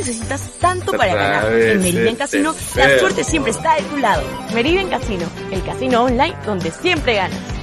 necesitas tanto para ganar. En Meridian Casino, la suerte siempre está de tu lado. Meridian Casino, el casino online donde siempre ganas.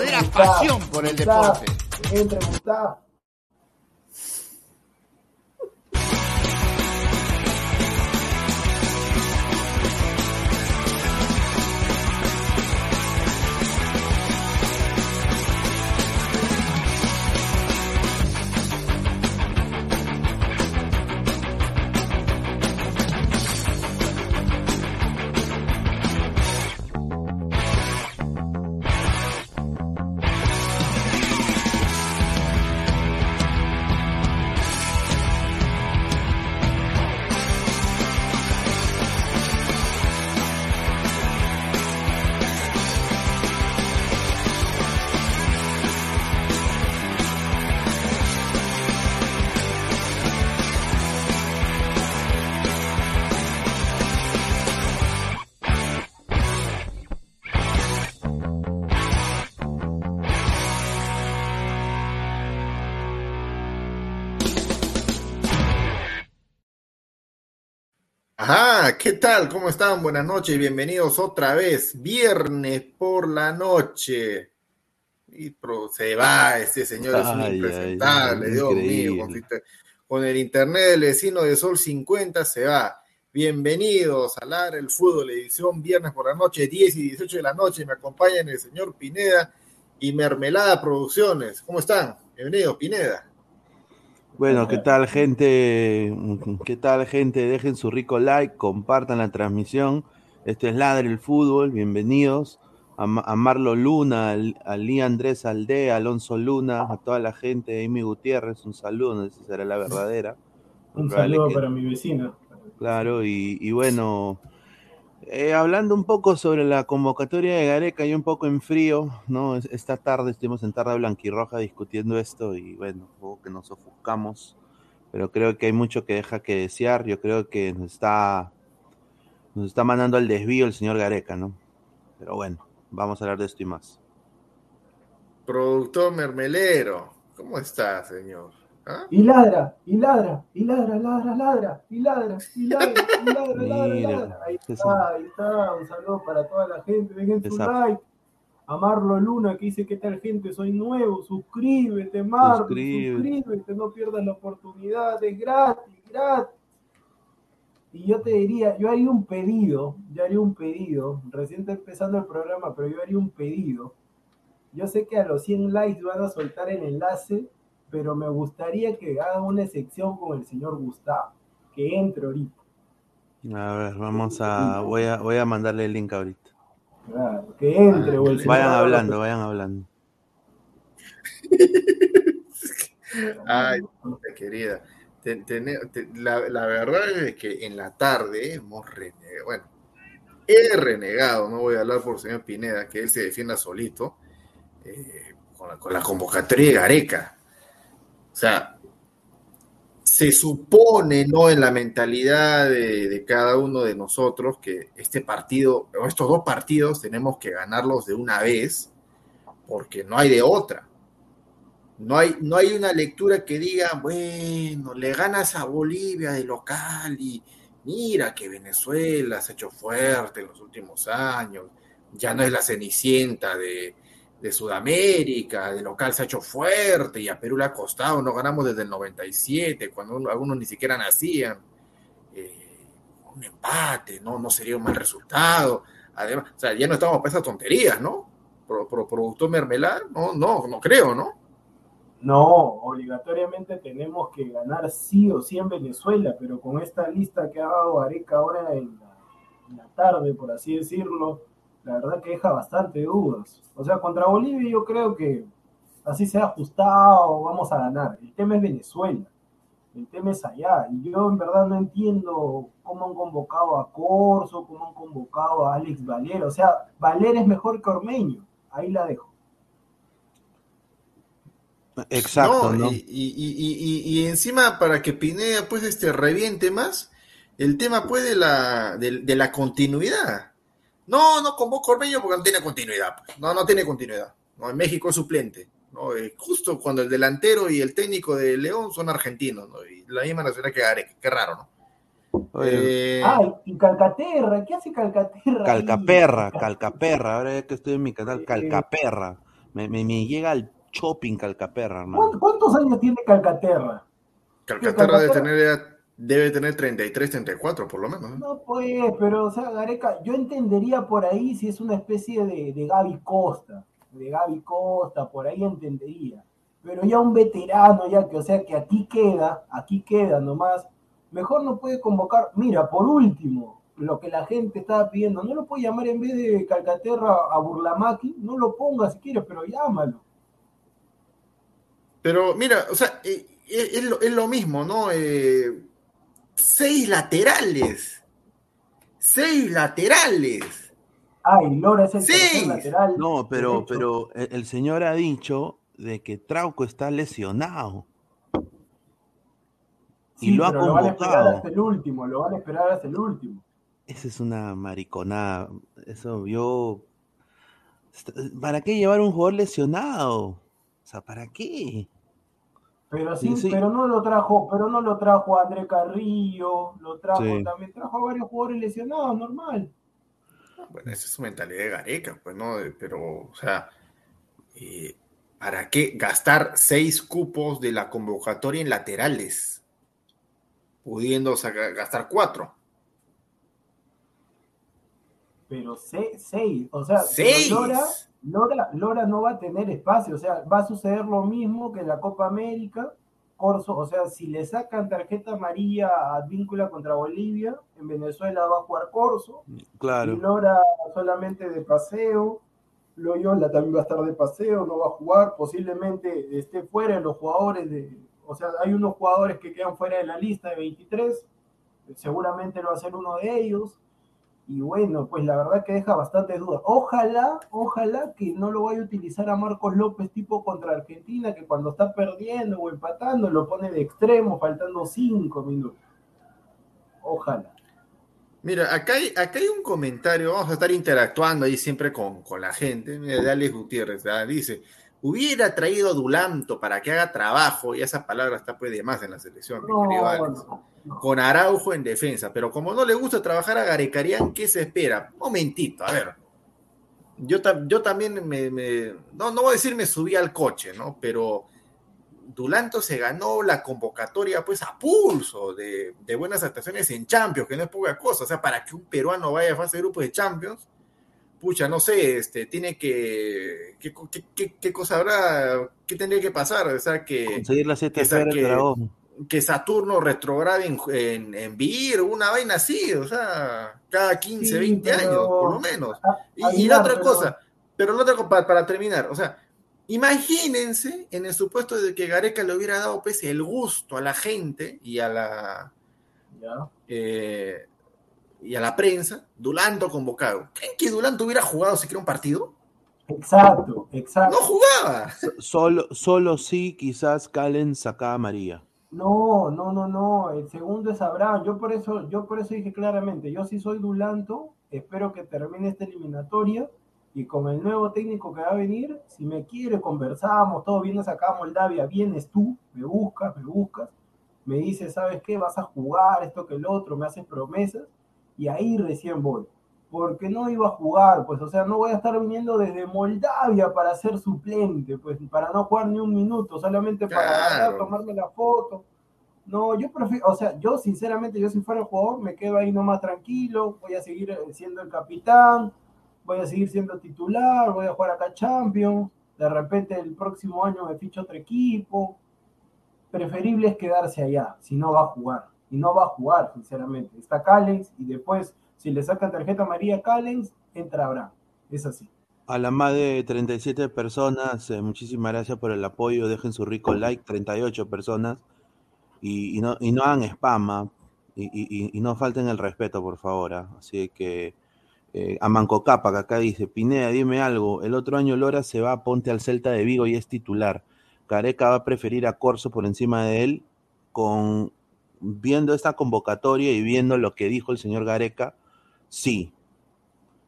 Verdadera pasión por el deporte. Entre Gustavo. Tal? ¿Cómo están? Buenas noches, bienvenidos otra vez, viernes por la noche. Y se va este señor, es un impresentable, ay, Dios increíble. mío. Con, el internet del vecino de Sol 50 se va. Bienvenidos a Ladra el Fútbol, edición viernes por la noche, 10 y 18 de la noche. Me acompañan el señor Pineda y Mermelada Producciones. ¿Cómo están? Bienvenidos, Pineda. Bueno, ¿qué tal, gente? ¿Qué tal, gente? Dejen su rico like, compartan la transmisión. Este es Ladre el Fútbol, bienvenidos. A, Ma- a Marlo Luna, a Lee Andrés Aldea, Alonso Luna, a toda la gente, Amy Gutiérrez, un saludo, no sé si será la verdadera. Un Probable saludo que- para mi vecino. Claro, y, y bueno, eh, hablando un poco sobre la convocatoria de Gareca y un poco en frío, ¿no? Es- Esta tarde estuvimos en tarde blanquirroja discutiendo esto y bueno, poco que nos ofuscamos, pero creo que hay mucho que deja que desear. Yo creo que nos está, nos está mandando al desvío el señor Gareca, ¿no? Pero bueno, vamos a hablar de esto y más. Productor Mermelero. ¿Cómo está, señor? ¿Ah? Y ladra, y ladra, y ladra, ladra, ladra, y ladra, y ladra, y ladra, ladra, Mira, ladra. Ahí está, ahí está. Un saludo para toda la gente. Dejen su like. A Marlo Luna que dice, ¿qué tal gente? Soy nuevo. Suscríbete, Marlo. Suscríbete, no pierdas la oportunidad. Es gratis, gratis. Y yo te diría, yo haría un pedido, yo haría un pedido, recién está empezando el programa, pero yo haría un pedido. Yo sé que a los 100 likes van a soltar el enlace, pero me gustaría que hagan una sección con el señor Gustavo, que entre ahorita. A ver, vamos a, voy a, voy a mandarle el link ahorita. Claro, que entre. o el señor Vayan hablando, vayan hablando. Ay, querida. Te- la, la verdad es que en la tarde hemos renegado. Bueno, he renegado, no voy a hablar por el señor Pineda, que él se defienda solito, eh, con, la, con la convocatoria de Gareca. Sea, se supone, ¿no? En la mentalidad de, de cada uno de nosotros que este partido, o estos dos partidos, tenemos que ganarlos de una vez, porque no hay de otra. No hay, no hay una lectura que diga, bueno, le ganas a Bolivia de local y mira que Venezuela se ha hecho fuerte en los últimos años, ya no es la cenicienta de, de Sudamérica, de local se ha hecho fuerte y a Perú le ha costado, no ganamos desde el 97, cuando uno- algunos ni siquiera nacían. Eh, un empate, ¿no? No sería un mal resultado. Además, o sea, ya no estamos para esas tonterías, ¿no? Pro, pro- productor mermelada, no, no, no creo, ¿no? No, obligatoriamente tenemos que ganar sí o sí en Venezuela, pero con esta lista que ha dado Areca ahora en la, tarde, por así decirlo, la verdad que deja bastante dudas. O sea, contra Bolivia yo creo que así se ha ajustado, vamos a ganar. El tema es Venezuela, el tema es allá. Y yo en verdad no entiendo cómo han convocado a Corso, cómo han convocado a Alex Valera. O sea, Valera es mejor que Ormeño. Ahí la dejo. Exacto, ¿no? Y, encima para que Pineda pues este reviente más, el tema pues de la, de, la continuidad. No, no convoco Ormeño porque no tiene continuidad. Pues. No, no tiene continuidad. No, en México es suplente. ¿no? Eh, justo cuando el delantero y el técnico de León son argentinos, ¿no? Y la misma nacionalidad que Gareca, qué raro, ¿no? Eh, y Calcaterra, ¿qué hace Calcaterra? Calcaperra, Calcaperra, ahora que estoy en mi canal, Calcaperra. Me, me, me llega el shopping Calcaperra, hermano. ¿Cuántos años tiene Calcaterra? Calcaterra, debe tener debe tener 33, 34 por lo menos. No, pues, pero, o sea, Gareca, yo entendería por ahí si es una especie de, de Gaby Costa, de Gaby Costa, por ahí entendería. Pero ya un veterano, ya que, o sea, que aquí queda, aquí queda nomás, mejor no puede convocar. Mira, por último, lo que la gente estaba pidiendo, no lo puede llamar en vez de Calcaterra a Burlamaki, no lo ponga si quiere, pero llámalo. Pero mira, o sea, eh, eh, es, lo, mismo, ¿no? Eh, seis laterales. Seis laterales. Ay, Lora es el lateral. No, pero, pero el, señor ha dicho de que Trauco está lesionado. y lo ha convocado. Lo van a esperar hasta el último, lo van a esperar hasta el último. Esa es una mariconada. Eso yo. ¿Para qué llevar un jugador lesionado? O sea, ¿para qué? Pero sí, pero no lo trajo, pero no lo trajo a André Carrillo, lo trajo, también trajo a varios jugadores lesionados, normal. Bueno, esa es su mentalidad de Gareca, pues no, pero, o sea, eh, ¿para qué gastar seis cupos de la convocatoria en laterales? Pudiendo gastar cuatro. Pero seis, o sea, ¿Seis? Lora, Lora no va a tener espacio, o sea, va a suceder lo mismo que en la Copa América. Corso, o sea, si le sacan tarjeta amarilla a Víncula contra Bolivia, en Venezuela va a jugar Corso. Claro. Y Lora solamente de paseo. Loyola también va a estar de paseo, no va a jugar. Posiblemente esté fuera de los jugadores de. O sea, hay unos jugadores que quedan fuera de la lista de 23. Seguramente no va a ser uno de ellos. Y bueno, pues la verdad que deja bastante dudas. Ojalá, ojalá que no lo vaya a utilizar a Marcos López tipo contra Argentina, que cuando está perdiendo o empatando lo pone de extremo, faltando cinco minutos. Ojalá. Mira, acá hay, acá hay un comentario, vamos a estar interactuando ahí siempre con, la gente, de Alex Gutiérrez, dice, hubiera traído a Dulanto para que haga trabajo, y esa palabra está pues de más en la selección, con Araujo en defensa, pero como no le gusta trabajar a Garecarián, ¿qué se espera? Momentito, a ver. Yo, yo también me, no, no voy a decir me subí al coche, ¿no? Pero Dulanto se ganó la convocatoria pues a pulso de, buenas actuaciones en Champions, que no es poca cosa, o sea, para que un peruano vaya a fase de grupo de Champions, pucha, no sé, este, tiene que, ¿qué, cosa habrá, qué tendría que pasar? O sea, que... Conseguir la siete que, que Saturno retrograde en, en, Vir, una vaina así, o sea, cada 15, 20 años, por lo menos. y, la otra cosa, pero la otra cosa, para, terminar, o sea, imagínense en el supuesto de que Gareca le hubiera dado pues el gusto a la gente y a la eh, y a la prensa, Dulanto convocado. ¿Creen que Dulanto hubiera jugado si quiera un partido? Exacto, exacto. No jugaba. Solo, solo sí, quizás Calen sacaba a María. No, no, no, no. El segundo es Abraham. Yo por eso, yo por eso dije claramente, yo sí soy Dulanto, espero que termine esta eliminatoria y con el nuevo técnico que va a venir, si me quiere, conversamos, todo vienes acá a Moldavia, vienes tú, me buscas, me buscas, me dices, ¿sabes qué? Vas a jugar esto que el otro, me haces promesas y ahí recién voy. Porque no iba a jugar, pues, o sea, no voy a estar viniendo desde Moldavia para ser suplente, pues, para no jugar ni un minuto, solamente para tomarme la foto. No, yo prefiero, o sea, yo sinceramente, yo si fuera jugador, me quedo ahí nomás tranquilo, voy a seguir siendo el capitán, voy a seguir siendo titular, voy a jugar acá Champions, de repente el próximo año me ficho otro equipo. Preferible es quedarse allá, si no va a jugar. Y no va a jugar, sinceramente. Está Callens y después, si le sacan tarjeta María Callens, entra Abraham. Es así. A la más de 37 personas, eh, muchísimas gracias por el apoyo. Dejen su rico like, 38 personas. Y, no, y no hagan spam, ¿ah? y, no falten el respeto, por favor. ¿ah? Así que eh, a Manco Capa, que acá dice, Pineda, dime algo, el otro año Lora se va, ponte al Celta de Vigo y es titular. Careca va a preferir a Corso por encima de él, con viendo esta convocatoria y viendo lo que dijo el señor Gareca, sí,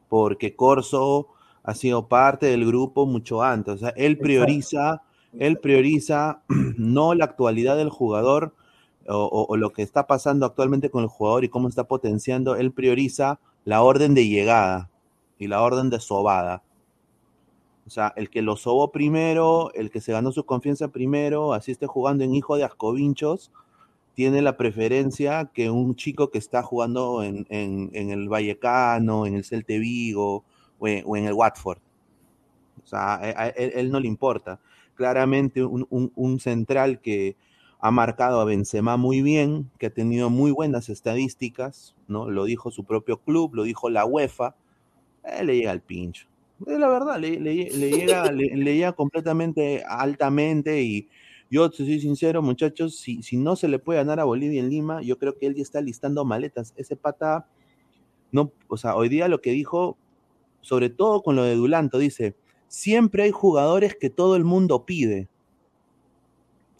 porque Corso ha sido parte del grupo mucho antes, o sea, él prioriza, él prioriza no la actualidad del jugador o, o, lo que está pasando actualmente con el jugador y cómo está potenciando, él prioriza la orden de llegada y la orden de sobada. O sea, el que lo sobó primero, el que se ganó su confianza primero, así esté jugando en hijo de Ascovinchos, tiene la preferencia que un chico que está jugando en, el Vallecano, en el Celte Vigo o en, el Watford. O sea, a, él, no le importa. Claramente un, un, central que ha marcado a Benzema muy bien, que ha tenido muy buenas estadísticas, ¿no? Lo dijo su propio club, lo dijo la UEFA, le llega al pincho. Es la verdad, le, llega, le, llega completamente altamente y yo te soy sincero, muchachos, si, si no se le puede ganar a Bolivia en Lima, yo creo que él ya está listando maletas. Ese pata, no, o sea, hoy día lo que dijo, sobre todo con lo de Dulanto, dice, siempre hay jugadores que todo el mundo pide.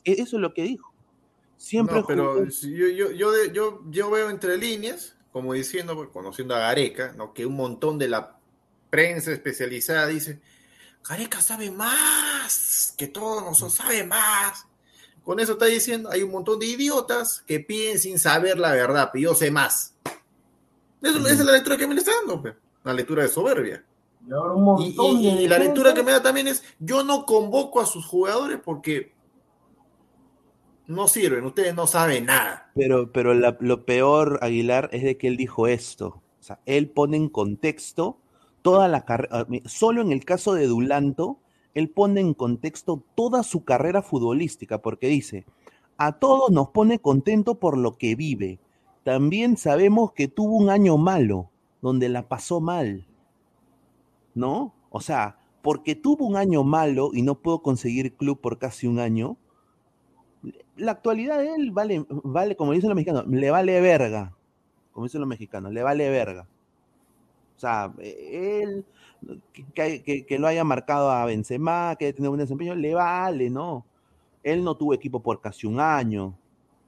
E, eso es lo que dijo. Siempre. pero yo, yo, yo, yo, veo entre líneas, como diciendo, conociendo a Gareca, ¿no? que un montón de la prensa especializada dice, Gareca sabe más, que todos nosotros sabe más. Con eso está diciendo, hay un montón de idiotas que piden sin saber la verdad, pero yo sé más. esa es la lectura que me está dando, la lectura de soberbia. y la lectura que me da también es, yo no convoco a sus jugadores porque no sirven, ustedes no saben nada. Pero, pero lo peor, Aguilar, es de que él dijo esto. O sea, él pone en contexto toda la carrera, ah, solo en el caso de Dulanto, él pone en contexto toda su carrera futbolística, porque dice, a todos nos pone contento por lo que vive. También sabemos que tuvo un año malo, donde la pasó mal. ¿No? O sea, porque tuvo un año malo y no pudo conseguir club por casi un año, la actualidad de él vale, vale, como dicen los mexicanos, le vale verga. Como dicen los mexicanos, le vale verga. O sea, él, que, lo haya marcado a Benzema, que haya tenido un desempeño, le vale, ¿no? Él no tuvo equipo por casi un año,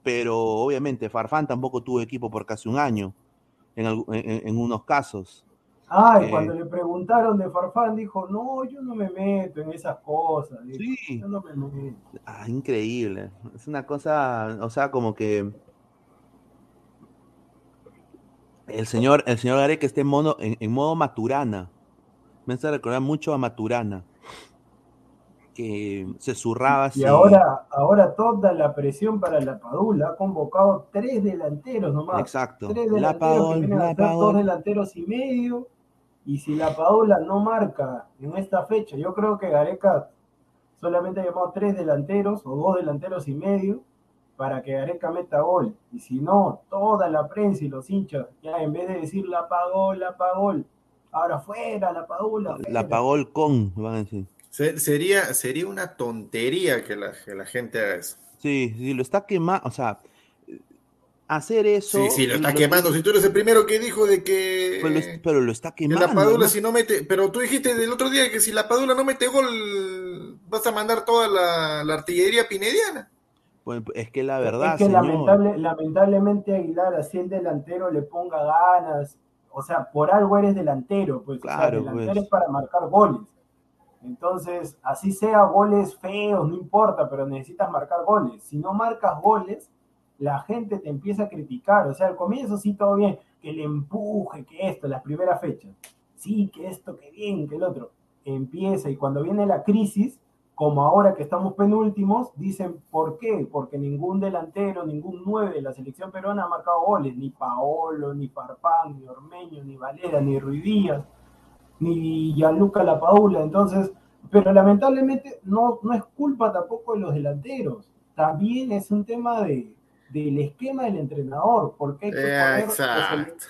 pero obviamente Farfán tampoco tuvo equipo por casi un año, en unos casos. Ay, cuando le preguntaron de Farfán, dijo, no, yo no me meto en esas cosas. sí. Yo no me meto. Ah, increíble. Es una cosa, o sea, como que el señor, el señor Gareca está en modo, en, modo Maturana. Me hace recordar mucho a Maturana. Que se zurraba así. Y ahora, ahora toda la presión para la Padula ha convocado tres delanteros nomás. Exacto. Tres delanteros la dos delanteros y medio y si la Paula no marca en esta fecha, yo creo que Gareca solamente ha llamado tres delanteros o dos delanteros y medio para que Gareca meta gol. Y si no, toda la prensa y los hinchas, ya en vez de decir la pagó, la pagó, ahora fuera, la Paula. La pagó el con, van a decir. Sería, sería una tontería que la, que la gente haga eso. Sí, sí, lo está quemando, o sea, hacer eso. Sí, sí, lo está quemando. Si tú eres el primero que dijo de que. Pero lo, está quemando. la Padula, si no mete. Pero tú dijiste del otro día que si la Padula no mete gol, vas a mandar toda la, artillería pinediana. Pues es que la verdad. Es que lamentablemente Aguilar, así el delantero le ponga ganas. O sea, por algo eres delantero, pues. Claro, delantero pues. es para marcar goles. Entonces, así sea goles feos, no importa, pero necesitas marcar goles. Si no marcas goles, la gente te empieza a criticar. O sea, al comienzo sí todo bien, que le empuje, que esto, las primeras fechas. Sí, que esto, que bien, que el otro. Empieza y cuando viene la crisis, como ahora que estamos penúltimos, dicen, ¿por qué? Porque ningún delantero, ningún nueve de la selección peruana ha marcado goles, ni Paolo, ni Parpán, ni Ormeño, ni Valera, ni Ruidías, ni Gianluca La Paula. Entonces, pero lamentablemente no, no es culpa tampoco de los delanteros. También es un tema de, del esquema del entrenador, porque hay que, poner los, exacto.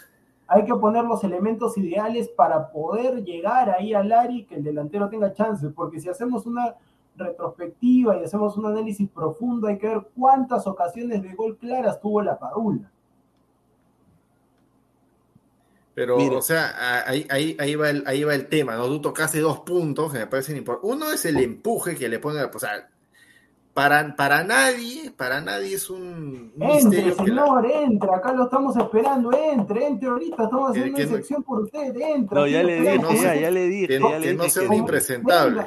hay que poner los elementos ideales para poder llegar ahí al área y que el delantero tenga chance, porque si hacemos una retrospectiva y hacemos un análisis profundo, hay que ver cuántas ocasiones de gol claras tuvo la Padula. Pero, Mire. o sea, ahí, ahí, ahí, va el, ahí va el tema, ¿no? Tú tocaste dos puntos que me parecen importantes. Uno es el empuje que le pone, o sea, para, para nadie, para nadie es un Entre, la- señor, entre, acá lo estamos esperando, entre, entre ahorita, estamos haciendo una que no- sección por usted, entre. No, ya le dije, no ya, ya le dije, que no- ya le que no sea un impresentable.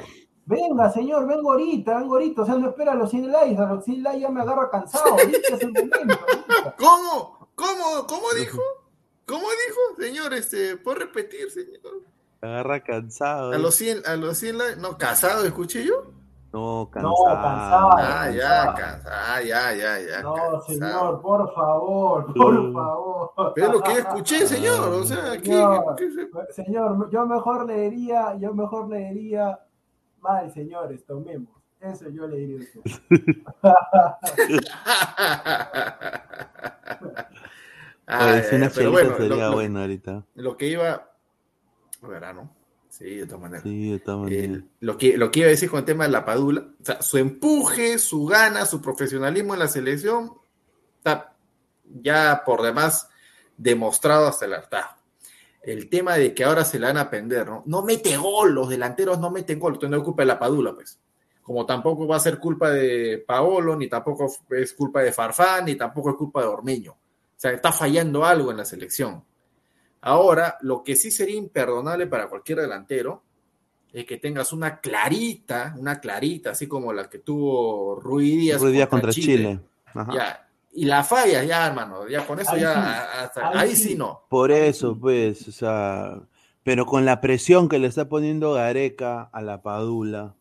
Venga, señor, vengo ahorita, vengo ahorita, o sea, no espera a los 100 likes, a los 100 likes ya me agarra cansado, ahorita es el momento. ahorita. ¿Cómo? ¿Cómo? ¿Cómo dijo? ¿Cómo dijo, señor? Este, ¿Puedo repetir, señor? Agarra cansado. A los 100, a los 100 likes, no, casado, escuché yo. No, No, cansado. cansado. Ah, ya, cansado. Ah, ya, ya, ya. No, cansado. señor, por favor, por favor. Pero lo que escuché, señor, o sea, ¿qué- Señor, qué se- señor, yo mejor le diría, yo mejor le mal, señores, tomemos. Eso yo le diría a usted. Ah, si una ya, pero bueno, sería lo, ahorita. lo que iba. Verano. Sí, de todas maneras. Sí, de todas maneras. El- lo, que, lo que iba a decir con el tema de la Padula, o sea, su empuje, su gana, su profesionalismo en la selección, está ya por demás demostrado hasta el hartazgo. El tema de que ahora se la van a pender, ¿no? No mete gol, los delanteros no meten gol, entonces no es culpa de la Padula, pues. Como tampoco va a ser culpa de Paolo, ni tampoco es culpa de Farfán, ni tampoco es culpa de Ormeño. O sea, está fallando algo en la selección. Ahora, lo que sí sería imperdonable para cualquier delantero es que tengas una clarita, una clarita, así como la que tuvo Rui Díaz, Ruiz Díaz contra Chile. Ajá. Ya. Y la falla, ya, hermano, ya con eso Ahí ya, sí, hasta- ahí ahí sí. sí no. Por eso, pues, o sea, pero con la presión que le está poniendo Gareca a la Padula,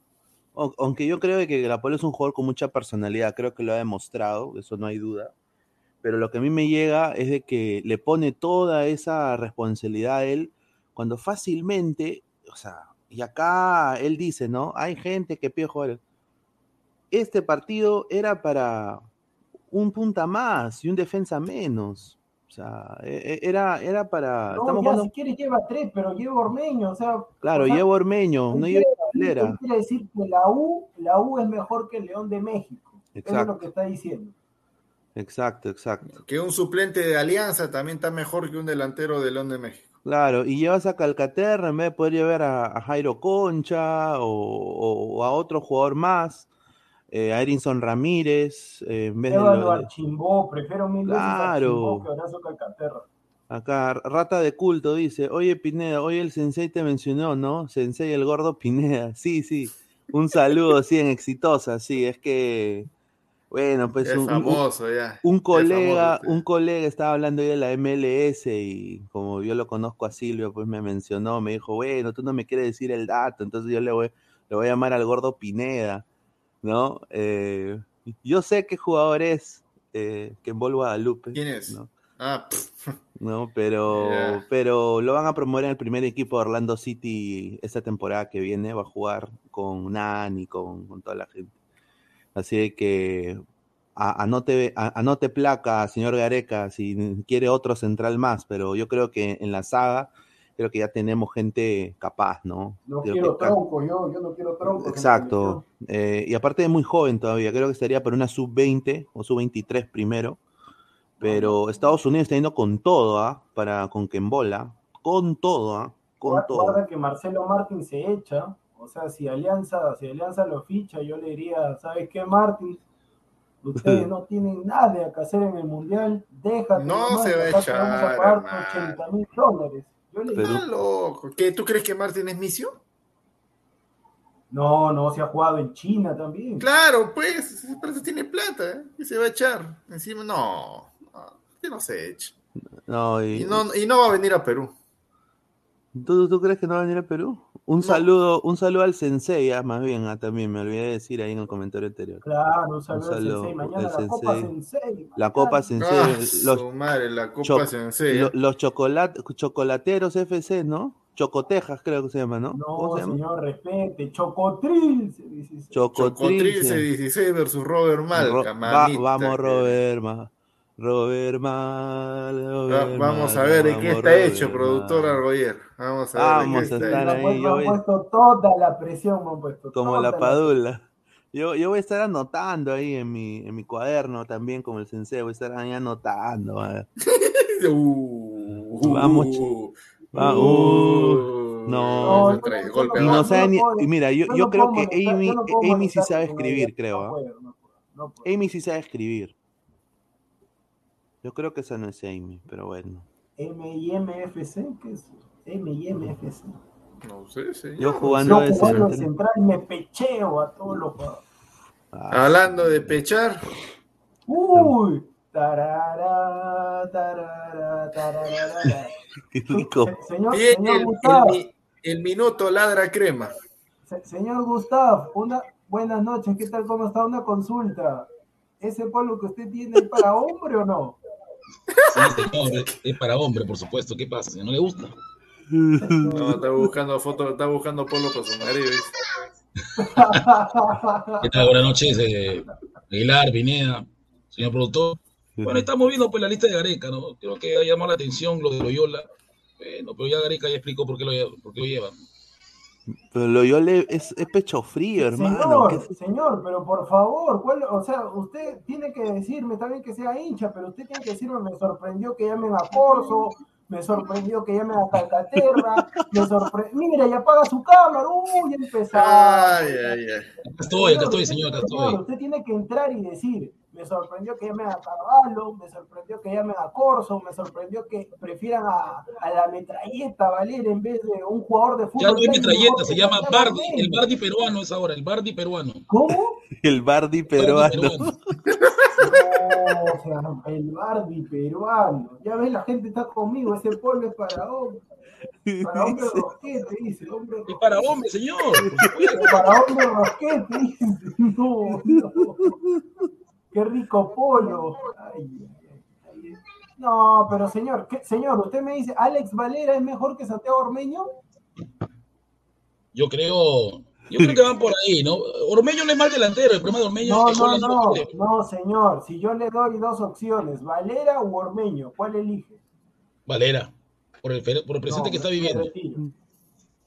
o- aunque yo creo que la Padula es un jugador con mucha personalidad, creo que lo ha demostrado, eso no hay duda, pero lo que a mí me llega es de que le pone toda esa responsabilidad a él cuando fácilmente, o sea, y acá él dice, ¿no? Hay gente que pide jugadores. Este partido era para un punta más y un defensa menos. O sea, e- e- era, era para. No, estamos ya, jugando- si quiere lleva tres, pero lleva Ormeño, o sea. claro, o sea, llevo Ormeño, no quiere- Valera. quiere decir que la U, la U es mejor que el León de México. Eso es Exacto. lo que está diciendo. Exacto, exacto. Que un suplente de Alianza también está mejor que un delantero de León de México. Claro, y llevas a Calcaterra en vez de poder llevar a, a Jairo Concha o, o- o a otro jugador más, eh, a Erinson Ramírez, eh, en vez de, Llévalo lo- a Chimbó, prefiero mil veces a Claro. Chimbó que a Horacio Calcaterra. Acá, Rata de Culto dice, oye Pineda, hoy el Sensei te mencionó, ¿no? Sensei el gordo Pineda. Sí, sí. Un saludo, sí, en exitosa, sí. Es que, bueno, pues es un, un- famoso ya. un Es colega, famoso, un colega estaba hablando hoy de la MLS y como yo lo conozco a Silvio, pues me mencionó, me dijo, bueno, tú no me quieres decir el dato, entonces yo le voy, le voy a llamar al gordo Pineda, ¿no? Eh, yo sé qué jugador es, eh, que en Guadalupe. ¿Quién es? ¿no? Ah. Pero, pero lo van a promover en el primer equipo de Orlando City esta temporada que viene, va a jugar con Nani, con, con toda la gente. Así que a- anote, a- anote placa, señor Gareca, si quiere otro central más, pero yo creo que en la saga, creo que ya tenemos gente capaz, ¿no? No Creo quiero que- tronco, yo, yo no quiero tronco. Exacto. Eh, y aparte es muy joven todavía, creo que estaría para una sub-20 o sub-23 primero. Pero Estados Unidos está yendo con todo, ¿ah? Para con Kembola. Con todo, ¿ah? Con Guarda, todo. que Marcelo Martín se echa, o sea, si Alianza, si Alianza lo ficha, yo le diría, ¿sabes qué, Martín? Ustedes no tienen nada que hacer en el Mundial, déjate. No nomás, se va a echar, a pagar hermano. 80 mil dólares. Yo Pero- loco. ¿Qué, ¿Tú crees que Martín es misio? no, no, se ha jugado en China también. Claro, pues, por eso tiene plata, ¿eh? Y se va a echar. Encima, no, no, que no se eche. No, y, Y no, y no va a venir a Perú. ¿Tú, tú crees que no va a venir a Perú? Un saludo, un saludo al Sensei, ah, más bien, ah, también me olvidé de decir ahí en el comentario anterior. Claro, un saludo, Un al Sensei. Mañana la Copa Sensei. Sensei. La Copa. Sensei, Ah, los, madre, la Copa Sensei. lo- los chocolat- chocolateros FC, ¿no? Chocotejas, creo que se llama, ¿no? No, señor, respete. Chocotril se dice. Chocotril. Chocotril C16 versus Robert Malca. Ro- va- vamos, Robert, ma- Robert Mal. Robert Vamos a ver de qué está Robert hecho, Mal. productor Argoyer. Vamos a ver Vamos a está estar hecho. ahí. Me han puesto toda la presión, me han puesto. Como la padula. Yo, yo voy a estar anotando ahí en mi, en mi cuaderno también, como el sensei, voy a estar ahí anotando. Uh, Vamos, uh, Va- uh, uh, no. golpe Y abajo. no sabe ni- puedo- mira, yo, yo yo no creo que Amy, no Amy sí sabe escribir, creo. no no no. Amy sí sabe escribir. Yo creo que esa no es Amy, pero bueno. M-I-M-F-C, ¿qué es? M-I-M-F-C. No sé, señor. Yo jugando Yo jugando de central. central me pecheo a todos los jugadores. Ah, Hablando de pechar, Uy, tarara, tarara, tarara. qué rico. Se- Señor, viene señor el, el Gustavo, mi- el minuto ladra crema. se- señor Gustavo, una buenas noches, ¿qué tal? ¿Cómo está? Una consulta. ¿Ese polo que usted tiene es para hombre o no? Sí, señor, es- para hombre, por supuesto. ¿Qué pasa? ¿No le gusta? No, está buscando fotos, está buscando polo para su marido. ¿Qué tal? Buenas noches, eh, Aguilar, Pineda, señor productor. Bueno, estamos viendo pues la lista de Gareca, ¿no? Creo que ha llamado la atención lo de Loyola. Bueno, pero ya Gareca ya explicó por qué lo, por qué lo lleva. Pero lo yo le es, es pecho frío, hermano. Señor, ¿qué- señor, pero por favor, ¿cuál- o sea, usted tiene que decirme, bien que sea hincha, pero usted tiene que decirme, me sorprendió que llamen a Corso, me sorprendió que llamen a Calcaterra, me sorprendió, mira, ya apaga su cámara, uy, ya empezaron. Ay, ay, ay. Acá estoy, acá estoy, señor, acá Señor, estoy. usted tiene que entrar y decir, me sorprendió que llamen a Carvalho, me sorprendió que llamen a Corso, me sorprendió que prefieran a, a la metralleta Valer en vez de un jugador de fútbol. Ya no hay metralleta, se llama Bardi. El Bardi peruano es ahora, el Bardi peruano. ¿Cómo? El Bardi Bardi peruano. peruano. No, o sea, el Bardi peruano. Ya ves, la gente está conmigo, ese polvo es para hombre. Para hombre rosquete, dice, hombre Es para hombre, señor. Para hombre rosquete, dice. No, no. Qué rico polo. Ay, ay, ay. No, pero señor, ¿qué- señor, usted me dice, Alex Valera es mejor que Santiago Ormeño. Yo creo, yo creo que van por ahí, ¿no? Ormeño no es mal delantero, el problema de Ormeño No, es que no, no, no, señor. Si yo le doy dos opciones, Valera o Ormeño, ¿cuál elige? Valera, por el, fe- por el presente No, que está viviendo.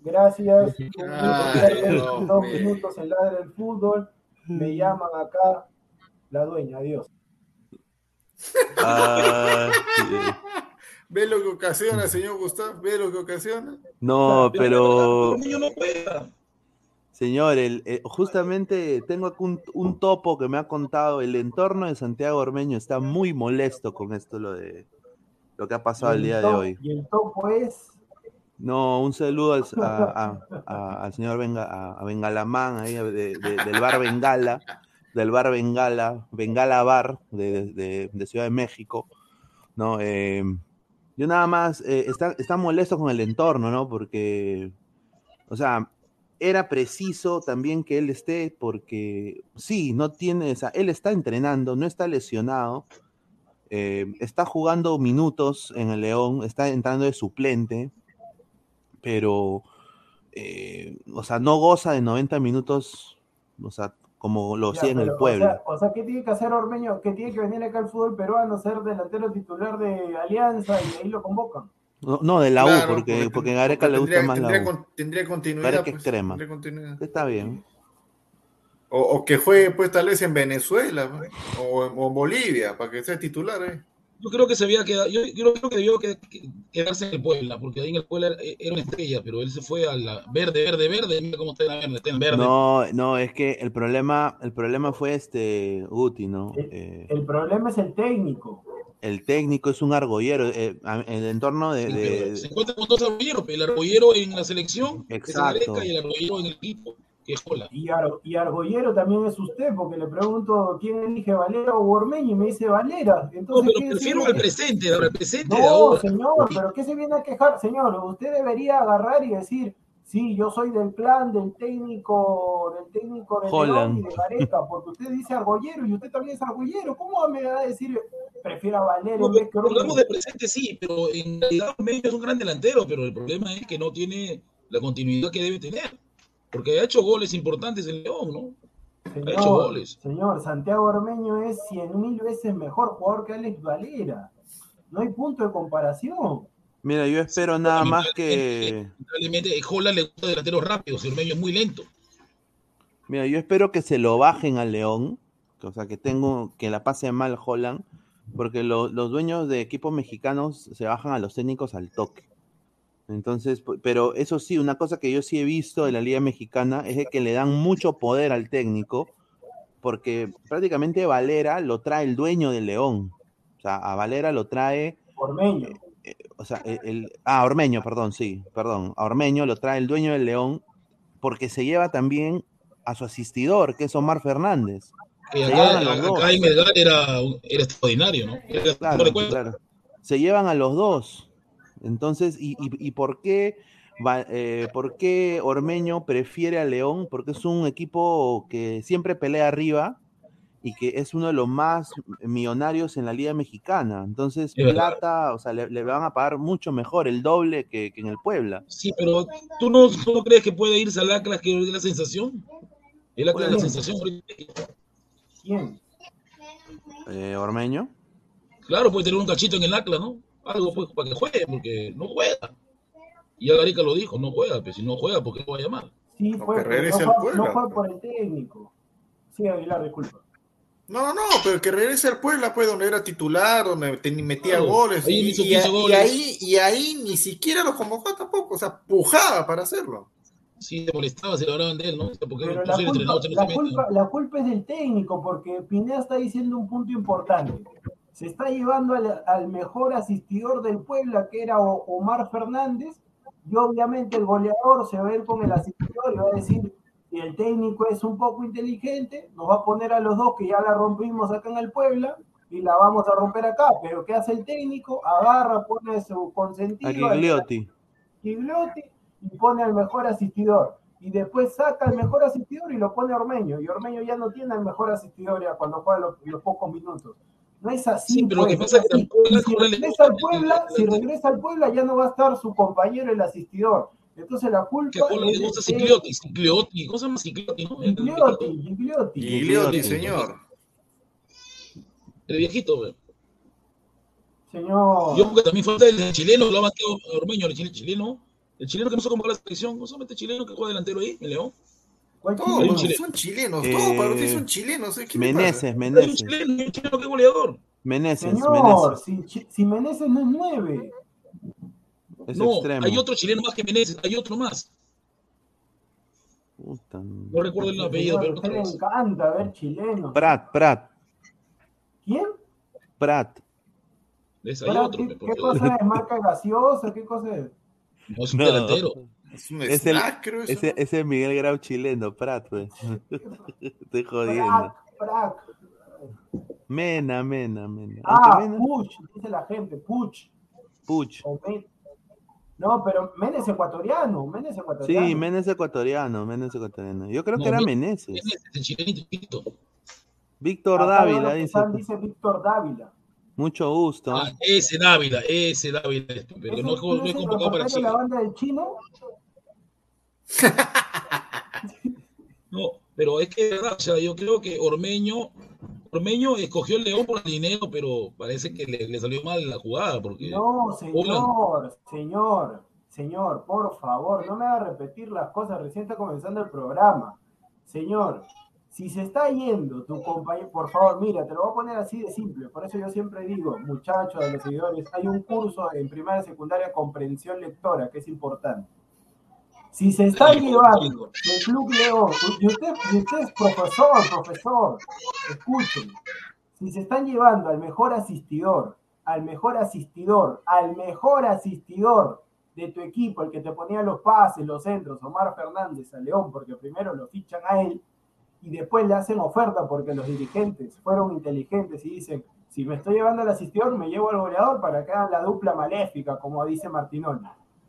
Gracias. Un minuto, dos minutos en ladra el fútbol. Me llaman acá la dueña. Adiós. Ah, sí. ¿Ve lo que ocasiona, señor Gustavo? ¿Ve lo que ocasiona? No, pero señor, el, eh, justamente tengo aquí un, un topo que me ha contado. El entorno de Santiago Ormeño está muy molesto con esto, lo de lo que ha pasado el día de hoy. Y el topo es. No, un saludo al, a- a- a- al señor Benga, a, a Bengalamán, ahí, de- de- del bar Bengala, del bar Bengala, Bengala Bar de, de- Ciudad de México. ¿no? Eh, yo nada más, eh, está, está molesto con el entorno, ¿no? Porque, o sea, era preciso también que él esté, porque sí, no tiene, o sea, él está entrenando, no está lesionado, eh, está jugando minutos en el León, está entrando de suplente, pero, o sea, no goza de 90 minutos, o sea, como lo hacía en el pueblo. O sea, o sea, ¿qué tiene que hacer Ormeño? Que tiene que venir acá al fútbol peruano, ser delantero titular de Alianza y ahí lo convocan. No, no, de la U, Claro, porque, porque, a porque Gareca le gusta tendría- más la tendría U. con- tendría continuidad. Gareca es pues, crema. tendría continuidad. Está bien. O, o que juegue pues tal vez en Venezuela o, o en Bolivia para que sea titular. ¿eh? Yo creo que se había quedado, yo, yo creo que debió que- que- quedarse en el Puebla, porque ahí en el Puebla era, era una estrella, pero él se fue a la verde, verde, verde, mira cómo está en la verde, está en verde. No, no, es que el problema, el problema fue este Guti, ¿no? El, Eh, el problema es el técnico. el técnico es un argollero. eh, en el entorno de, se encuentra con dos argolleros, el argollero en la selección, Exacto. Gareca, y el argollero en el equipo, Y, Ar- y Argollero también es usted, porque le pregunto quién elige Valera o Ormeño y me dice Valera. No, Entonces, pero ¿qué prefiero al presente, el presente de No, ahora. señor, pero ¿qué se viene a quejar? Señor, usted debería agarrar y decir, Sí, yo soy del plan del técnico, del técnico de León y de Gareca, porque usted dice argollero y usted también es argollero. ¿Cómo me va a decir prefiero a Valer en vez que Hablamos de presente, sí, pero en realidad Ormeño es un gran delantero, pero el problema es que no tiene la continuidad que debe tener, porque ha hecho goles importantes en León, ¿no? Señor, ha hecho goles. Señor, Santiago Ormeño es cien mil veces mejor jugador que Alex Valera. No hay punto de comparación. Mira, yo espero nada más que. Probablemente Holland le gusta delanteros rápidos, el medio es muy lento. Mira, yo espero que se lo bajen al León, o sea, que tengo que la pase mal Holland, porque los dueños de equipos mexicanos se bajan a los técnicos al toque. Entonces, pero eso sí, una cosa que yo sí he visto en la Liga Mexicana es que le dan mucho poder al técnico, porque prácticamente Valera lo trae el dueño del León. O sea, a Valera lo trae. Ormeño. Eh, o sea, el, ah, Ormeño, perdón, sí, perdón, a Ormeño lo trae el dueño del León porque se lleva también a su asistidor, que es Omar Fernández. se acá, era, era, extraordinario, ¿no? claro, Se llevan a los dos. Entonces, ¿y, y, por qué? Eh, ¿Por qué Ormeño prefiere a León? Porque es un equipo que siempre pelea arriba, y que es uno de los más millonarios en la Liga Mexicana. Entonces, plata, o sea, le, van a pagar mucho mejor, el doble que, en el Puebla. Sí, pero ¿tú no, crees que puede irse al Atlas que es la sensación? El Atlas es la sensación. ¿Quién? Eh, ¿Ormeño? Claro, puede tener un cachito en el Atlas, ¿no? Algo pues, para que juegue, porque no juega. Y ya Garica lo dijo, no juega, pero pues, si no juega, ¿por qué lo va a llamar? Sí, fue, no, no fue por el técnico. Sí, Aguilar, disculpa. No, no, pero que regrese al Puebla, pues, donde era titular, donde metía goles. y, ahí, y ahí ni siquiera lo convocó tampoco, o sea, pujaba para hacerlo. Sí, se molestaba, se lo hablaban de él, ¿no? Porque pero la, culpa, la, culpa, la, culpa, es del técnico, porque Pineda está diciendo un punto importante. Se está llevando al, al mejor asistidor del Puebla, que era Omar Fernández, y obviamente el goleador se va a ir con el asistidor y va a decir, y el técnico es un poco inteligente, nos va a poner a los dos que ya la rompimos acá en el Puebla y la vamos a romper acá. Pero ¿qué hace el técnico? Agarra, pone su consentido. A Gigliotti. Gigliotti y pone al mejor asistidor. Y después saca al mejor asistidor y lo pone a Ormeño. Y Ormeño ya no tiene al mejor asistidor ya cuando juega los, pocos minutos. No es así. pero lo que pasa es que si regresa al Puebla, si regresa al Puebla ya no va a estar su compañero el asistidor. Entonces la culpa. ¿Qué le gusta Cicliotti? Cicliotti. ¿Cómo se llama Cicliotti? ¿no? Gigliotti, Gigliotti. Gigliotti, señor. El viejito, güey. Señor. Yo porque también falta el chileno, lo ha matado Ormeño, el chileno. El chileno que no se convocó a la selección, no solamente el chileno que juega delantero ahí, el León. Todos son chilenos, todos para ustedes son chilenos. ¿eh? Meneses, Meneses. Un chileno, un chileno que es goleador. Meneses, Señor, Si, si Meneses no es nueve no, hay otro chileno más que Meneses, hay otro más. No recuerdo el apellido, pero me encanta ver chilenos. Prat, Prat. ¿Quién? Prat. Es hay otro. ¿Qué, ¿Qué, cosa es? ¿Marca gaseosa? ¿Qué cosa es? No, es un delantero. Es un es snack, creo ese, ese Miguel Grau chileno, Prat. Pues. Estoy jodiendo. Prat, Mena, Mena, Mena. Ah, Puch, dice la gente, Puch. Puch. No, pero Menes ecuatoriano, Menes ecuatoriano. Sí, Menes ecuatoriano, Menes ecuatoriano. Yo creo que era Meneses. El Víctor Dávila, dice. dice Víctor Dávila. Mucho gusto. Ah, ese Dávila, ese Dávila, pero no, no es convocado para Chile. la banda del chino? No, pero es que, o sea, yo creo que Ormeño Ormeño escogió el León por el dinero, pero parece que le, salió mal la jugada. Porque... No, señor, señor, señor, por favor, no me haga repetir las cosas, recién está comenzando el programa. Señor, si se está yendo tu compañero, por favor, mira, te lo voy a poner así de simple, por eso yo siempre digo, muchachos, de los seguidores, hay un curso en primaria y secundaria comprensión lectora que es importante si se está llevando el Club León, y usted, usted es profesor, profesor, escuchen, si se están llevando al mejor asistidor, al mejor asistidor, al mejor asistidor de tu equipo, el que te ponía los pases, los centros, Omar Fernández a León, porque primero lo fichan a él y después le hacen oferta porque los dirigentes fueron inteligentes y dicen, si me estoy llevando al asistidor, me llevo al goleador para que hagan la dupla maléfica, como dice Martinón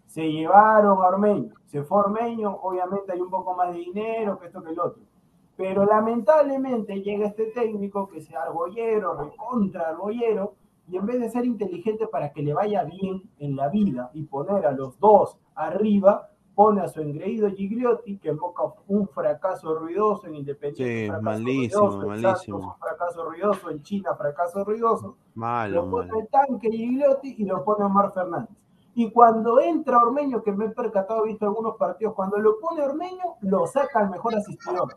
Se llevaron a Ormeño, se fue Ormeño, obviamente hay un poco más de dinero que esto que el otro. Pero lamentablemente llega este técnico que sea argollero, recontra argollero, y en vez de ser inteligente para que le vaya bien en la vida y poner a los dos arriba, pone a su engreído Gigliotti, que invoca un fracaso ruidoso en Independiente. Sí, fracaso malísimo, ruidoso, malísimo. Santos, fracaso ruidoso, en China, fracaso ruidoso. Malo, Lo pone malo. el tanque Gigliotti y lo pone Omar Fernández. Y cuando entra Ormeño, que me he percatado, he visto algunos partidos, cuando lo pone Ormeño, lo saca el mejor asistidor.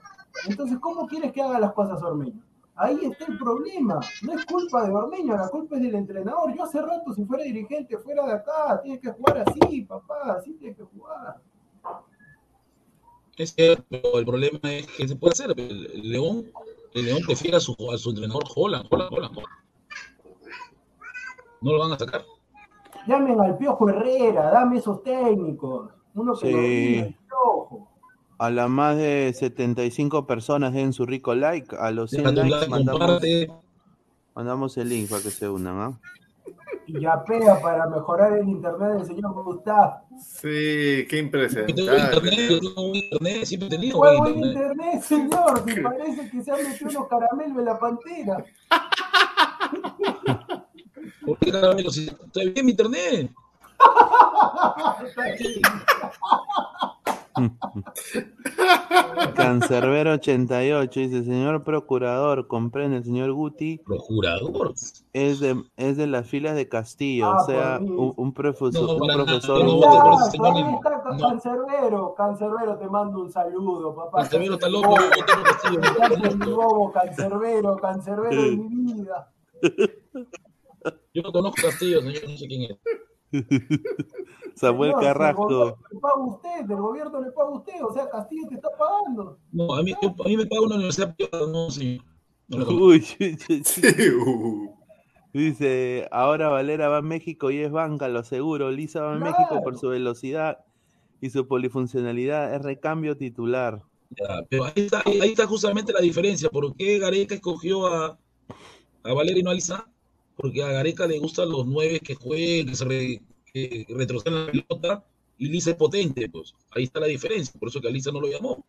Entonces, ¿cómo quieres que haga las cosas Ormeño? Ahí está el problema. No es culpa de Ormeño, la culpa es del entrenador. Yo hace rato, si fuera dirigente, fuera de acá, tienes que jugar así, papá, así tienes que jugar. Es cierto, el problema es que se puede hacer. El, León, el León prefiere a su, a su entrenador Holland, Holland, Holland. No lo van a sacar. Llamen al Piojo Herrera, dame esos técnicos. Uno que Sí. lo diga, el Piojo. A las más de 75 personas den su rico like. A los 100 Deja tu likes like, mandamos, mandamos el link para que se unan. ¿ah? Y yapea para mejorar el internet del señor Gustavo. Sí, qué impresionante. internet, yo tengo buen internet, siempre he tenido ¿Cuál buen buen internet. internet, señor? Si parece que se han metido unos caramelos en la pantera. ¿Por qué caramelo? Si está bien mi internet. Cancerbero 88 dice, señor procurador, comprende, el señor Guti Procurador. es de, es de las filas de Castillo, Ah, o sea, mí. un, un profesor, No, un profesor no. Cancerbero, Cancerbero, te mando un saludo, papá. Cancerbero está Cancerbero, loco, Castillo, Cancerbero, Cancerbero de mi vida. Yo no conozco Castillo, señor, no sé quién es. Samuel Señor, Carrasco. gobierno Le paga usted, el gobierno le paga usted, o sea, Castillo te está pagando. No, a mí, yo- a mí me paga una universidad privada, no, señor. No. Uy, uy, uy, Sí, dice, ahora Valera va a México y es banca, lo seguro. Lisa va a Claro. México por su velocidad y su polifuncionalidad, es recambio titular. Ya, pero ahí está, ahí está justamente la diferencia. ¿Por qué Gareca escogió a, a Valera y no a Lisa? Porque a Gareca le gustan los nueve que jueguen, que se re- que la pelota, y Lisa es potente, pues. Ahí está la diferencia. Por eso que a Lisa no lo llamó.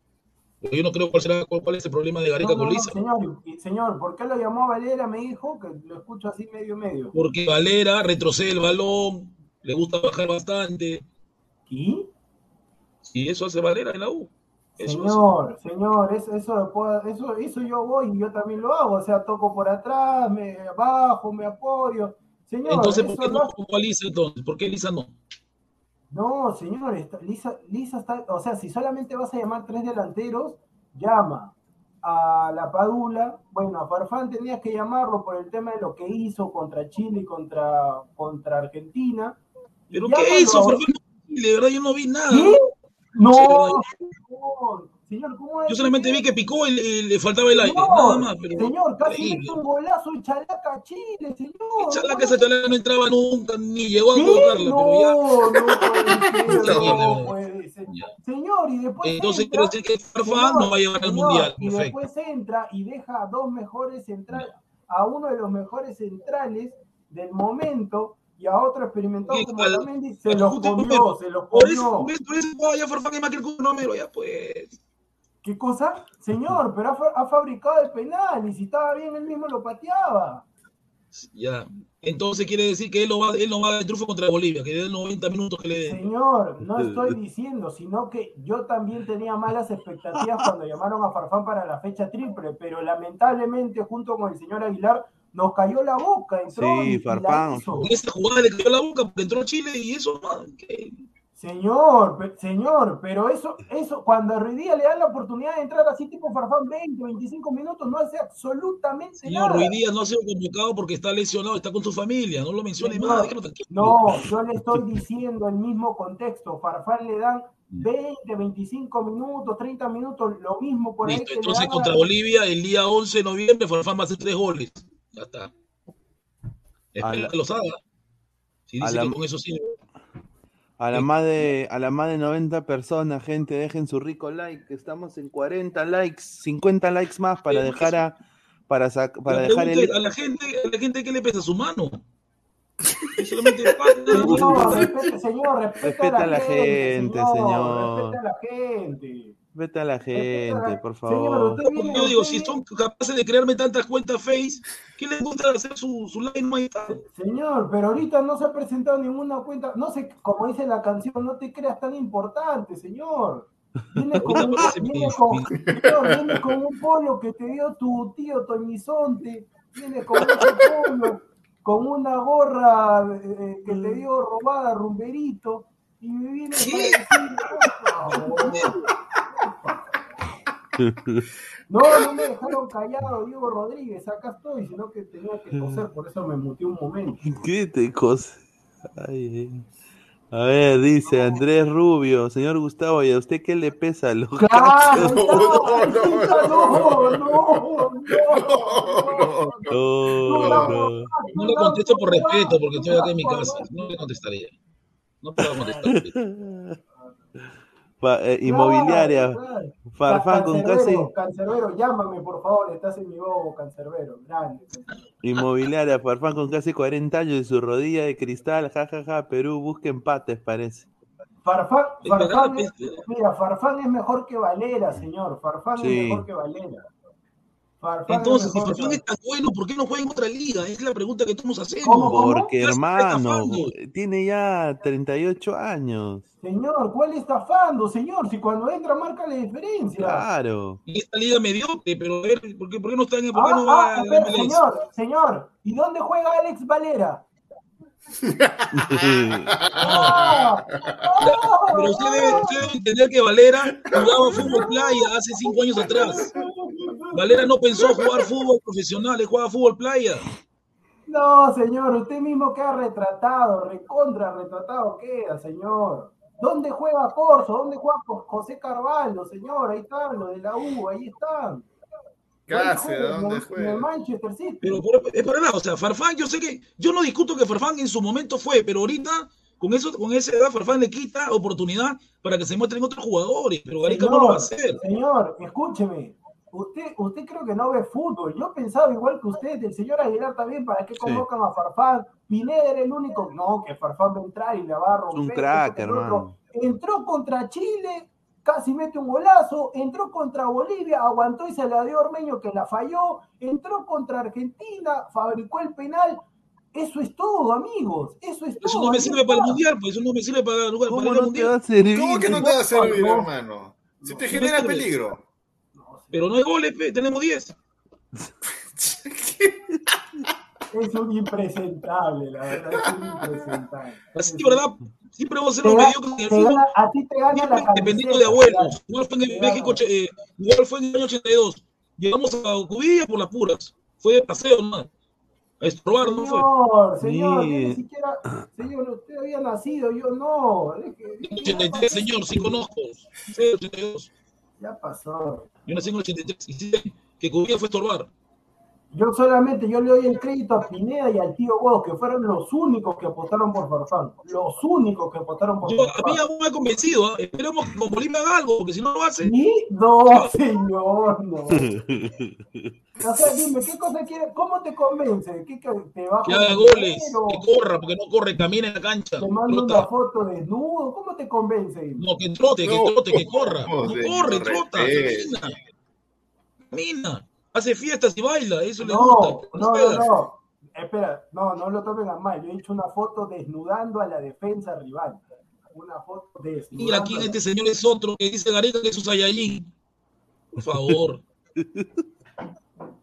Pero yo no creo cuál será cuál, es el problema de Gareca No, no, con no, Lisa. señor, señor, ¿por qué lo llamó Valera? Me dijo que lo escucho así medio medio. Porque Valera retrocede el balón, le gusta bajar bastante. ¿Y? Y eso hace Valera en la U. Eso. Señor, señor, eso, eso, eso, eso yo voy y yo también lo hago. O sea, toco por atrás, me bajo, me apoyo. Señor, Entonces, ¿por qué no a Lisa entonces? ¿Por qué Lisa no? No, señor, está- Lisa, Lisa está, o sea, si solamente vas a llamar tres delanteros, llama a la Padula, bueno, a Farfán tenías que llamarlo por el tema de lo que hizo contra Chile y contra, contra Argentina. ¿Pero Llámalo qué hizo? Farfán? De verdad, yo no vi nada. ¿Qué? No, señor, señor, ¿cómo es? Yo solamente vi que picó y, y le faltaba el aire, Señor, nada más. Pero señor, casi mete un golazo en Chalaca Chile, señor. Chalaca esa chalaka no entraba nunca, ni llegó a colocarla, No, pero ya. no ser, Increíble, no puede ser. Señor, y después Entonces quiere decir que Farfán señor, no va a llevar al señor, mundial. Y Perfecto. después entra y deja a dos mejores centrales, a uno de los mejores centrales del momento y a otro experimentado ¿Qué como? Otamendi, se los comió, se los comió. por eso, por eso más que el número, ya pues. ¿Qué cosa? Señor, pero ha, fa- ha fabricado el penal y si estaba bien él mismo lo pateaba. Ya. Entonces quiere decir que él no va, él no va a dar el triunfo contra Bolivia, que dé 90 minutos que le den. Señor, no estoy diciendo, sino que yo también tenía malas expectativas cuando llamaron a Farfán para la fecha triple, pero lamentablemente junto con el señor Aguilar nos cayó la boca. Entró Sí, y- y Farfán. Con esa jugada le cayó la boca porque entró Chile y eso, ¿qué? Señor, pe- señor, pero eso, eso, cuando a Ruidía le dan la oportunidad de entrar así tipo Farfán 20, 25 minutos, no hace absolutamente Señor nada. Ruiz Díaz no ha sido convocado porque está lesionado, está con su familia, no lo mencione Señor, más, déjalo tranquilo. No, yo le estoy diciendo el mismo contexto. Farfán le dan 20, 25 minutos, 30 minutos, lo mismo por ahí Listo, le entonces contra Bolivia el día 11 de noviembre Farfán va a hacer tres goles. Ya está. Espero la- que los haga. Si a dice la- que con eso sí. A la más de, a la más de 90 personas, gente, dejen su rico like. Estamos en 40 likes, 50 likes más para dejar a, para, sac- para dejar el, a la gente, a la gente ¿qué le pesa su mano? Es solamente. Señor, respete, señor, Respeta a a la, la gente, gente, señor. señor. Respete a la gente. Vete a la gente, por Señor, favor. viene, yo digo, si son capaces de crearme tantas cuentas Face, ¿qué les gusta hacer su, su live? Señor, pero ahorita no se ha presentado ninguna cuenta, no sé, como dice la canción, no te creas tan importante, señor. Viene con, un, viene parece con- mi- señor, viene con un polo que te dio tu tío Toñizonte, viene con ese polo, con una gorra eh, que te dio robada Rumberito, y me viene decir, favor. No, no me dejaron callado, Diego Rodríguez, acá estoy, sino que tenía que toser, por eso me muteé un momento. ¿Qué te? Ay, ay. A ver, dice Andrés Rubio, señor Gustavo, ¿y a usted qué le pesa los Claro, no, no, no, no, No, no. No le contesto por respeto, porque estoy acá en mi casa. No le contestaría. No puedo contestar. Pa- eh, inmobiliaria, Claro, claro. Farfán con casi. Cancerbero, llámame por favor, estás en mi bobo, Cancerbero, grande. Inmobiliaria, Farfán con casi 40 años y su rodilla de cristal, jajaja, Perú busca empates, parece. Farfán, Farfán, es- mira, Farfán es mejor que Valera, señor, Farfán Sí. es mejor que Valera. Farfán Entonces, es si Farfán es tan bueno, ¿por qué no juega en otra liga? Es la pregunta que todos hacemos. ¿Cómo, cómo? Porque, está hermano, tiene ya 38 años. Señor, ¿cuál estafando, señor? Si cuando entra marca la diferencia. Claro. Y esta liga mediocre, pero a ver, ¿por qué, por qué no está en por qué Ah, no va ah, señor, señor, ¿y dónde juega Alex Valera? Ah, Pero usted debe, usted debe entender que Valera jugaba fútbol playa hace cinco años atrás. Valera no pensó jugar fútbol profesional, él jugaba fútbol playa. No, señor, usted mismo queda retratado, recontra retratado queda, señor. ¿Dónde juega Corso? ¿Dónde juega Jo- José Carvalho, señor? Ahí están, los de la U, ahí están. Casi, ¿Dónde ¿de dónde En el juega? Manchester City. Pero es para nada, o sea, Farfán, yo sé que, yo no discuto que Farfán en su momento fue, pero ahorita, con eso, con esa edad, Farfán le quita oportunidad para que se muestren otros jugadores, pero Gareca no lo va a hacer. Señor, escúcheme. Usted, usted creo que no ve fútbol. Yo pensaba igual que usted, el señor Aguilar también, ¿para qué convocan a Farfán? Pineda era el único. No, que Farfán va a entrar y la va a romper. un crack, hermano. Entró contra Chile, casi mete un golazo. Entró contra Bolivia, aguantó y se la dio Ormeño que la falló. Entró contra Argentina, fabricó el penal. Eso es todo, amigos. Eso es todo. Eso no me sirve para el mundial, pues eso no me sirve para, para ¿Cómo ir al no te mundial. va a servir? ¿Cómo que no te va a servir, No. hermano? Si te genera peligro. Pero no hay goles, pe, tenemos 10. Es un impresentable, la verdad, es un impresentable. Así, ¿verdad? Siempre vamos a ser ga- mediocres en el fútbol. a ti te gana la dependiendo de abuelos. Igual fue en Te México, eh, igual fue en el año 82. Llegamos a Cubilla por las puras. Fue de paseo, ¿no? A estrobar, ¿no fue? Señor, Sí. ni siquiera, señor, usted había nacido, yo no. En el 83, señor, sí conozco. Sí, 82. Ya pasó. Yo nací en el 83 y sí, que Cubilla fue estorbar. Yo solamente, yo le doy el crédito a Pineda y al tío Godo, que fueron los únicos que apostaron por Farfán. Los únicos que apostaron por Yo, a mí Farfán. aún me ha convencido. ¿ah? Esperemos que con Bolivia haga algo, porque si no lo hace. ¿Sí? No, señor, no. O sea, dime, ¿qué cosa quiere? ¿Cómo te convence? ¿Qué, que te bajo Que haga goles, dinero? que corra, porque no corre, camina en la cancha. Te mando una foto desnudo. ¿Cómo te convence? No, que trote, que No, trote, que corra. No señor, corre, trota, camina. Camina. Hace fiestas y baila, eso le No, gusta. no, no, no. Espera, no, no lo tomen a mal. Yo he hecho una foto desnudando a la defensa rival. Una foto desnudando. Mira, aquí este señor es otro que dice Gareca que es un Saiyajin. Por favor.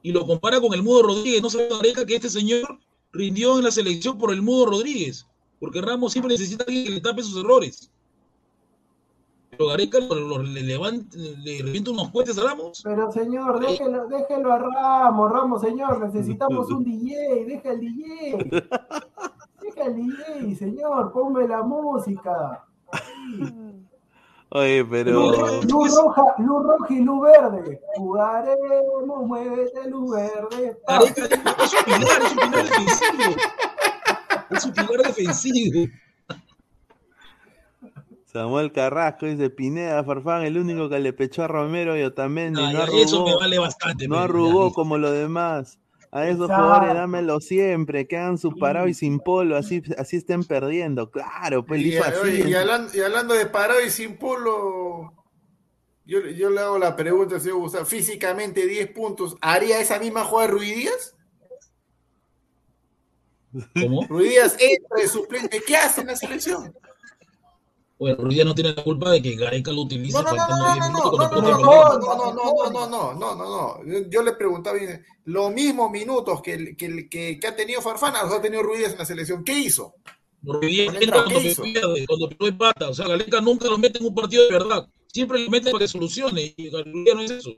Y lo compara con el Mudo Rodríguez. No sabe Gareca que este señor rindió en la selección por el Mudo Rodríguez. Porque Ramos siempre necesita alguien que le tape sus errores. Pero Gareca lo- lo- le, levanta, le revienta unos cohetes a Ramos. Pero señor, déjelo, déjelo a Ramos, Ramos, señor, necesitamos un DJ, deja el DJ. Deja el DJ, señor, ponme la música. Ahí. Oye, pero. Luz, luz roja, luz roja y luz verde. Jugaremos, muévete, luz verde. Gareca es un pilar, es un pilar defensivo. Es un pilar defensivo. Samuel Carrasco dice Pineda Farfán, el único que le pechó a Romero y Otamendi. Ah, no arrugó, eso me vale bastante. no pero arrugó ya, como los demás. A esos jugadores dámelo siempre, que hagan su parado y sin polo, así, así estén perdiendo. Claro, pues Y, así. y hablando, y hablando de parado y sin polo, yo, yo le hago la pregunta, señor Gustavo, físicamente 10 puntos, ¿haría esa misma jugada Ruiz Díaz? ¿Cómo? Ruiz Díaz entra de suplente, ¿qué hace en la selección? Bueno, Ruiz Díaz no tiene la culpa de que Gareca lo utilice No, no, no, no, 10 no, no, no, no, no, no, no, no, no, no, no, no, no. Yo, le preguntaba los mismos minutos que, que, que, que ha tenido Farfana los ha tenido Ruiz Díaz en la selección. ¿Qué hizo? Ruiz Díaz ¿Dónde entra cuando pierde, cuando empata. O sea, Gareca nunca lo mete en un partido de verdad. Siempre lo mete para que solucione. Y Ruiz Díaz no es eso.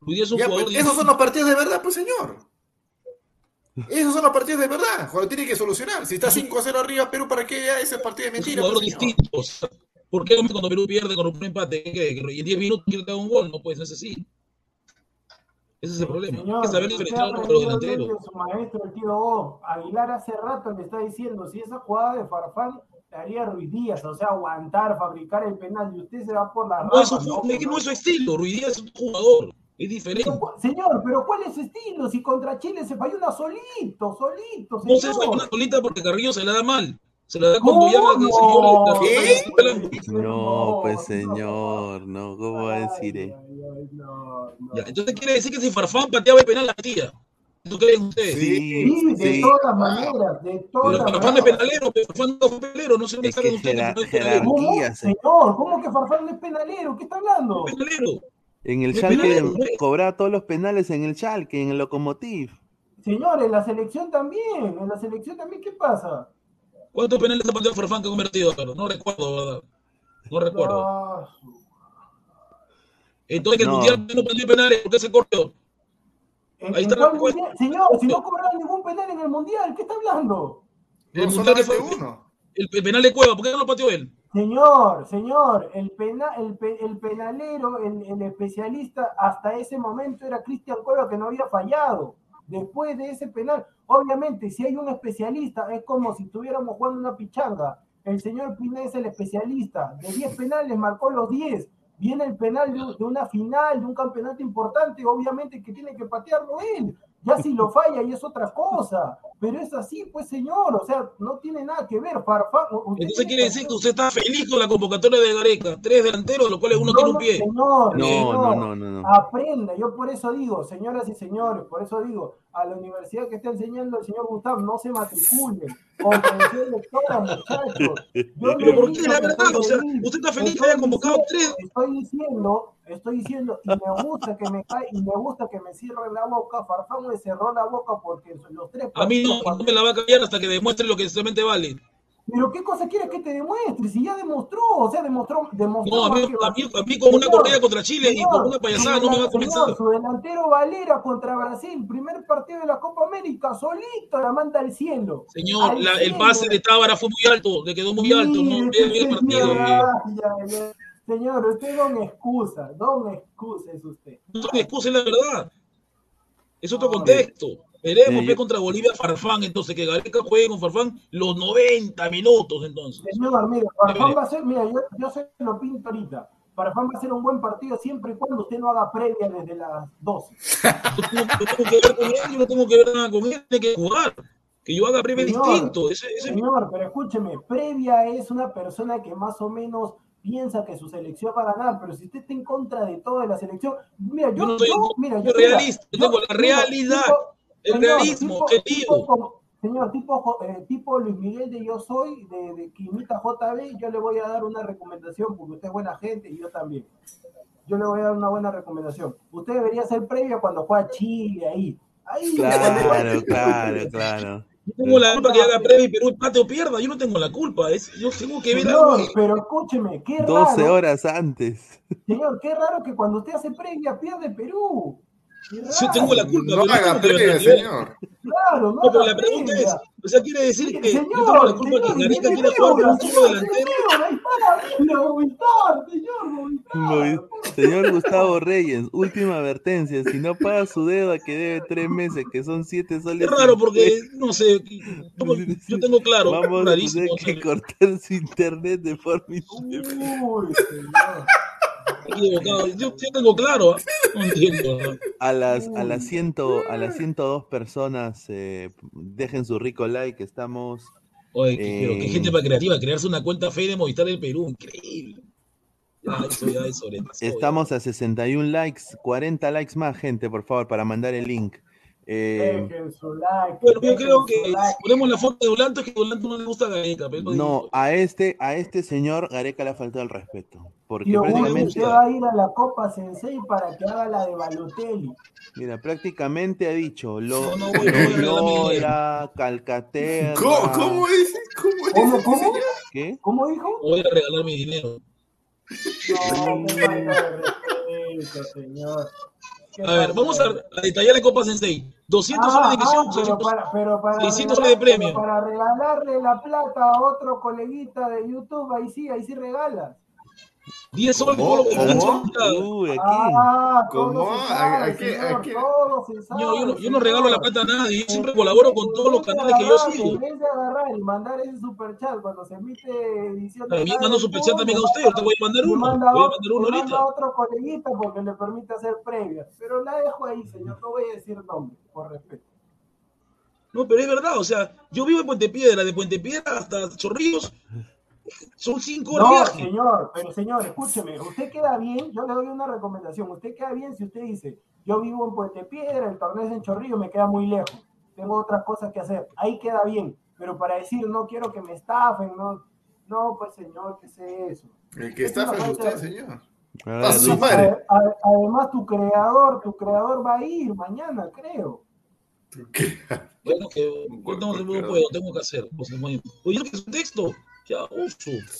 Ruiz Díaz es un Ya, jugador pues, esos son los partidos de verdad, pues señor. Esos son los partidos de verdad, cuando tiene que solucionar. Si está 5-0 arriba Perú, ¿para qué ya ese partido de es un mentira? jugador pues, distinto. O sea, ¿Por qué cuando Perú pierde con un empate? Que en 10 minutos quiere dar un gol. No puede ser así. Ese es el problema. Señor, Hay que saber diferenciar entre los delanteros. de su maestro, el tío. Aguilar hace rato le está diciendo, si esa jugada de Farfán le haría Ruiz Díaz, o sea, aguantar, fabricar el penal, y usted se va por la No es, es que no es su estilo. Ruiz Díaz es un jugador. Es diferente. Pero, Señor, pero ¿cuál es su estilo? Si contra Chile se falló una solito, solito, No se fue una solita porque Carrillo se la da mal. Se la da cuando ya la señores. No, pues señor, no, ¿cómo va a decir? eh? Ya, entonces quiere decir que si Farfán pateaba el penal la tía. ¿Eso creen ustedes? Sí, Sí, de sí. todas maneras, de Pero todas Farfán es maneras. penalero, pero Farfán no fue penalero, no sé dónde Es que ustedes no es Señor, ¿cómo que Farfán no es penalero? ¿Qué está hablando? penalero. En el Es penalero, ¿no? cobraba todos los penales en el Schalke, en el Lokomotiv. Señor, en la selección también, en la selección también, ¿qué pasa? ¿Cuántos penales ha pateado Farfán que ha convertido? No recuerdo, ¿verdad? No recuerdo. Entonces que el No. Mundial no pateó penales, ¿por qué se corrió? ¿en- Ahí está la mundial? Señor, si no cobraron ningún penal en el mundial, ¿qué está hablando? El, No, mundial fue, uno. el, el penal de Cueva, ¿por qué no lo pateó él? Señor, señor, el, pena, el, pe- el penalero, el, el especialista, hasta ese momento era Cristian Cueva que no había fallado. Después de ese penal, obviamente, si hay un especialista, es como si estuviéramos jugando una pichanga. El señor Pineda es el especialista. De 10 penales marcó los 10. Viene el penal de, de una final, de un campeonato importante, obviamente que tiene que patearlo él. Ya si lo falla y es otra cosa. Pero es así, pues señor, o sea, no tiene nada que ver. Farfán, usted Entonces quiere decir que usted está feliz con la convocatoria de Gareca. Tres delanteros, de los cuales uno No, tiene un no, pie. Señor, No, señor, no, no, no, no. Aprenda, yo por eso digo, señoras y señores, por eso digo, a la universidad que está enseñando el señor Gustavo, no se matriculen. Lectora, muchachos. Yo no Pero he ¿por dicho qué la verdad? O sea, usted está feliz que haya convocado tres. Estoy diciendo, estoy diciendo, y me gusta que me cae, y me gusta que me cierre la boca. Farfán me cerró la boca porque los tres A mí no, no me la va a cambiar hasta que demuestre lo que realmente vale. Pero qué cosa quieres que te demuestre, si ya demostró, o sea, demostró, demostró No, a mí, más que a mí, a mí con una corrida contra Chile y con una payasada no me va a convencer. su delantero Valera contra Brasil, primer partido de la Copa América, solito la manda al cielo. Señor, Al la- el pase de Tábara fue muy alto, le quedó muy alto, no Mire, ve bien el partido. señor, usted don excusa, don excusa es usted. No son excusas, es la verdad. Es otro contexto. Ve yo- contra Bolivia Farfán, entonces que Gareca juegue con Farfán los 90 minutos entonces. Señor, mire, Farfán va a ser, mira, yo, yo se lo pinto ahorita. Farfán va a ser un buen partido siempre y cuando usted no haga previa desde las 12. Yo tengo, yo tengo que ver con él, yo no tengo que ver nada con él, tiene que jugar. Que yo haga previo Señor, distinto. Ese, ese Señor, pero escúcheme, previa es una persona que más o menos piensa que su selección va a ganar, pero si usted está en contra de toda la selección, mira, yo, Yo no estoy en yo- mira, soy yo, mira, realista, yo tengo la mira, realidad, el realismo, tipo como- señor, tipo, eh, tipo Luis Miguel de Yo Soy, de, de que imita JB, yo le voy a dar una recomendación porque usted es buena gente y yo también. Yo le voy a dar una buena recomendación. Usted debería hacer previa cuando juega Chile ahí. Ahí, Claro, claro, claro. Yo tengo la culpa que haga previo y Perú empate o pierda. Yo no tengo la culpa. Es, yo tengo que ver Señor, algo. pero escúcheme, qué 12 raro. horas antes. Señor, qué raro que cuando usted hace previa pierde Perú. Yo tengo la culpa. No pero yo haga nivel. señor. Claro, no, No, pero la pregunta previa. es, o sea, quiere decir que yo Señor, tengo la culpa que señor, Gareca ¿qué quiere jugar con un solo delantero. señor, señor, Gustavo Reyes, última advertencia. Si no paga su deuda que debe tres meses, que son siete soles. Es raro porque, no sé, yo, yo tengo claro, Vamos a rarísimo. tener que cortar su internet de forma Uy, señor. Equivocado. Yo, yo tengo claro, ¿ah? no entiendo. ¿no? A las, a las, ciento, a las 102 personas, eh, dejen su rico like, estamos... Oye, qué- pero qué eh, gente creativa, crearse una cuenta fe de Movistar del Perú, increíble. Ya es sobrepasó, ya. Estamos a 61 likes, 40 likes más, gente, por favor, para mandar el link. Eh, Dejen su like. Bueno, yo creo que like. si ponemos la foto de Dulanto, es que Dulanto no le gusta a Gareca. pero no, a este, a este señor Gareca le ha faltado el respeto. Porque Willy, prácticamente, usted va a ir a la Copa Sensei para que haga la de Balotelli. mira, prácticamente ha dicho lo, No, no Calcaterra. ¿Cómo, cómo dice? ¿Cómo ¿Cómo, dice, cómo? señor? ¿Qué? ¿Cómo dijo? Voy a regalar mi dinero. No, falta de respeto, señor. A ver, vamos a, a detallar la Copa Sensei. 200 soles de Ah, inscripción, ah, pero 600 para, pero para 600 regalar- soles de premio. Para regalarle la plata a otro coleguita de YouTube, ahí sí, ahí sí regalas. 10 soles ¿Cómo? ¿Cómo? Uy, aquí. Ah, yo no, yo no regalo la plata a nadie, yo siempre colaboro con todos los canales que yo sigo. En vez de agarrar y mandar ese superchat cuando se emite edición También mando superchat también a usted, ahorita voy a mandar uno, manda voy a mandar uno le manda ahorita. otro coleguita porque le permite hacer previas. Pero la dejo ahí, señor, no voy a decir nombre, por respeto. No, pero es verdad, o sea, yo vivo en Puente Piedra, de Puente Piedra hasta Chorrillos, son 5 horas No, de viaje. señor, pero señor, escúcheme, usted queda bien, yo le doy una recomendación, usted queda bien si usted dice, yo vivo en Puente Piedra, el torneo es en Chorrillo, me queda muy lejos, tengo otras cosas que hacer, ahí queda bien, pero para decir no quiero que me estafen, no, no, pues señor, ¿qué es eso? El que está Es usted, falta- señor. Ahora A su madre. A- a- además, tu creador, tu creador va a ir mañana, creo. ¿Qué? Bueno, que no, no puedo, tengo que hacer. Muy- Oye, ¿qué es un texto?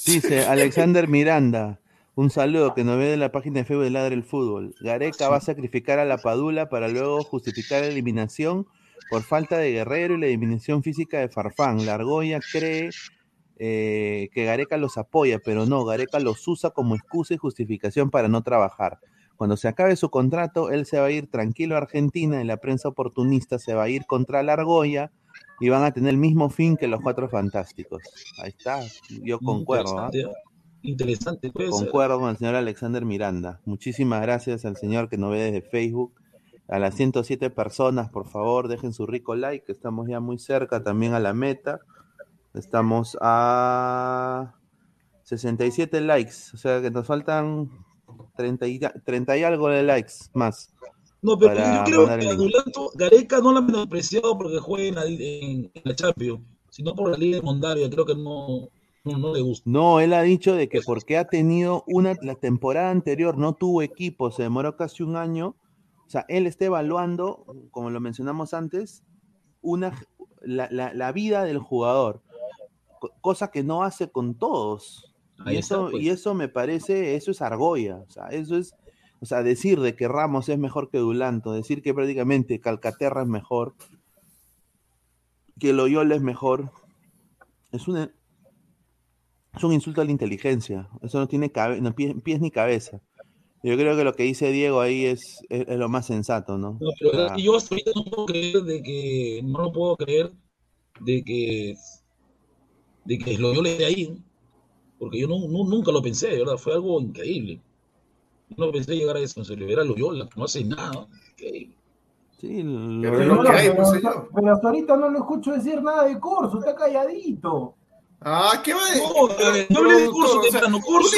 Dice Alexander Miranda. Un saludo que nos ve de la página de Facebook de Ladre el Fútbol. Gareca va a sacrificar a la Padula para luego justificar la eliminación por falta de guerrero y la eliminación física de Farfán. La Argolla cree eh, que Gareca los apoya, pero no, Gareca los usa como excusa y justificación para no trabajar. Cuando se acabe su contrato, él se va a ir tranquilo a Argentina y la prensa oportunista se va a ir contra la Argolla y van a tener el mismo fin que los cuatro fantásticos. Ahí está, yo concuerdo. ¿ah? Interesante, ¿eh? Ser. Concuerdo con el señor Alexander Miranda. Muchísimas gracias al señor que nos ve desde Facebook. A las 107 personas, por favor, dejen su rico like, que estamos ya muy cerca también a la meta. Estamos a 67 likes, o sea que nos faltan 30 y, 30 y algo de likes más. No, pero para yo creo que a Gareca no lo ha menospreciado porque juega en la, en, en la Champions, sino por la Liga de Mondavia. Creo que no, no, no le gusta. No, él ha dicho de que porque ha tenido una, la temporada anterior no tuvo equipo, se demoró casi un año. O sea, él está evaluando, como lo mencionamos antes, una, la, la- la vida del jugador, co- cosa que no hace con todos. Y está, eso, pues. y eso me parece, eso es argolla. O sea, eso es, o sea, decir de que Ramos es mejor que Dulanto, decir que prácticamente Calcaterra es mejor, que Loyola es mejor, es una, es un insulto a la inteligencia. Eso no tiene cabe- no, pie- pies ni cabeza. Yo creo que lo que dice Diego ahí es, es, es lo más sensato, ¿no? No, pero O sea, yo hasta ahorita no puedo creer de que, no lo puedo creer de que, de que lo yo le dé ahí, ¿no? porque yo no, no- nunca lo pensé, ¿verdad? Fue algo increíble. No pensé llegar a eso, se le verá a Loyola, que no hace nada. Sí, lo- Pero lo- lo que hay, pero, señor. pero hasta ahorita no le escucho decir nada de curso, está calladito. Ah, ¿qué va a No, a ver, no hablé de Corso temprano. Corso-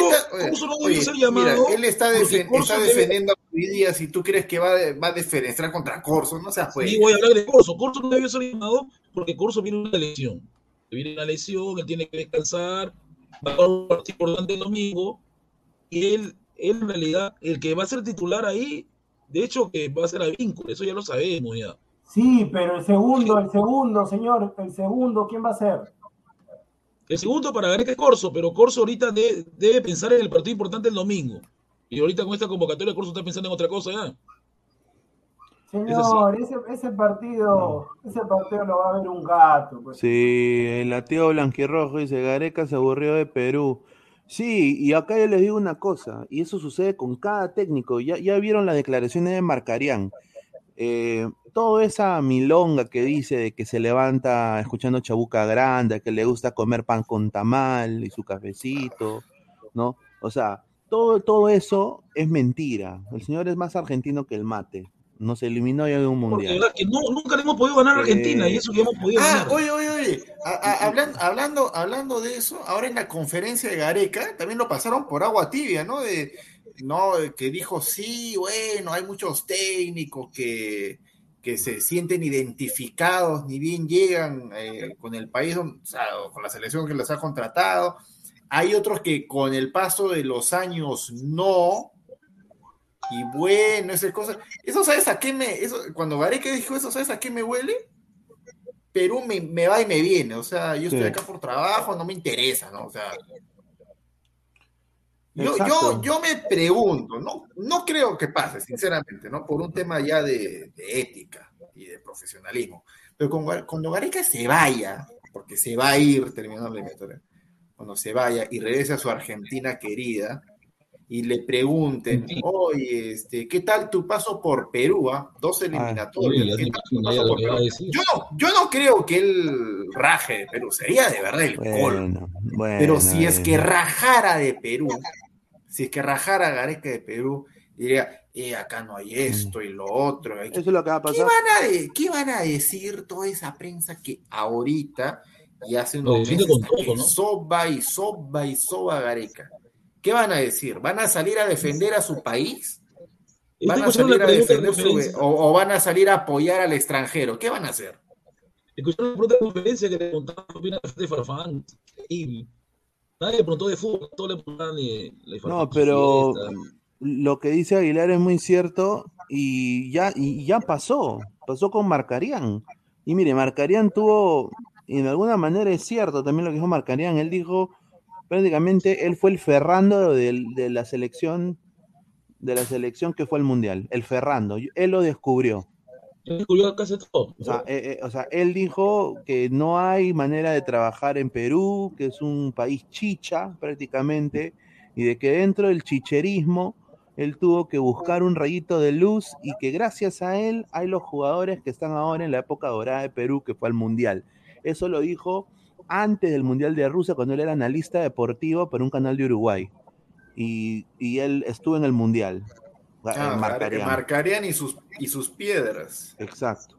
Corso no debe ser mira, llamado él está, defen- Corso está debe- defendiendo a hoy día. Si tú crees que va, a- va a defenestrar contra Corso, no seas pues. Sí, voy a hablar de Corso. Corso no debió ser llamado porque Corso viene una lesión. Viene una lesión, él tiene que descansar, va a jugar un partido importante el domingo. Y él en realidad, el que va a ser titular ahí, de hecho, que va a ser a vínculo, eso ya lo sabemos ya. Sí, pero el segundo, el segundo, señor, el segundo, ¿quién va a ser? El segundo para Gareca es Corso, pero Corso ahorita de- debe pensar en el partido importante el domingo. Y ahorita con esta convocatoria, Corso está pensando en otra cosa ya. Señor, ese, ese partido, ese partido lo va a ver un gato. Pues. Sí, el lateo blanquirrojo dice, Gareca se aburrió de Perú. Sí, y acá yo les digo una cosa, y eso sucede con cada técnico. Ya, ya vieron las declaraciones de Marcarián. Eh, toda esa milonga que dice de que se levanta escuchando Chabuca Grande, que le gusta comer pan con tamal y su cafecito, ¿no? O sea, todo, todo eso es mentira. El señor es más argentino que el mate. Nos eliminó ya de un Porque mundial. verdad que no, nunca le hemos podido ganar a Argentina Eh, y eso que hemos podido Ah, ganar. oye, oye, oye. a- a- hablando, hablando, hablando de eso, ahora en la conferencia de Gareca también lo pasaron por agua tibia, ¿no? De, no, que dijo, sí, bueno, hay muchos técnicos que, que se sienten identificados, ni bien llegan eh, con el país, o sea, con la selección que los ha contratado. Hay otros que con el paso de los años no. Y bueno, esas cosas. Eso, ¿sabes a qué me.? Eso, cuando Gareca dijo eso, ¿sabes a qué me huele? Perú me, me va y me viene. O sea, yo estoy Sí. acá por trabajo, no me interesa, ¿no? O sea. Yo, yo, yo me pregunto, no, no creo que pase, sinceramente, ¿no? Por un tema ya de, de ética y de profesionalismo. Pero con, Gar- cuando Gareca se vaya, porque se va a ir terminando la eliminatoria, cuando se vaya y regrese a su Argentina querida, y le pregunten, oye, este, ¿qué tal tu paso por Perú? ah? Dos eliminatorias. Uy, ya ¿qué te tal tu imaginas ya paso lo por que va a Perú? decir. Yo no, yo no creo que él raje de Perú, sería de verdad el colmo. Bueno, bueno. Pero si es que bueno. rajara de Perú, si es que rajara Gareca de Perú, diría, eh, acá no hay esto y lo otro. hay que- Eso es lo que va a ¿Qué van, a de- qué van a decir toda esa prensa que ahorita y hace unos meses con está que todo, ¿no? soba y soba y soba Gareca? ¿Qué van a decir? ¿Van a salir a defender a su país? ¿Van a salir a de defender su... o, o van a salir a apoyar al extranjero? ¿Qué van a hacer? Escucharon la pregunta de conferencia que le preguntaban qué opina de Farfán. Y nadie le preguntó de fútbol, todos le preguntaban de, de Farfán. No, pero lo que dice Aguilar es muy cierto y ya, y ya pasó. Pasó con Marcarián. Y mire, Marcarián tuvo, y en alguna manera es cierto también lo que dijo Marcarián. Él dijo, prácticamente, él fue el Ferrando de, la selección, de la selección que fue el Mundial. El Ferrando. Él lo descubrió. Él descubrió casi todo. O sea, eh, eh, o sea, él dijo que no hay manera de trabajar en Perú, que es un país chicha prácticamente, y de que dentro del chicherismo él tuvo que buscar un rayito de luz y que gracias a él hay los jugadores que están ahora en la época dorada de Perú, que fue al Mundial. Eso lo dijo antes del Mundial de Rusia, cuando él era analista deportivo para un canal de Uruguay. Y, y él estuvo en el Mundial. Ah. Marcarían y sus, y sus piedras. Exacto.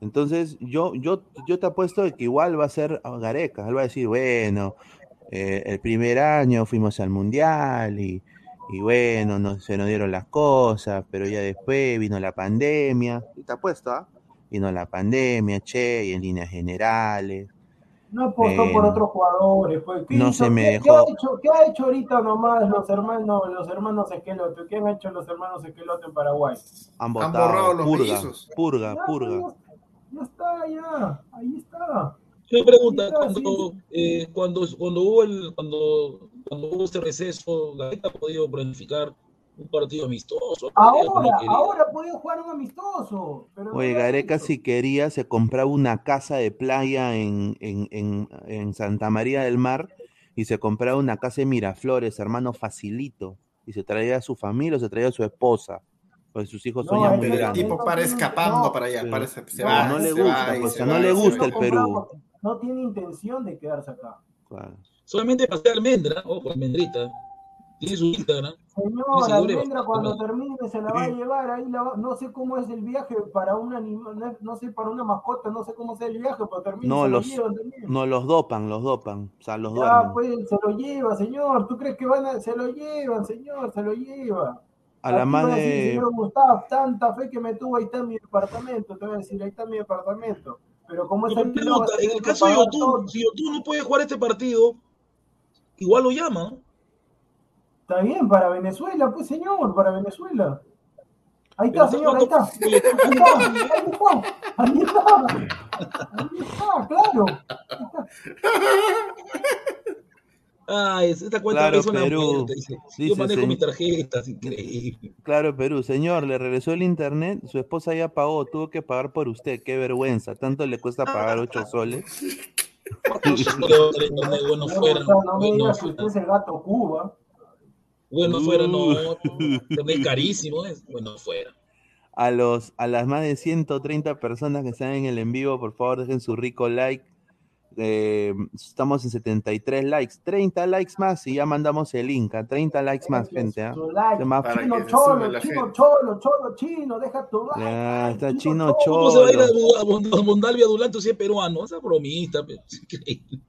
Entonces, yo, yo, yo te apuesto de que igual va a ser Gareca. Él va a decir, bueno, eh, el primer año fuimos al mundial y, y bueno, no, se nos dieron las cosas, pero ya después vino la pandemia. Y te apuesto, ¿ah? Vino la pandemia, che, y en líneas generales. No apostó por otros jugadores. Pues. ¿Qué No hizo? se me ¿Qué- dejó. ¿qué, ha hecho, qué ha hecho ahorita nomás los hermanos, los hermanos Esquelote? ¿Qué han hecho los hermanos Esquelote en Paraguay? Han borrado los purga, mellizos. purga, Ya, purga. Ya, ya está, ya. Ahí está. Una pregunta, sí. cuando, eh, cuando, cuando hubo el, cuando, cuando hubo este receso, Gareca ha podido planificar un partido amistoso. Ahora, quería. ahora podía jugar un amistoso. Pero no Oye, Gareca si quería se compraba una casa de playa en, en, en, en Santa María del Mar y se compraba una casa en Miraflores, hermano, facilito. Y se traía a su familia o se traía a su esposa. Pues sus hijos son No, ya el- muy Pero el grandes. tipo para escapando No, para allá. pero- para- se, se pero va, no le se gusta, va y pues, se no va, le gusta el Perú. No tiene intención de quedarse acá. Claro. Solamente pasé almendra, ojo, almendrita. Tiene su Instagram. Señor, Almendra cuando termine se la va a llevar, ahí la va- no sé cómo es el viaje para un animal, no sé, para una mascota, no sé cómo es el viaje, pero termina No, se los, lo llevan también. no, los dopan, los dopan. O sea, los ya, duermen. pues, se lo lleva, señor, ¿tú crees que van a, se lo llevan, señor, se lo lleva? A la decir, de... señor Gustavo, tanta fe que me tuvo, ahí está mi departamento, te voy a decir, ahí está mi departamento. Pero como es Pero el en el caso de Yotun, si Yotun no puede jugar este partido, igual lo llama, ¿no? Está bien, para Venezuela, pues señor, para Venezuela. Ahí está, señor, ahí está. ¿cuánto- Ahí está, ahí está, ahí está. Ahí está, claro. Ah, es- esta cuenta Claro, es una Perú. muerte, dice. Dice, Yo manejo sí. mi tarjeta, es increíble. Claro, Perú. Señor, le regresó el internet, su esposa ya pagó, tuvo que pagar por usted. Qué vergüenza. Tanto le cuesta pagar ocho soles. no que fuera, usted es el gato Cuba. Bueno fuera, no, Uh. internet carísimo, es bueno fuera. A, los, a las más de 130 personas que están en el en vivo, por favor, dejen su rico like. Eh, estamos en 73 likes, 30 likes más y ya mandamos el link, a 30 likes más, gente. ¿ah? Like. Más- Chino cholo, chino gente. cholo, cholo, chino, deja tu like. Ya, está Chino chino ¿Cómo se va a ir a, cholo. a, a Mondalvia Dulanto si es peruano? Esa bromista, pero es increíble.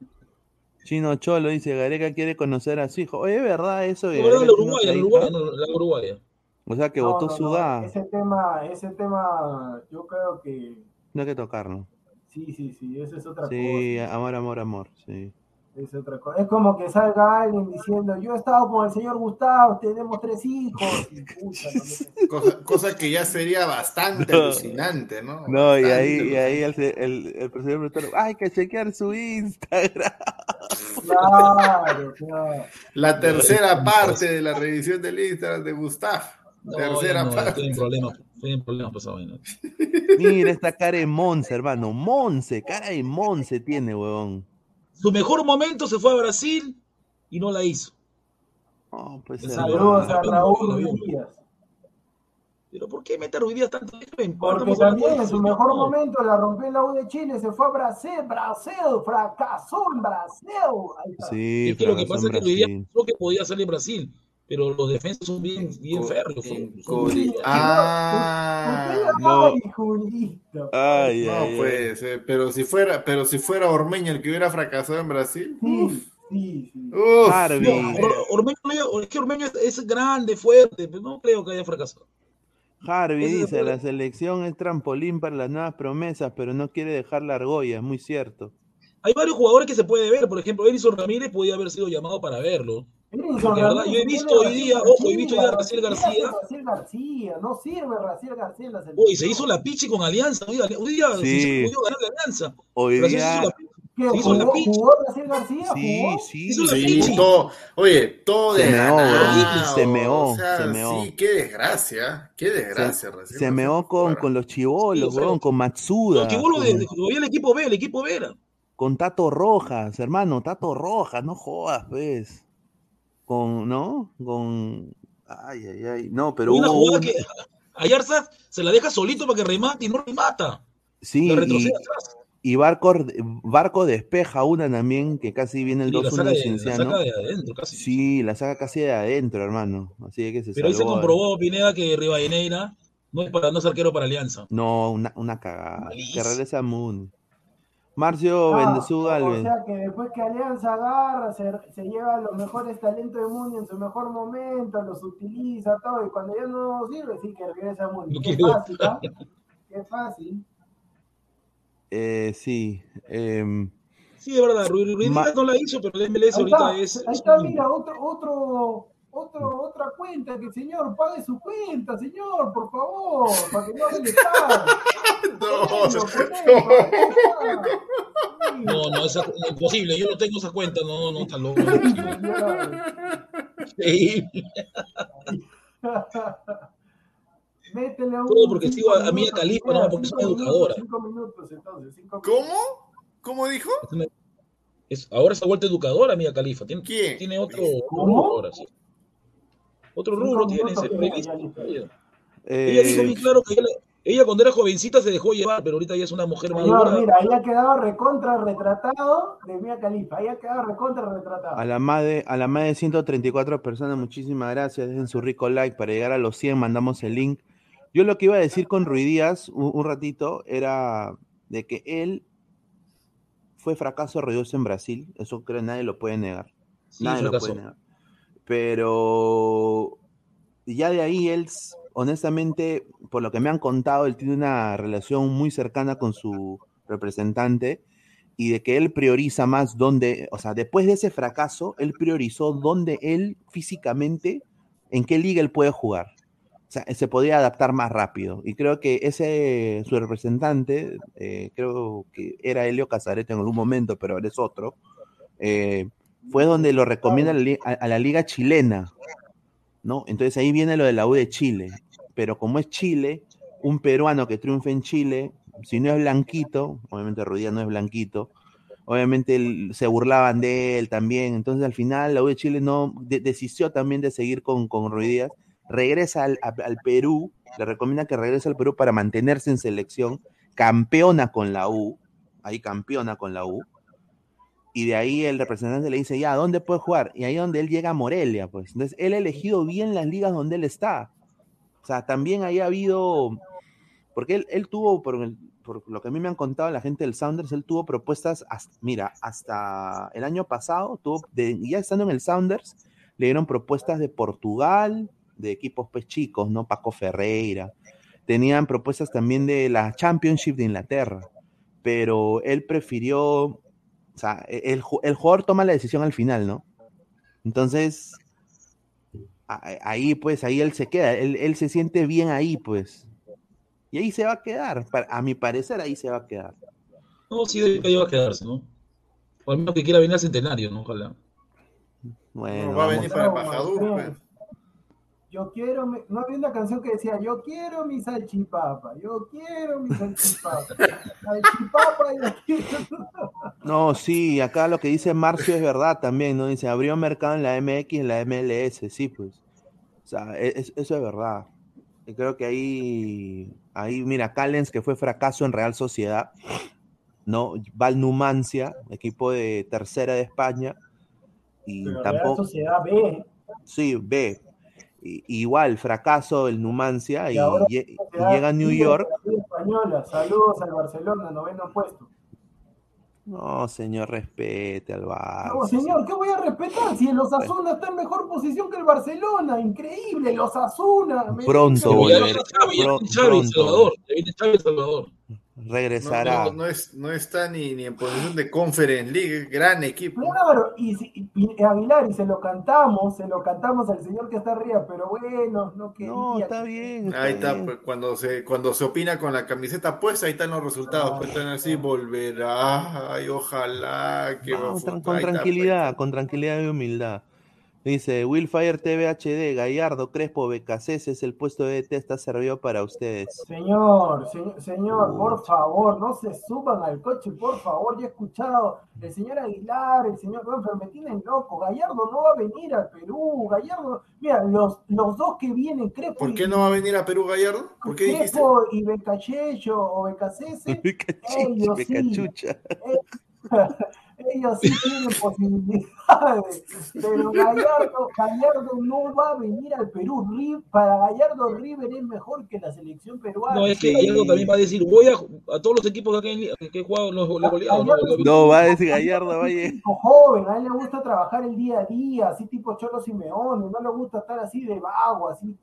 Chino cholo dice, Gareca quiere conocer a su hijo. Oye, ¿es verdad eso? La Uruguaya, la? Uruguaya, no, la Uruguaya. O sea que No, votó no, no, Sudá. Ese tema, ese tema, yo creo que No hay que tocarlo. sí, sí, sí, eso es otra Sí, amor, amor, amor. Sí. Es otra cosa. Es como que salga alguien diciendo, yo he estado con el señor Gustavo, tenemos tres hijos. No Cosa, cosa que ya sería bastante No. alucinante, ¿no? No, y ahí, y ahí el, el, el presidente preguntó, hay que chequear su Instagram. Claro, claro. La tercera parte de la revisión del Instagram de Gustav. No, tercera parte. estoy en problemas, estoy en. Mira esta cara de Monse, hermano. Monse, cara de Monse tiene, huevón. Su mejor momento se fue a Brasil y no la hizo. Oh, pues, Saludos a. Raúl Díaz. Pero ¿por qué mete a Ruiz Díaz tanto? En parte Porque también en su mejor No. momento la rompió en la U de Chile, se fue a Brasil, Brasil, fracasó en Brasil. Sí, Es que lo que pasa es en que Ruiz Díaz pensó que podía salir Brasil, pero los defensas son bien, bien férreos. Ah, no. Ay, no ay, ser. Pero si fuera, pero si fuera Ormeña el que hubiera fracasado en Brasil. Sí, sí, sí. Uf. No, Ormeño, es que Ormeño es, es grande, fuerte, pero no creo que haya fracasado. Harvey dice, fue- la selección es trampolín para las nuevas promesas, pero no quiere dejar la argolla, es muy cierto. Hay varios jugadores que se puede ver, por ejemplo, Edison Ramírez podía haber sido llamado para verlo. Porque, ¿verdad? Yo he visto hoy Raciel día, ojo, he visto hoy día a Raciel ¿qué hace García. Raciel García, no sirve Raciel García en la selección. Uy, se hizo la pichi con Alianza. Hoy, hoy día Sí. se pudo ganar la Alianza. Hoy día, hizo la pichi. ¿Qué, se hizo la jugó, pichi. jugó Raciel García? sí, ¿Jugó? sí. Hizo la Sí, todo, oye, todo Se de meó, ganado, se meó, o sea, se meó. Sí, qué desgracia, qué desgracia. Se, recién se meó con, con los chivolos, Sí, weón, con Matsuda, Los chibolos de, con, de- lo vi el equipo B, el equipo B era. con Tato Rojas, hermano, Tato Rojas, no jodas, pues. Con, ¿no? Con... Ay, ay, ay. No, pero una hubo jugada una- que Ayarza se la deja solito para que remate y no remata. Sí, y, y Barco, Barco despeja una también, que casi viene el Sí, la 2-1 saca, de de, la Cienciano. saca de adentro casi. Sí, la saca casi de adentro, hermano. Así que se Pero ahí se salvó. comprobó, Pineda, que Rivadeneira no es, para, no es arquero para Alianza. No, una, una cagada. Que regresa Moon. Marcio Bendezú o sea que después que Alianza agarra, se, se lleva los mejores talentos de Muni en su mejor momento, los utiliza, todo, y cuando ya no sirve, sí que regresa a Muni. Qué fácil, ¿ah? Qué fácil. Eh, sí. em, Sí, es verdad, Ruiz Ruiz no la hizo, pero el MLS ahorita está, es. ahí es está, mira, otro, otro, otro, otra cuenta, que el señor pague su cuenta, señor, por favor, para que no Estado. No, No, no, es imposible. Yo no tengo esa cuenta. No, no, está loco. Sí. Métele un. Todo porque sigo a- a minutos, Khalifa, mira, no, porque es cinco una minutos, educadora. Cinco minutos, entonces. Cinco ¿Cómo? ¿Cómo dijo? Es, ahora se ha vuelto educadora, Mía Califa. Tiene, ¿Quién? tiene otro, ¿Cómo? ahora, sí. Otro rubro tiene, minutos, se ya, revista. ya, listo. Ella, eh, ella dijo bien claro que ella, ella cuando era jovencita se dejó llevar, pero ahorita ya es una mujer Señor, madura. mira, ahí ha quedado recontra retratado de Mía Califa. Ahí ha quedado recontra retratado. a la más de, a la más de 134 personas, muchísimas gracias. Dejen su rico like para llegar a los 100. Mandamos el link. Yo lo que iba a decir con Ruiz Díaz un, un ratito era de que él fue fracaso ruidoso en Brasil. Eso creo que nadie lo puede negar. Sí, Nadie lo puede negar. Pero ya de ahí él, honestamente, por lo que me han contado, él tiene una relación muy cercana con su representante y de que él prioriza más donde, o sea, después de ese fracaso, él priorizó dónde él físicamente, en qué liga él puede jugar. O sea, se podía adaptar más rápido. Y creo que ese, su representante, eh, creo que era Helio Casarete en algún momento, pero ahora es otro, eh, fue donde lo recomienda a la, liga chilena, ¿no? Entonces ahí viene lo de la U de Chile. Pero como es Chile, un peruano que triunfe en Chile, si no es blanquito, obviamente Ruidía no es blanquito, obviamente se burlaban de él también. Entonces al final la U de Chile no de- también de seguir con, con Ruiz Díaz, regresa al, al Perú, le recomienda que regrese al Perú para mantenerse en selección, campeona con la U, ahí campeona con la U, y de ahí el representante le dice, ya, ¿dónde puede jugar? Y ahí donde él llega a Morelia, pues. Entonces, él ha elegido bien las ligas donde él está. O sea, también ahí ha habido, porque él, él tuvo, por, lo que a mí me han contado la gente del Sounders, él tuvo propuestas, hasta, mira, hasta el año pasado, tuvo, ya estando en el Sounders, le dieron propuestas de Portugal, de equipos pues chicos, ¿no? Paco Ferreira. Tenían propuestas también de la Championship de Inglaterra, pero él prefirió, o sea, el, el jugador toma la decisión al final, ¿no? Entonces, ahí pues, ahí él se queda, él, él, se siente bien ahí, pues. Y ahí se va a quedar, a mi parecer ahí se va a quedar. No, sí, ahí va a quedarse, ¿no? O al menos que quiera venir al centenario, ¿no? Ojalá. Bueno, no, va a venir para pues. Yo quiero, mi... no había una canción que decía, yo quiero mi salchipapa, yo quiero mi salchipapa, salchipapa y aquí. No, sí, acá lo que dice Marcio es verdad también, ¿no? Dice, abrió mercado en la MX y en la MLS, sí, pues. O sea, e, es, eso es verdad. Y creo que ahí, ahí, mira, Callens, que fue fracaso en Real Sociedad, ¿no? Val Numancia, equipo de tercera de España, y Pero tampoco... Real Sociedad B. Sí, B, igual fracaso el Numancia y, y, y llega a New York. Española. Saludos al Barcelona, noveno puesto. No, señor, respete al Barça. No, señor, ¿qué voy a respetar? Si el Osasuna está en mejor posición que el Barcelona. Increíble, el Osasuna. Pronto volver. Pronto. Salvador. Regresará. No, no, no, es, no está ni, ni, en posición de Conference League, gran equipo. Claro, y, y, y, Aguilar, y se lo cantamos, se lo cantamos al señor que está arriba, pero bueno, no quería. No, está bien. Está ahí está, bien. pues, cuando se, cuando se opina con la camiseta puesta, ahí están los resultados. Pues están así, volverá, ay, ojalá que no, con, con tranquilidad, está, con tranquilidad y humildad. Dice Willfire TV HD, Gallardo, Crespo, Becasés, es el puesto de DT, está servido para ustedes. Señor, señor, señor, por favor, no se suban al coche, por favor, ya he escuchado, el señor Aguilar, el señor Banfer, me tienen loco, Gallardo no va a venir al Perú, Gallardo, mira, los, los dos que vienen, Crespo ¿Por qué no va a venir a Perú Gallardo? ¿Por qué dijiste? Crespo y Becachello o Becasés, ellos Becachucha. sí, ellos sí tienen posibilidades, pero Gallardo, Gallardo no va a venir al Perú. Para Gallardo, River es mejor que la selección peruana. No, es que Gallardo también va a decir, voy a, a todos los equipos que, han, que he jugado los, los goleados. No, no, va a decir Gallardo, vaya. joven, a él le gusta trabajar el día a día, así tipo Cholo Simeone, no le gusta estar así de vago, así.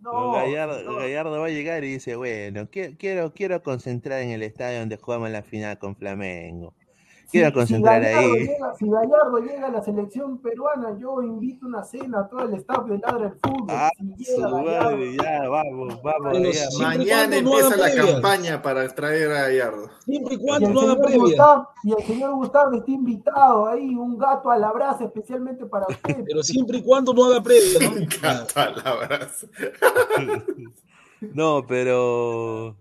No, Gallardo, no. Gallardo, va a llegar y dice, bueno, quiero, quiero concentrar en el estadio donde jugamos la final con Flamengo. Quiero si, concentrar si ahí. Llega, si Gallardo llega a la selección peruana, yo invito una cena a todo el staff de Ladra el Fútbol. Ah, si su madre, ya, vamos, vamos. Ya. Mañana empieza no la campaña para traer a Gallardo. Siempre y cuando no haga previa. Gustavo, y el señor Gustavo está invitado ahí, un gato a la brasa especialmente para usted. Pero siempre y cuando no haga previa, ¿no? un gato a la brasa. no, pero...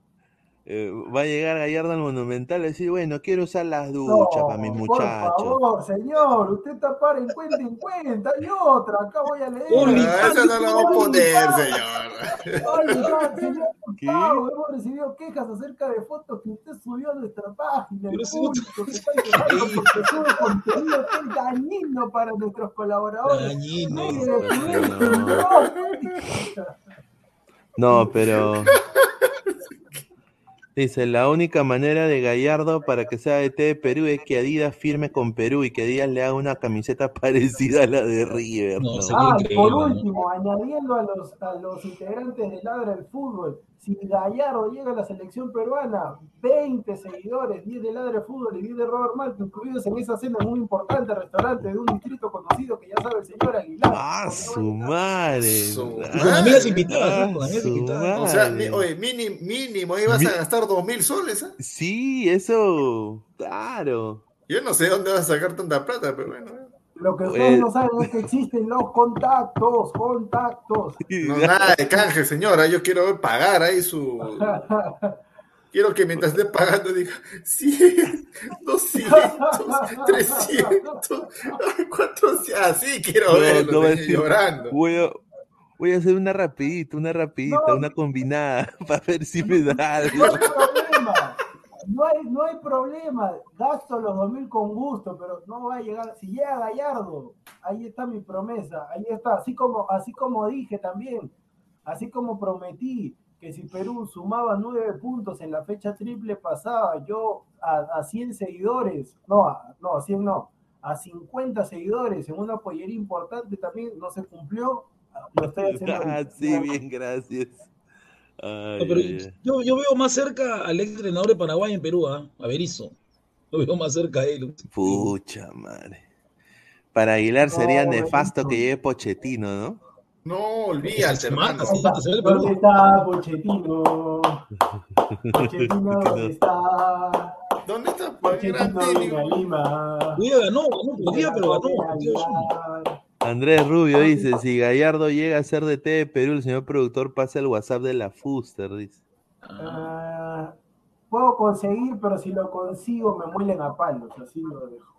Eh, va a llegar Gallardo al Monumental y decir, bueno, quiero usar las duchas no, para mis muchachos. Por favor, señor, usted está para en cuenta en cuenta. Hay otra, acá voy a leer. No, eso no lo va a poner, señor. Gustavo, hemos recibido quejas acerca de fotos que usted subió a nuestra página. El público que está quejando porque sube contenido que es dañino para nuestros colaboradores. Dañino. No, pero... Dice, la única manera de Gallardo para que sea DT de Perú es que Adidas firme con Perú y que Adidas le haga una camiseta parecida a la de River. No, ¿no? Ah, y por último, ¿no? añadiendo a los, a los integrantes de Ladra el Fútbol, si Gallardo llega a la selección peruana, 20 seguidores, 10 de Ladra el Fútbol y 10 de Robert Malto, incluidos en esa cena muy importante restaurante de un distrito conocido que ya sabe el señor Aguilar. ¡Ah, su madre! Su Con amigas invitadas, ¿no? con amigas invitadas. O sea, mi, oye, mínimo, mínimo, ahí vas a gastar dos mil soles, ¿eh? Sí, eso, claro. Yo no sé dónde vas a sacar tanta plata, pero bueno. Lo que ustedes eh. no saben es que existen los contactos, contactos. No, nada de canje, señora. Yo quiero pagar ahí su. Quiero que mientras esté pagando diga 100, 200, 300, 400. Así quiero No, verlo, no decir, llorando. Voy a, voy a hacer una rapidita, una rapidita, No. una combinada para ver si me da algo. No hay problema. No hay, no hay problema, gasto los 2000 con gusto, pero no va a llegar, si llega Gallardo, ahí está mi promesa, ahí está, así como, así como dije también, así como prometí que si Perú sumaba nueve puntos en la fecha triple pasada, yo a, a 100 seguidores, no, a, no, a 100 no, a 50 seguidores en una pollería importante también no se cumplió, lo estoy haciendo. Ah, sí, bien, gracias. Ay, no, pero yo, yo, veo más cerca al ex entrenador de Paraguay en Perú, ¿eh? a Berizzo. Lo veo más cerca a él. Pucha madre. Para Aguilar no, sería nefasto que lleve Pochettino, ¿no? No, olvídate, hermano. ¿Dónde está Pochettino? Pochettino, ¿dónde está? ¿Dónde está Pochettino viene a Lima. Ganó, ganó, día, pero ganó. Andrés Rubio dice, si Gallardo llega a ser de T de Perú, el señor productor pasa el WhatsApp de la Fuster, dice. Uh, puedo conseguir, pero si lo consigo me muelen a palos, así lo dejo.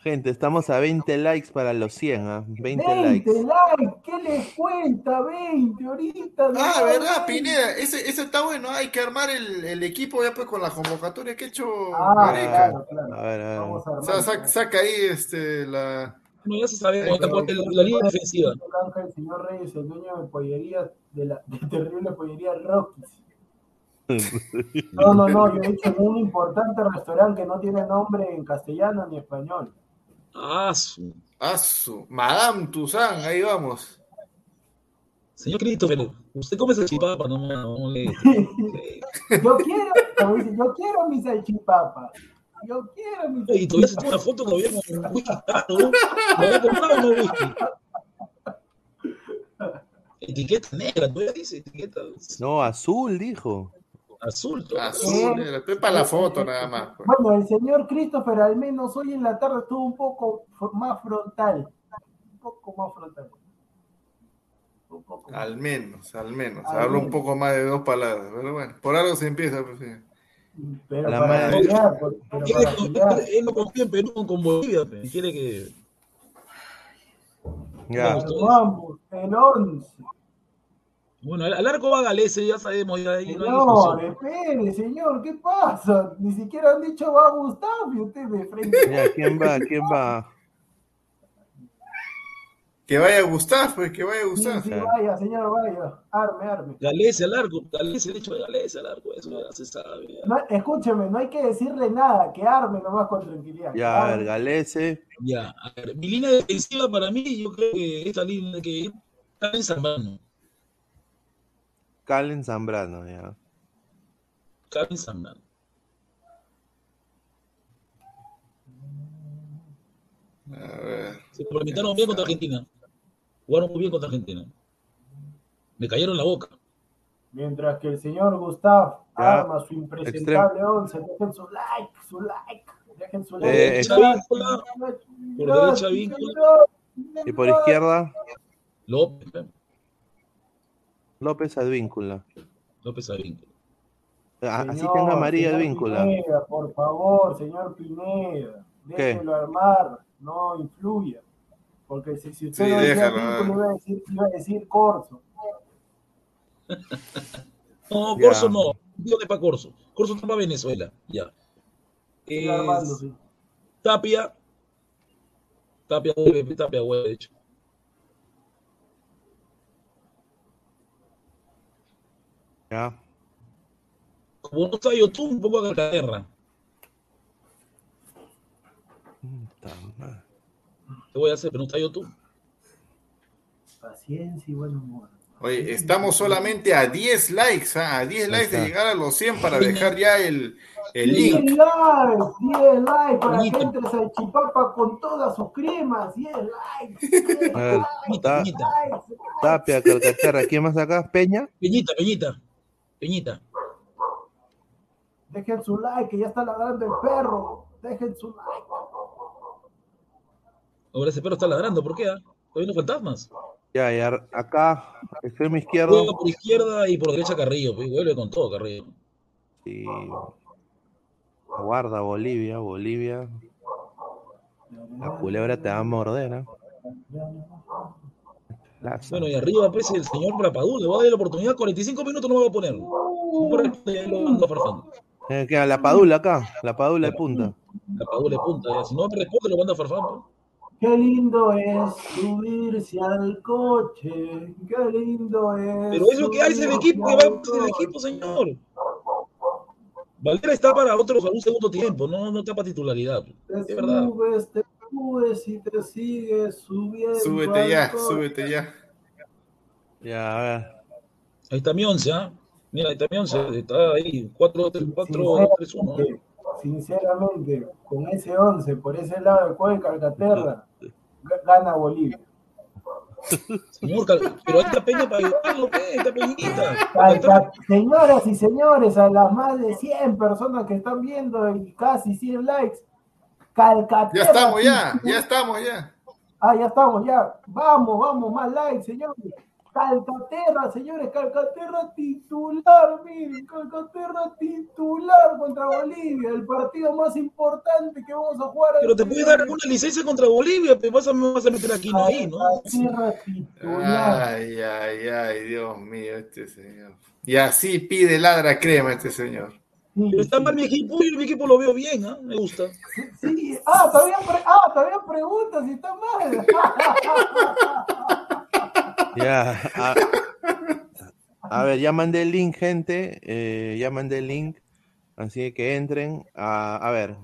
Gente, estamos a 20 likes para los 100, ¿ah? ¿eh? 20, 20 likes. likes. ¿Qué les cuenta? 20 ahorita. No ah, ¿verdad, 20. Pineda? Ese, ese está bueno. Hay que armar el, el, equipo ya pues con la convocatoria que ha hecho ah, claro, claro. A ver, a ver. Vamos a o sea, saca, saca ahí este, la... No, ya se sabe, la, la, la línea defensiva. El señor Reyes, el dueño de pollería, de la de terrible pollería Rockies. No, no, no, yo he dicho en un importante restaurante que no tiene nombre en castellano ni español. Asu. Asu. Madame Toussaint, ahí vamos. Señor Christopher, usted come salchipapa, no, no, le... yo quiero, yo quiero mi salchipapa. Yo quiero mi Y toma una foto todavía con un whisky. ¿Lo había comprado no whisky? Etiqueta negra, todavía dice etiqueta. No, azul, dijo. Azul, todo. Azul, estoy para la foto nada más. Pues. Bueno, el señor Christopher al menos hoy en la tarde estuvo un poco más frontal. Un poco más frontal. Un poco más. Al menos, al menos. Al Hablo menos. un poco más de dos palabras. Pero bueno, por algo se empieza. Pues, sí. Pero La para pelear, pero para pelear. él no confía en Perú con Bolivia, quiere que. Ya. Vamos. El 11. Bueno, al arco va Galese, ya sabemos, ya ahí no hay Señor, discusión. espere, señor, ¿qué pasa? Ni siquiera han dicho va Gustavo y usted de frente. Ya, ¿quién va? ¿Quién va? Que vaya a gustar, pues, que vaya a Sí, gustar. sí, vaya, señor, vaya. Arme, arme. Galese al arco, Galese, el hecho de Galese al arco, eso ya se sabe. ya. No, escúcheme, no hay que decirle nada, que arme nomás con tranquilidad. Ya, a ver. Galese. Ya, a ver, mi línea defensiva para mí, yo creo que esta línea que está en Zambrano. Calen Zambrano, ya. Karen Zambrano. A ver. Se complementaron bien contra Argentina. Jugaron muy bien contra Argentina. Me cayeron la boca. Mientras que el señor Gustav Ya, arma su impresentable once, dejen su like, su like, dejen su Eh, like. derecha víncula, por derecha víncula. Y por izquierda, López, pe. López Advíncula. López Advíncula. Ah, Así tenga señor Advíncula. Pineda, por favor, señor Pineda, ¿Qué? déjelo armar, no influya. Porque si, si usted Sí, no decía déjalo, iba a decir, iba a decir Corso. No, Ya. Corso no. Digo que para Corso. Corso está para Venezuela. Ya. Es armando, sí. Tapia. Tapia, hueve, Tapia, hueve, de hecho. Ya. Como no está YouTube, un poco a Calcaterra. Puta madre. Te voy a hacer, pero no está YouTube. Paciencia y buen humor. Oye, estamos solamente a 10 likes, ¿ah? a 10 likes de llegar a los 100 para dejar ya el, el 10 link. likes, 10 likes para que Bonito. entre Salchipapa con todas sus cremas, 10 likes. 10 A ver, likes, ta- Peñita, likes. Tapia, Calcaterra. ¿Quién más acá? Peña. Peñita, Peñita. Peñita. Dejen su like, que ya está ladrando el perro. Dejen su like. Ahora ese perro está ladrando, ¿por qué? ah? ¿Está viendo fantasmas? Ya, ya. Acá, extremo izquierdo. Juega por izquierda y por derecha Carrillo, pues, vuelve con todo Carrillo. Sí. Guarda Bolivia, Bolivia. La culebra te va a morder, ¿eh? Bueno, y arriba, pues, el señor Brapadú, le voy a dar la oportunidad, 45 minutos no me va a poner. Eh, ¿qué? La Padula acá, la Padula de punta. La Padula de punta, ya. si no me responde, lo manda a Farfán. ¿no? Qué lindo es subirse al coche, qué lindo es. Pero es lo que hay, es el equipo que va a el equipo, señor. Valera está para otro, para un segundo tiempo, no, no está para titularidad. Te Es verdad. subes, te subes y te sigues subiendo. Súbete ya, coche. súbete ya. Ya, a ver. Ahí está mi once, ¿ah? Mira, ahí está mi once, está ahí, 4, 3, 4, 3, 1. Sinceramente, con ese 11 por ese lado del juego de Calcaterra, gana Bolivia. Señor, pero está Peña para ayudarlo, ¿qué? Está Peñita. Calca- Señoras y señores, a las más de 100 personas que están viendo y casi 100 likes, Calcaterra. Ya estamos, ya, ya estamos, ya. Ah, ya estamos, ya. Vamos, vamos, más likes, señores. Calcaterra, señores, Calcaterra titular, miren, Calcaterra titular contra Bolivia, el partido más importante que vamos a jugar. Pero te puedes dar alguna licencia contra Bolivia, pero vas a, vas a meter aquí, no ahí, ¿no? Calcaterra titular. Ay, ay, ay, Dios mío, este señor. Y así pide ladra crema este señor. Pero está mal mi equipo y mi equipo lo veo bien, ¿ah? Me gusta. Sí, ah, todavía, pre- ah, todavía preguntas si está mal. Ya. A, a ver, ya mandé el link, gente. eh, ya mandé el link. Así que entren. A, a ver.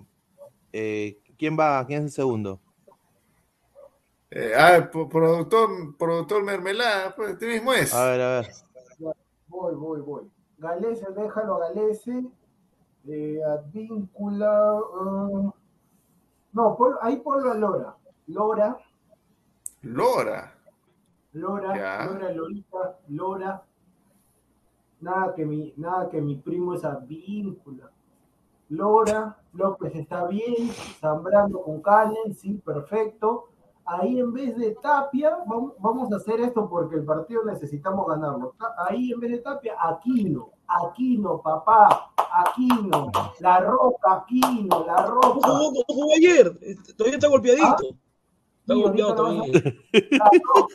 eh, ¿Quién va? ¿Quién es el segundo? Eh, ah, pro- productor, productor mermelada, pues este mismo es. A ver, a ver. Voy, voy, voy. Galese, déjalo, Galese. Eh, Advíncula. no, pon- ahí ponlo a Lora. Lora, Lora. Lora, Ya. Lora, Lorita, Lora. Nada que mi, nada que mi primo es Advíncula. Lora, López está bien, Zambrano con Canen, sí, perfecto. Ahí en vez de Tapia, vamos, vamos a hacer esto porque el partido necesitamos ganarlo. Ahí en vez de Tapia, Aquino, Aquino, papá, Aquino, La Roca, Aquino, La ¿No Roca. jugó, no jugó ayer? Todavía está golpeadito. Está golpeado todavía. La Roca,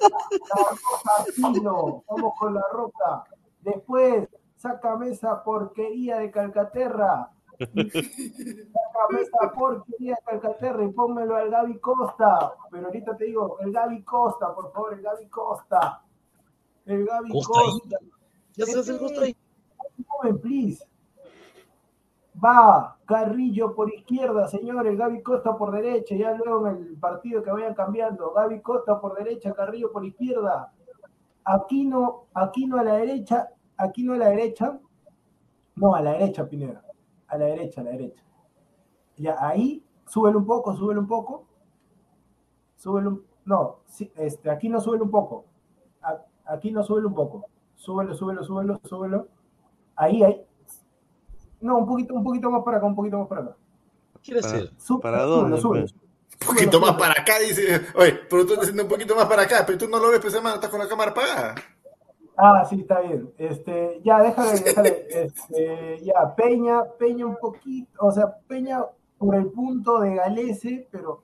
La Roca, vamos con La Roca. Después, sácame esa porquería de Calcaterra. Sácame esa porquería de Calcaterra y pónmelo al Gaby Costa. Pero ahorita te digo, el Gaby Costa, por favor, el Gaby Costa. El Gaby Costa. Costa. Ya se hace el costo ahí. Joven, please. Va Carrillo por izquierda, señor, el Gaby Costa por derecha, ya luego en el partido que vayan cambiando. Gaby Costa por derecha, Carrillo por izquierda. Aquino, Aquino a la derecha, Aquino a la derecha. No, a la derecha, Pineda. A la derecha, a la derecha. Ya, ahí, súbelo un poco, súbelo un poco. Súbelo un... No, este, aquí no súbelo un poco. Aquí no súbelo un poco. Súbelo, súbelo, súbelo, súbelo. Ahí, ahí. No, un poquito, un poquito más para acá, un poquito más para acá. ¿Qué quiere? Sú- ¿Para dónde, pues? Un poquito más para acá, dice. Oye, pero tú estás haciendo un poquito más para acá, pero tú no lo ves, pues hermano, estás con la cámara apagada. Ah, sí, está bien. Este, ya, déjale, déjale. Este, ya, Peña, Peña un poquito, o sea, Peña por el punto de Galese, pero,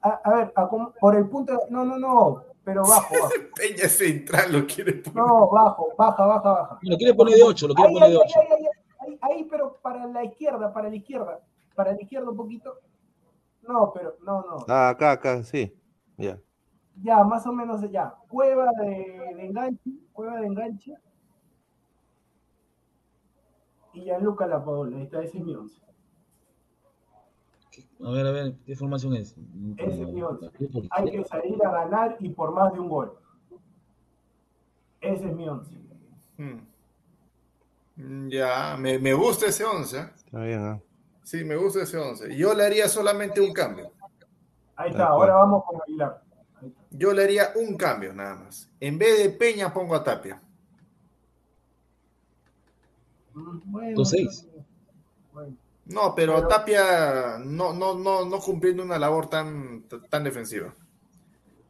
a, a ver, a por el punto, de- no, no, no, pero bajo, bajo. Peña Central lo quiere poner. No, bajo, baja, baja, baja. Lo quiere poner de 8, lo quiere Ahí, poner ahí, de ahí, 8. ahí, ahí, pero para la izquierda, para la izquierda, para la izquierda un poquito. No, pero, no, no. Ah, acá, acá, sí. Ya. Ya, más o menos ya. Cueva de, de enganche, cueva de enganche. Y Gianluca Lapaola, ahí está, ese es mi once. A ver, a ver, ¿qué formación es? Ese es mi once. Hay que salir a ganar y por más de un gol. Ese es mi once. Hmm. Ya, me, me gusta ese 11. ¿eh? Está bien, ¿ah? Sí, me gusta ese 11. Yo le haría solamente un cambio. Ahí está, ahora vamos con Aguilar. Yo le haría un cambio nada más. En vez de Peña, pongo a Tapia. Mm, Bueno, Con seis. bueno. No, pero, Pero- Tapia no, no, no, no cumpliendo una labor tan, tan defensiva.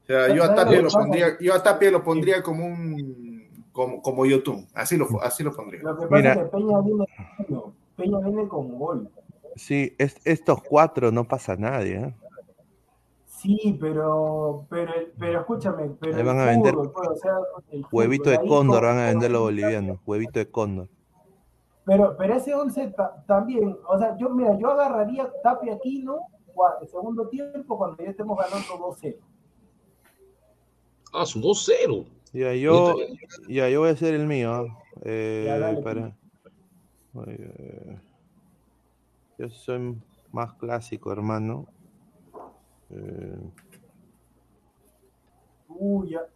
O sea, yo a ¿Sabes Tapia lo pondría, yo a Tapia lo pondría como un como, como Yotun. Así lo, así lo pondría. Lo que pasa Mira. es que Peña viene, Peña viene con gol. Sí, es- estos cuatro no pasa nadie, ¿eh? Sí, pero, pero, pero escúchame, pero Ahí van a vender pues, o sea, el Huevito de cóndor van a vender los bolivianos. Huevito de cóndor. Pero, pero ese 11 también, o sea, yo, mira, yo agarraría Tapia Aquino el segundo tiempo cuando ya estemos ganando 2-0. Ah, su 2-0. Ya, yo, ya, yo voy a hacer el mío. Eh, para... yo soy más clásico, hermano. Eh... Uy, ya,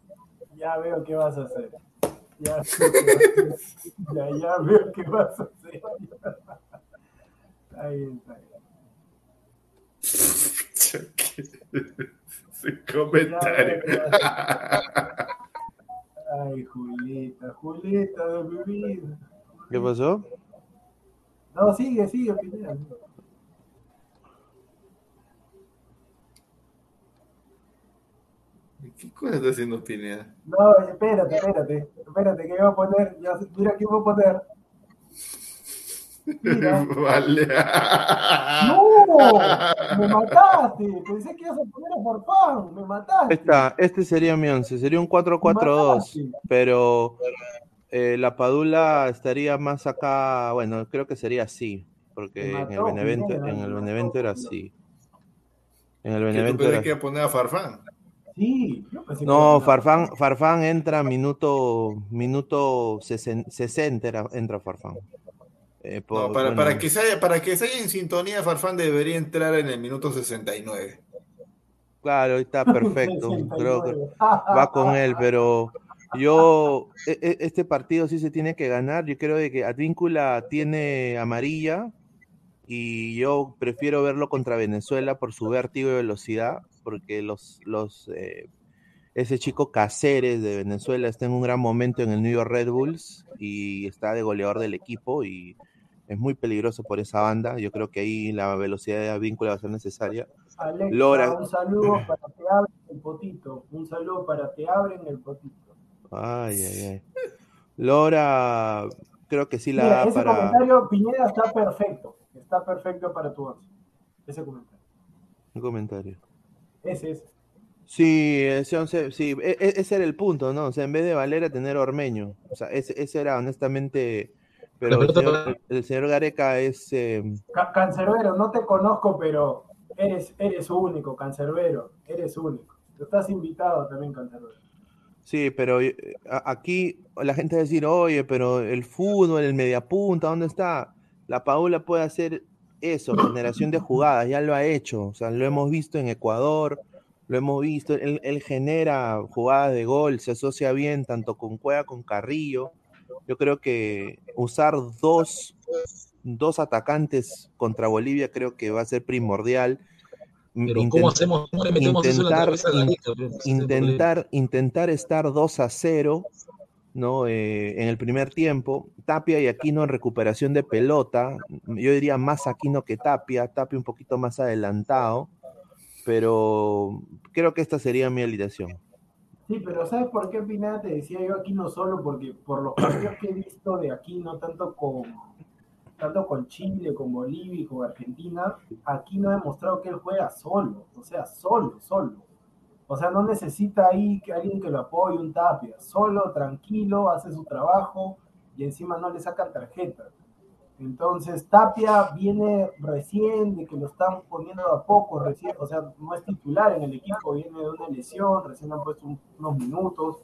ya veo qué vas a hacer. Ya, ya, ya veo qué vas a hacer. Ahí está. Sin comentario. Ay, Julieta, Julieta de mi vida. ¿Qué pasó? No, sigue, sigue, Pineda. ¿Qué cosa está haciendo Pineda? No, espérate, espérate, espérate, que iba a poner, ya, mira qué iba a poner. Mira. Vale. No, me mataste. Pensé que ibas a poner a Farfán, me mataste. Esta, este sería mi once, sería un 4-4-2, pero eh, la Padula estaría más acá, bueno, creo que sería así, porque en el Benevento, en el Benevento era así. En el Benevento era... que poner a Farfán? Sí, no, Farfán, Farfán entra minuto, minuto 60, entra Farfán. Eh, para, que se haya, para que se haya en sintonía, Farfán debería entrar en el minuto 69. Claro, está perfecto. Creo que va con él, pero yo, e, e, este partido sí se tiene que ganar. Yo creo de que Advíncula tiene amarilla y yo prefiero verlo contra Venezuela por su vértigo y velocidad, porque los, los eh, ese chico Cáceres de Venezuela está en un gran momento en el New York Red Bulls y está de goleador del equipo y es muy peligroso por esa banda. Yo creo que ahí la velocidad de vínculo va a ser necesaria. Alexa, un saludo para que abren el potito. Un saludo para que abren el potito. Ay, ay, ay. Lora, creo que sí la Mira, ese comentario, Piñera, está perfecto. Está perfecto para tu once. Ese comentario. Un comentario. Ese es. Sí, ese once, sí, e, e, ese era el punto, ¿no? O sea, en vez de Valera tener Ormeño. O sea, ese, ese era honestamente pero el señor, Gareca es. Eh... Cancerbero, no te conozco, pero eres, eres único, Cancerbero. Eres único. Estás invitado también, Cancerbero. Sí, pero eh, aquí la gente va a decir, oye, pero el fútbol, el mediapunta, ¿dónde está? La Paula puede hacer eso, generación de jugadas, ya lo ha hecho. O sea, lo hemos visto en Ecuador, lo hemos visto. Él, él genera jugadas de gol, se asocia bien tanto con Cueva, con Carrillo yo creo que usar dos, dos atacantes contra Bolivia creo que va a ser primordial. Pero ¿cómo hacemos? ¿Cómo le metemos intentar, eso en la intentar, intentar estar 2 a 0 ¿no? Eh, en el primer tiempo. Tapia y Aquino en recuperación de pelota. Yo diría más Aquino que Tapia. Tapia un poquito más adelantado. Pero creo que esta sería mi alineación. Sí, pero ¿sabes por qué Pineda te decía yo aquí no solo? Porque por los partidos que he visto de aquí, no tanto con tanto con Chile, con Bolivia y con Argentina, aquí no ha demostrado que él juega solo, o sea, solo, solo. O sea, no necesita ahí que alguien que lo apoye, un tapia, solo, tranquilo, hace su trabajo y encima no le sacan tarjeta. Entonces, Tapia viene recién, de que lo están poniendo a poco, recién, o sea, no es titular en el equipo, viene de una lesión, recién han puesto unos minutos.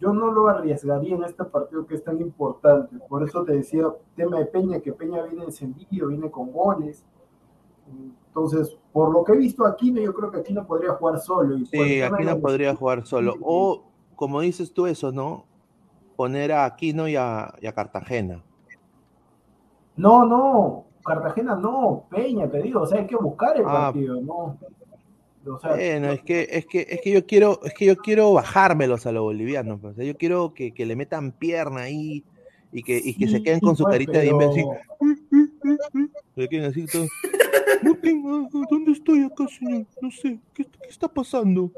Yo no lo arriesgaría en este partido que es tan importante. Por eso te decía, tema de Peña, que Peña viene encendido, viene con goles. Entonces, por lo que he visto aquí, yo creo que aquí no podría jugar solo. sí, aquí no podría jugar solo. O, como dices tú eso, ¿no? Poner a Aquino y a Cartagena. No, no, Cartagena no, Peña, te digo, o sea, hay que buscar el ah. partido, no. bueno, es que, es que, es que yo quiero, es que yo quiero bajármelos a los bolivianos, pues, o sea, yo quiero que, que, le metan pierna ahí y que, y que se queden con su pues, carita de imbécil. Se queden así todo. ¿dónde estoy acá, señor? No sé, ¿qué, qué está pasando?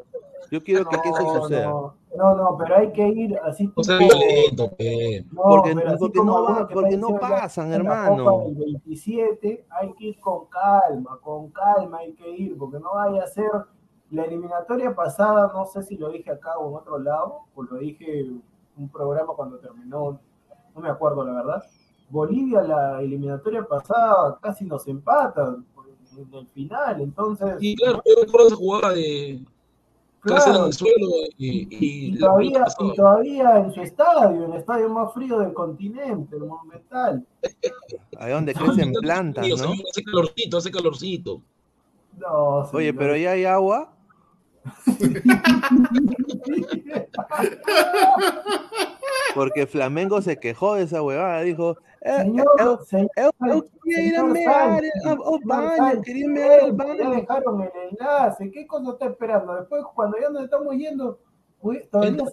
Yo quiero que aquí eso suceda. No, no, pero hay que ir así. No sea No, porque, porque no, va, porque no pasan, hermano. el 27 hay que ir con calma, con calma hay que ir, porque no vaya a ser la eliminatoria pasada, no sé si lo dije acá o en otro lado, o lo dije en un programa cuando terminó, no me acuerdo la verdad, Bolivia la eliminatoria pasada casi nos empata en el final, entonces... Y claro, yo recuerdo esa jugada de claro, en el suelo y, y, y, todavía, y, todavía, en su estadio, en el estadio más frío del continente, el Monumental. Ahí donde crecen plantas, ¿no? Hace calorcito, hace calorcito. No, Oye, pero ya hay agua. Porque Flamengo se quejó de esa huevada, dijo, Señor, eu, señor, eu, eu queria ir a mear ao baño, quería mear al Ya baño. dejaron el enlace, ¿qué cosa está esperando? Después, cuando ya nos estamos yendo, todavía no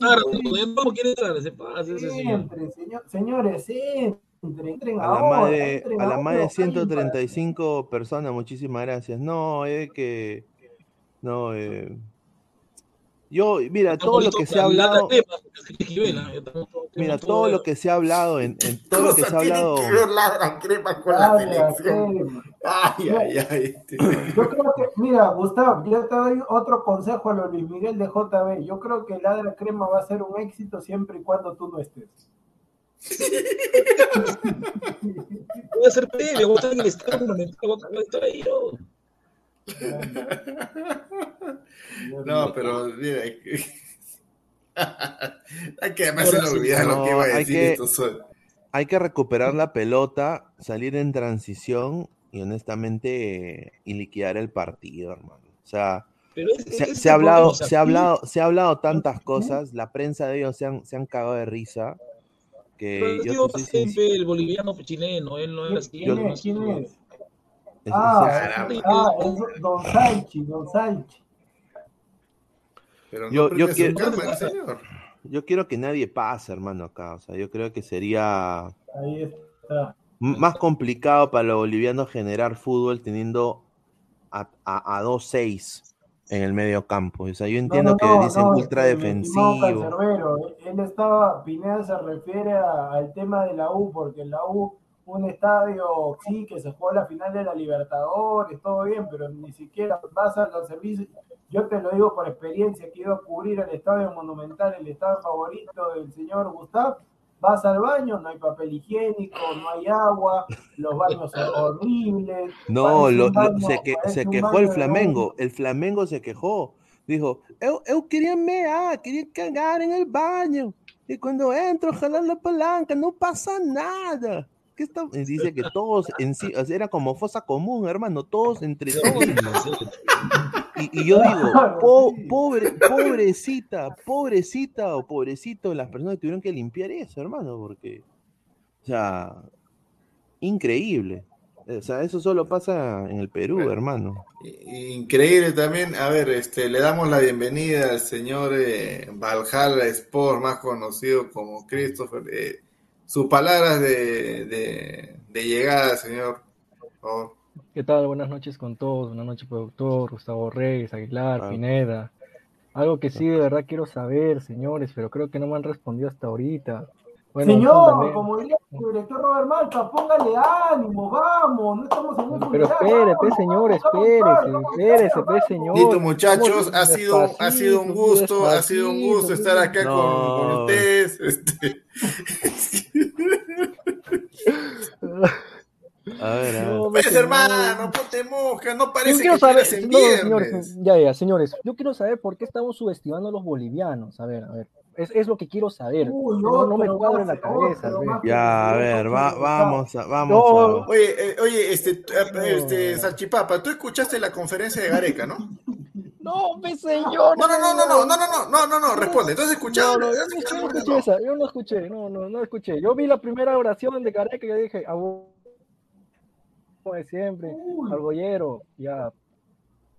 quiere entrar, señor. Señor- señores, entren, entren A la ahora, más de, a la más de no callen para- 135 personas, muchísimas gracias. No, es que. No, eh. Yo, mira, todo lo que se ha hablado. Mira, todo lo que se ha hablado en, en todo lo que se ha hablado. Que ver la crema con la selección. crema. Ay, ay, ay. este. Yo creo que, mira, Gustavo, yo te doy otro consejo a los Luis Miguel de JB. Yo creo que Ladra Crema va a ser un éxito siempre y cuando tú no estés. Voy a ser previo, voy a estar en el estadio voy a estar ahí yo. No, pero mira, hay que además se lo que iba a decir que-. Hay que recuperar la pelota, salir en transición y honestamente y liquidar el partido, hermano. O sea, es- se, es se ha hablado, se ha aquí- hablado, se ha hablado tantas cosas, la prensa de ellos se han, se han cagado de risa. Que Pero yo digo, siempre el boliviano chileno, él no era así. ¿Quién no es? ¿Quién es? es- es- Ah, ah, es Don Sanchi, Don Sanchi. Pero no Yo- yo quiero- cámara, señor. yo quiero que nadie pase, hermano, acá. O sea, yo creo que sería Ahí está. M- más complicado para los bolivianos generar fútbol teniendo a, a, a 2-6 en el medio campo. O sea, yo entiendo No, no, que no, dicen no, ultra defensivo. Él- estaba, Pineda se refiere a- al tema de la U, porque la U, un estadio, sí, que se jugó la final de la Libertadores, todo bien, pero ni siquiera vas a los servicios. Yo te lo digo por experiencia, que iba a cubrir el estadio monumental, el estadio favorito del señor Gustavo. Vas al baño, no hay papel higiénico, no hay agua, los baños son horribles. No, lo- baño- se, que- quejó el Flamengo. El Flamengo se quejó. Dijo, eu, eu quería mear, quería cagar en el baño. Y cuando entro, jalar la palanca, no pasa nada. ¿Qué está? dice que todos en sí, era como fosa común, hermano, todos entre todos. Y, y yo digo, po- pobre, pobrecita, pobrecita o pobrecito las personas que tuvieron que limpiar eso, hermano, porque, o sea, increíble. O sea, eso solo pasa en el Perú, Bueno. hermano. Increíble también. A ver, este, le damos la bienvenida al señor eh, Valhalla Sport, más conocido como Christopher. Eh, sus palabras de, de, de llegada, señor. Por favor. ¿Qué tal? Buenas noches con todos. Buenas noches, productor, Gustavo Reyes, Aguilar, Ah. Pineda. Algo que sí de verdad quiero saber, señores, pero creo que no me han respondido hasta ahorita. Bueno, Señor, también- como diría el director Robert Malta, póngale ánimo, vamos, no estamos en un Pero vamos, señor, espérese, espérese, pe, señor. Listo, muchachos, ha sido, ha sido un despacito, gusto, ha sido un gusto estar acá con, No. con ustedes. Este, A ver, a ver. No, pues, hermano, ponte mosca, no Yo parece quiero que saber, en no, viernes. señores, ya, ya, señores, yo quiero saber por qué estamos subestimando a los bolivianos. A ver, a ver, es, es lo que quiero saber. Uy, no, no me cuadra en la cabeza. Ya, a ver, va- vamos, a, vamos No. a... Oye, eh, oye, este, eh, este, Salchipapa, tú escuchaste la conferencia de Gareca, ¿no? No, pe, señor. No, no, no, no, no, no, no, no, no, no, no, responde. Entonces No, escuchado. no, yo no, yo no escuché esa, yo no escuché, no, no, no escuché. Yo vi la primera oración de Gareca y yo dije, "Abu- como de siempre, argollero, ya.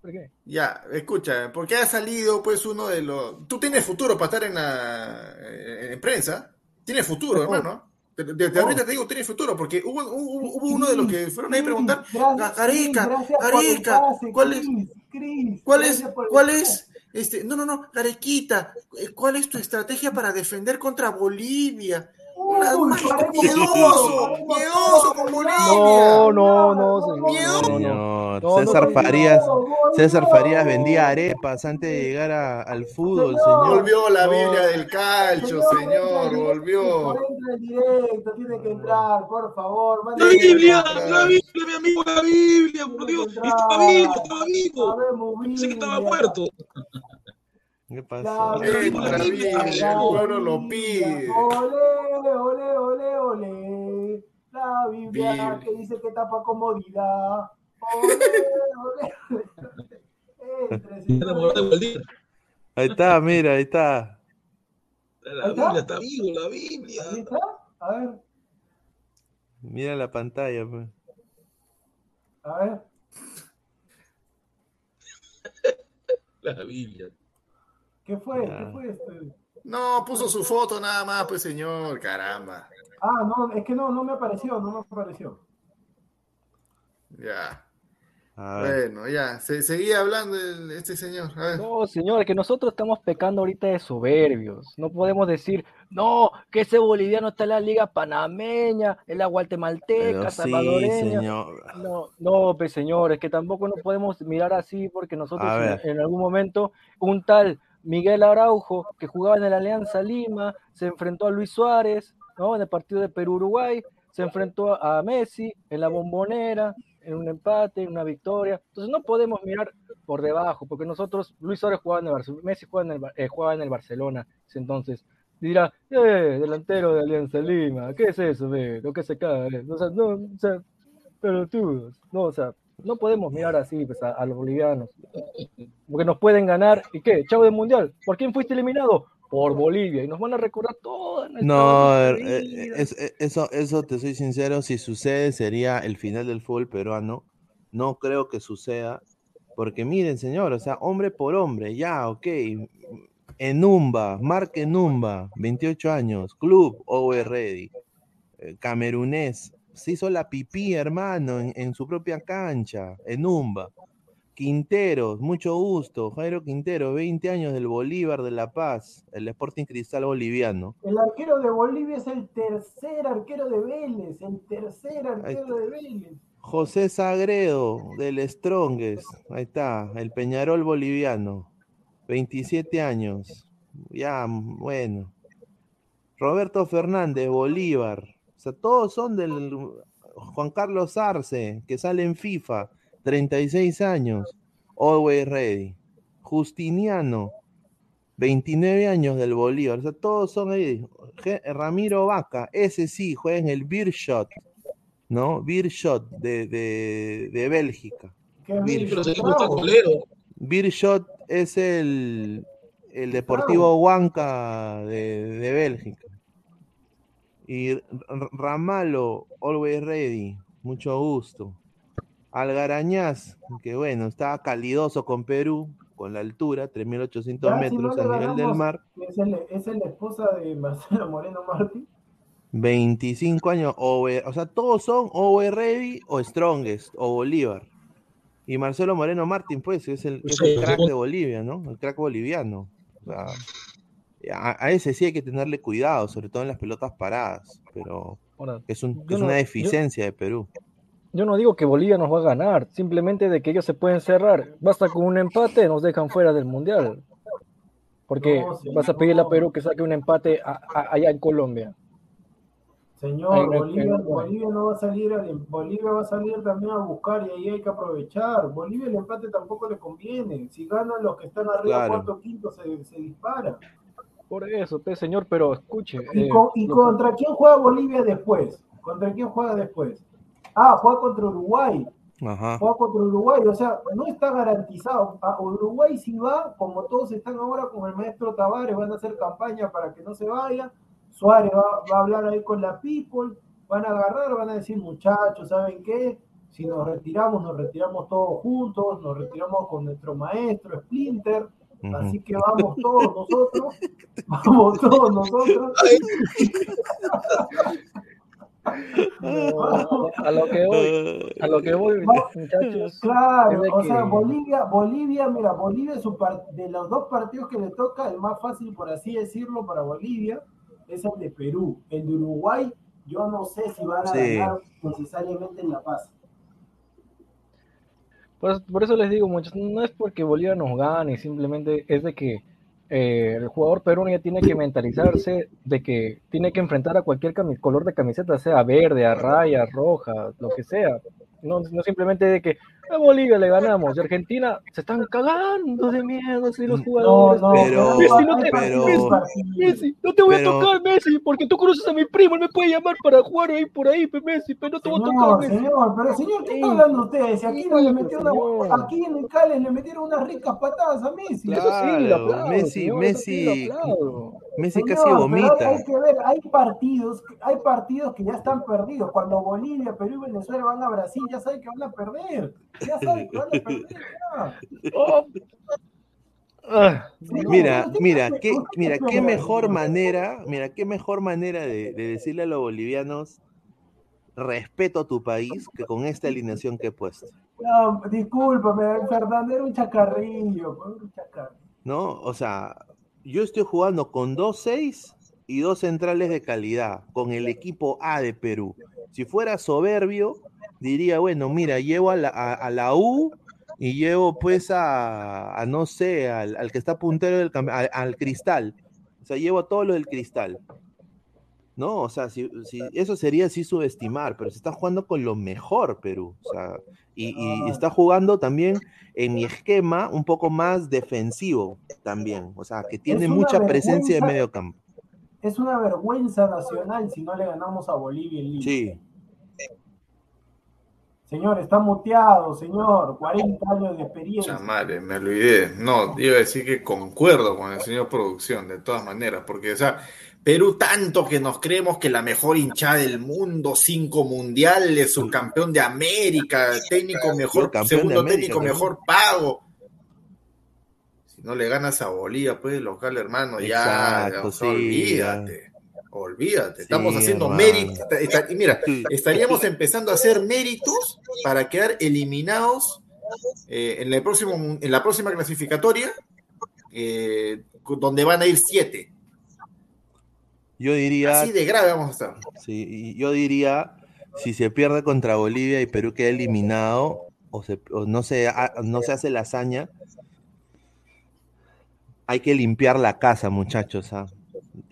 ¿Por qué? Ya, escucha, porque ha salido pues uno de los... Tú tienes futuro para estar en la eh, en prensa. Tienes futuro, Oh. hermano. Desde ahorita te digo, tienes futuro, porque hubo, hubo, hubo uno de los que fueron ahí a preguntar, Gareca, pase, ¿cuál es, Cris, cuál es, el cuál es, este, no, no, no, Garequita, eh, ¿cuál es tu estrategia para defender contra Bolivia? Miedoso, miedoso con Bolivia. No, no, no, señor. No, no. César Farías, César. Farías vendía arepas antes de llegar a- al fútbol, Señor. señor. Volvió la. Biblia del calcio, señor, volvió. Entra en directo, tiene que entrar, por favor. La Biblia, la Biblia, mi amigo, la Biblia, por Dios. Estaba vivo, estaba vivo. Sabemos Pensé que estaba muerto. ¿Qué pasó? La Entra Biblia, el pueblo lo pide. Ole, ole, ole, ole. La Biblia Biblia. que dice que tapa comodidad. Ole, ole. Ahí está, mira, ahí está. La. Biblia está vivo, la Biblia. Ahí está. A ver, Mira la pantalla, pues. a ver. La Biblia. ¿Qué fue? ¿Qué fue este? No, puso su foto nada más, pues señor, caramba. Ah, no, es que no, no me apareció, no me apareció. Ya. Bueno, ya. Se, seguía hablando el- este señor. A ver. No, señor, que nosotros estamos pecando ahorita de soberbios. No podemos decir, no, que ese boliviano está en la liga panameña, en la guatemalteca, Pero sí, salvadoreña. señor. No, no, pues señores, que tampoco no podemos mirar así porque nosotros en algún momento un tal Miguel Araujo que jugaba en el Alianza Lima se enfrentó a Luis Suárez, ¿no? En el partido de Perú-Uruguay, se enfrentó a Messi en la bombonera, en un empate, en una victoria. Entonces no podemos mirar por debajo porque nosotros, Luis Suárez jugaba en el Barcelona, Messi jugaba en el, eh, Barcelona, entonces dirá, eh, delantero de Alianza Lima, ¿qué es eso, ve? Lo que se cae, o sea, no, o sea, pelotudos, no, o sea, no podemos mirar así pues, a, a los bolivianos, porque nos pueden ganar, ¿y qué? Chavo del Mundial, ¿por quién fuiste eliminado? Por Bolivia, y nos van a recordar toda nuestra No, eh, es- eh, eso, eso te soy sincero, si sucede sería el final del fútbol peruano. No creo que suceda, porque miren, señor, o sea, hombre por hombre, ya, ok. Enumba, Marc Enumba, 28 años, Club Owe Ready, eh, camerunés, se hizo la pipí, hermano, en, en su propia cancha, Enumba. Quinteros, mucho gusto, Jairo Quintero, 20 años del Bolívar de La Paz, el Sporting Cristal boliviano. El arquero de Bolivia es el tercer arquero de Vélez, el tercer arquero de Vélez. José Sagredo del Strongest, ahí está, el Peñarol boliviano, 27 años, ya, bueno. Roberto Fernández, Bolívar, o sea, todos son del Juan Carlos Arce, que sale en FIFA, 36 años, Always Ready. Justiniano, 29 años del Bolívar, o sea, todos son ahí. Ramiro Vaca, ese sí, juega en el Beer Shot, ¿no? Beer Shot de, de, de Bélgica. ¿Qué Beer Pero Shot. seguimos está colero. Beer Shot es el, el Deportivo Huanca de, de Bélgica. Y Ramalo, Always Ready, mucho gusto. Algarañaz, que bueno, estaba calidoso con Perú, con la altura, 3.800 Ya, si no metros le a nivel del mar. Es, el- es la esposa de Marcelo Moreno Martí. 25 años, over, o sea, todos son over ready o strongest o Bolívar. Y Marcelo Moreno Martín, pues, es el, es el crack de Bolivia, ¿no? El crack boliviano. O sea, a, a ese sí hay que tenerle cuidado, sobre todo en las pelotas paradas, pero Ahora, es, un- yo es no- una yo- deficiencia de Perú. Yo no digo que Bolivia nos va a ganar, simplemente de que ellos se pueden cerrar. Basta con un empate, nos dejan fuera del mundial. Porque No, señor. vas a pedirle a Perú que saque un empate a- a- allá en Colombia. Señor, no, Bolivia, no va a salir, al- Bolivia va a salir también a buscar y ahí hay que aprovechar. Bolivia el empate tampoco le conviene. Si ganan los que están arriba, Claro. cuarto, quinto, se, se dispara. Por eso, pues, señor, pero escuche. ¿Y, eh, con- y lo- contra quién juega Bolivia después? ¿Contra quién juega después? Ah, juega contra Uruguay. Ajá. Juega contra Uruguay, o sea, no está garantizado. A Uruguay si va, como todos están ahora con el maestro Tavares, van a hacer campaña para que no se vaya. Suárez va, va a hablar ahí con la people, van a agarrar, van a decir, muchachos, ¿saben qué? Si nos retiramos, nos retiramos todos juntos, nos retiramos con nuestro maestro Splinter, así que vamos todos nosotros, vamos todos nosotros. no, a lo que voy, a lo que voy, muchachos. Claro, o sea, Bolivia, Bolivia, mira, Bolivia es su par- de los dos partidos que le toca, el más fácil, por así decirlo, para Bolivia, es el de Perú. El de Uruguay, yo no sé si van a Sí. ganar necesariamente en La Paz. Por, eso les digo, muchachos, no es porque Bolivia nos gane, simplemente es de que eh, el jugador peruano ya tiene que mentalizarse de que tiene que enfrentar a cualquier color de camiseta, sea verde, a raya, roja, lo que sea. No, no simplemente de que a Bolivia le ganamos y Argentina se están cagando de miedo si los jugadores. no, Pero- Messi, no te, pero- Messi, Messi, no te voy a tocar, Messi, porque tú conoces a mi primo, él me puede llamar para jugar ahí por ahí, Messi, pero no te voy a tocar, Señor, Messi. señor, pero señor, ¿qué Sí. está hablando usted? Si aquí no le metió una, Señor. aquí en el Cali le metieron unas ricas patadas a Messi. Eso sí, lo Claro, aplaudo, Messi- señor, Messi-. Messi Señor, casi vomita. Hay que ver, hay partidos, hay partidos que ya están perdidos. Cuando Bolivia, Perú y Venezuela van a Brasil, ya saben que van a perder. Ya perder. Oh. Ah, Mira, mira, qué- mira, qué mejor manera, mira, qué mejor manera de, de decirle a los bolivianos respeto a tu país que con esta alineación que he puesto, No, discúlpame, Fernando, era un chacarrillo. un chacarrillo. ¿no? O sea, yo estoy jugando con dos seis y dos centrales de calidad, con el equipo A de Perú. Si fuera soberbio, diría, bueno, mira, llevo a la, a, a la U y llevo pues a, a no sé, al, al que está puntero del al, al cristal. O sea, llevo a todos los del cristal. ¿No? O sea, si, si- eso sería así subestimar, pero se está jugando con lo mejor Perú. O sea, y, y está jugando también en mi esquema un poco más defensivo también. O sea, que tiene mucha presencia de medio campo. Es una vergüenza nacional si no le ganamos a Bolivia en Lima. Sí. Señor, está muteado, señor. 40 años de experiencia. Chamare, me olvidé. No, iba a decir que concuerdo con el señor producción, de todas maneras, porque, o sea, Perú tanto que nos creemos que la mejor hinchada del mundo, cinco mundiales, subcampeón de América, técnico mejor, segundo América, técnico ¿no? mejor pago. Si no le ganas a Bolivia, pues, local hermano, ya, Exacto, sí, olvídate. Olvídate, estamos Sí, haciendo méritos. Y mira, estaríamos empezando a hacer méritos para quedar eliminados eh, en, el próximo, en la próxima clasificatoria, eh, donde van a ir siete. Yo diría, Así de grave vamos a estar. sí, yo diría, si se pierde contra Bolivia y Perú queda eliminado, o, se- o no, se, no se hace la hazaña, hay que limpiar la casa, muchachos. ¿ah?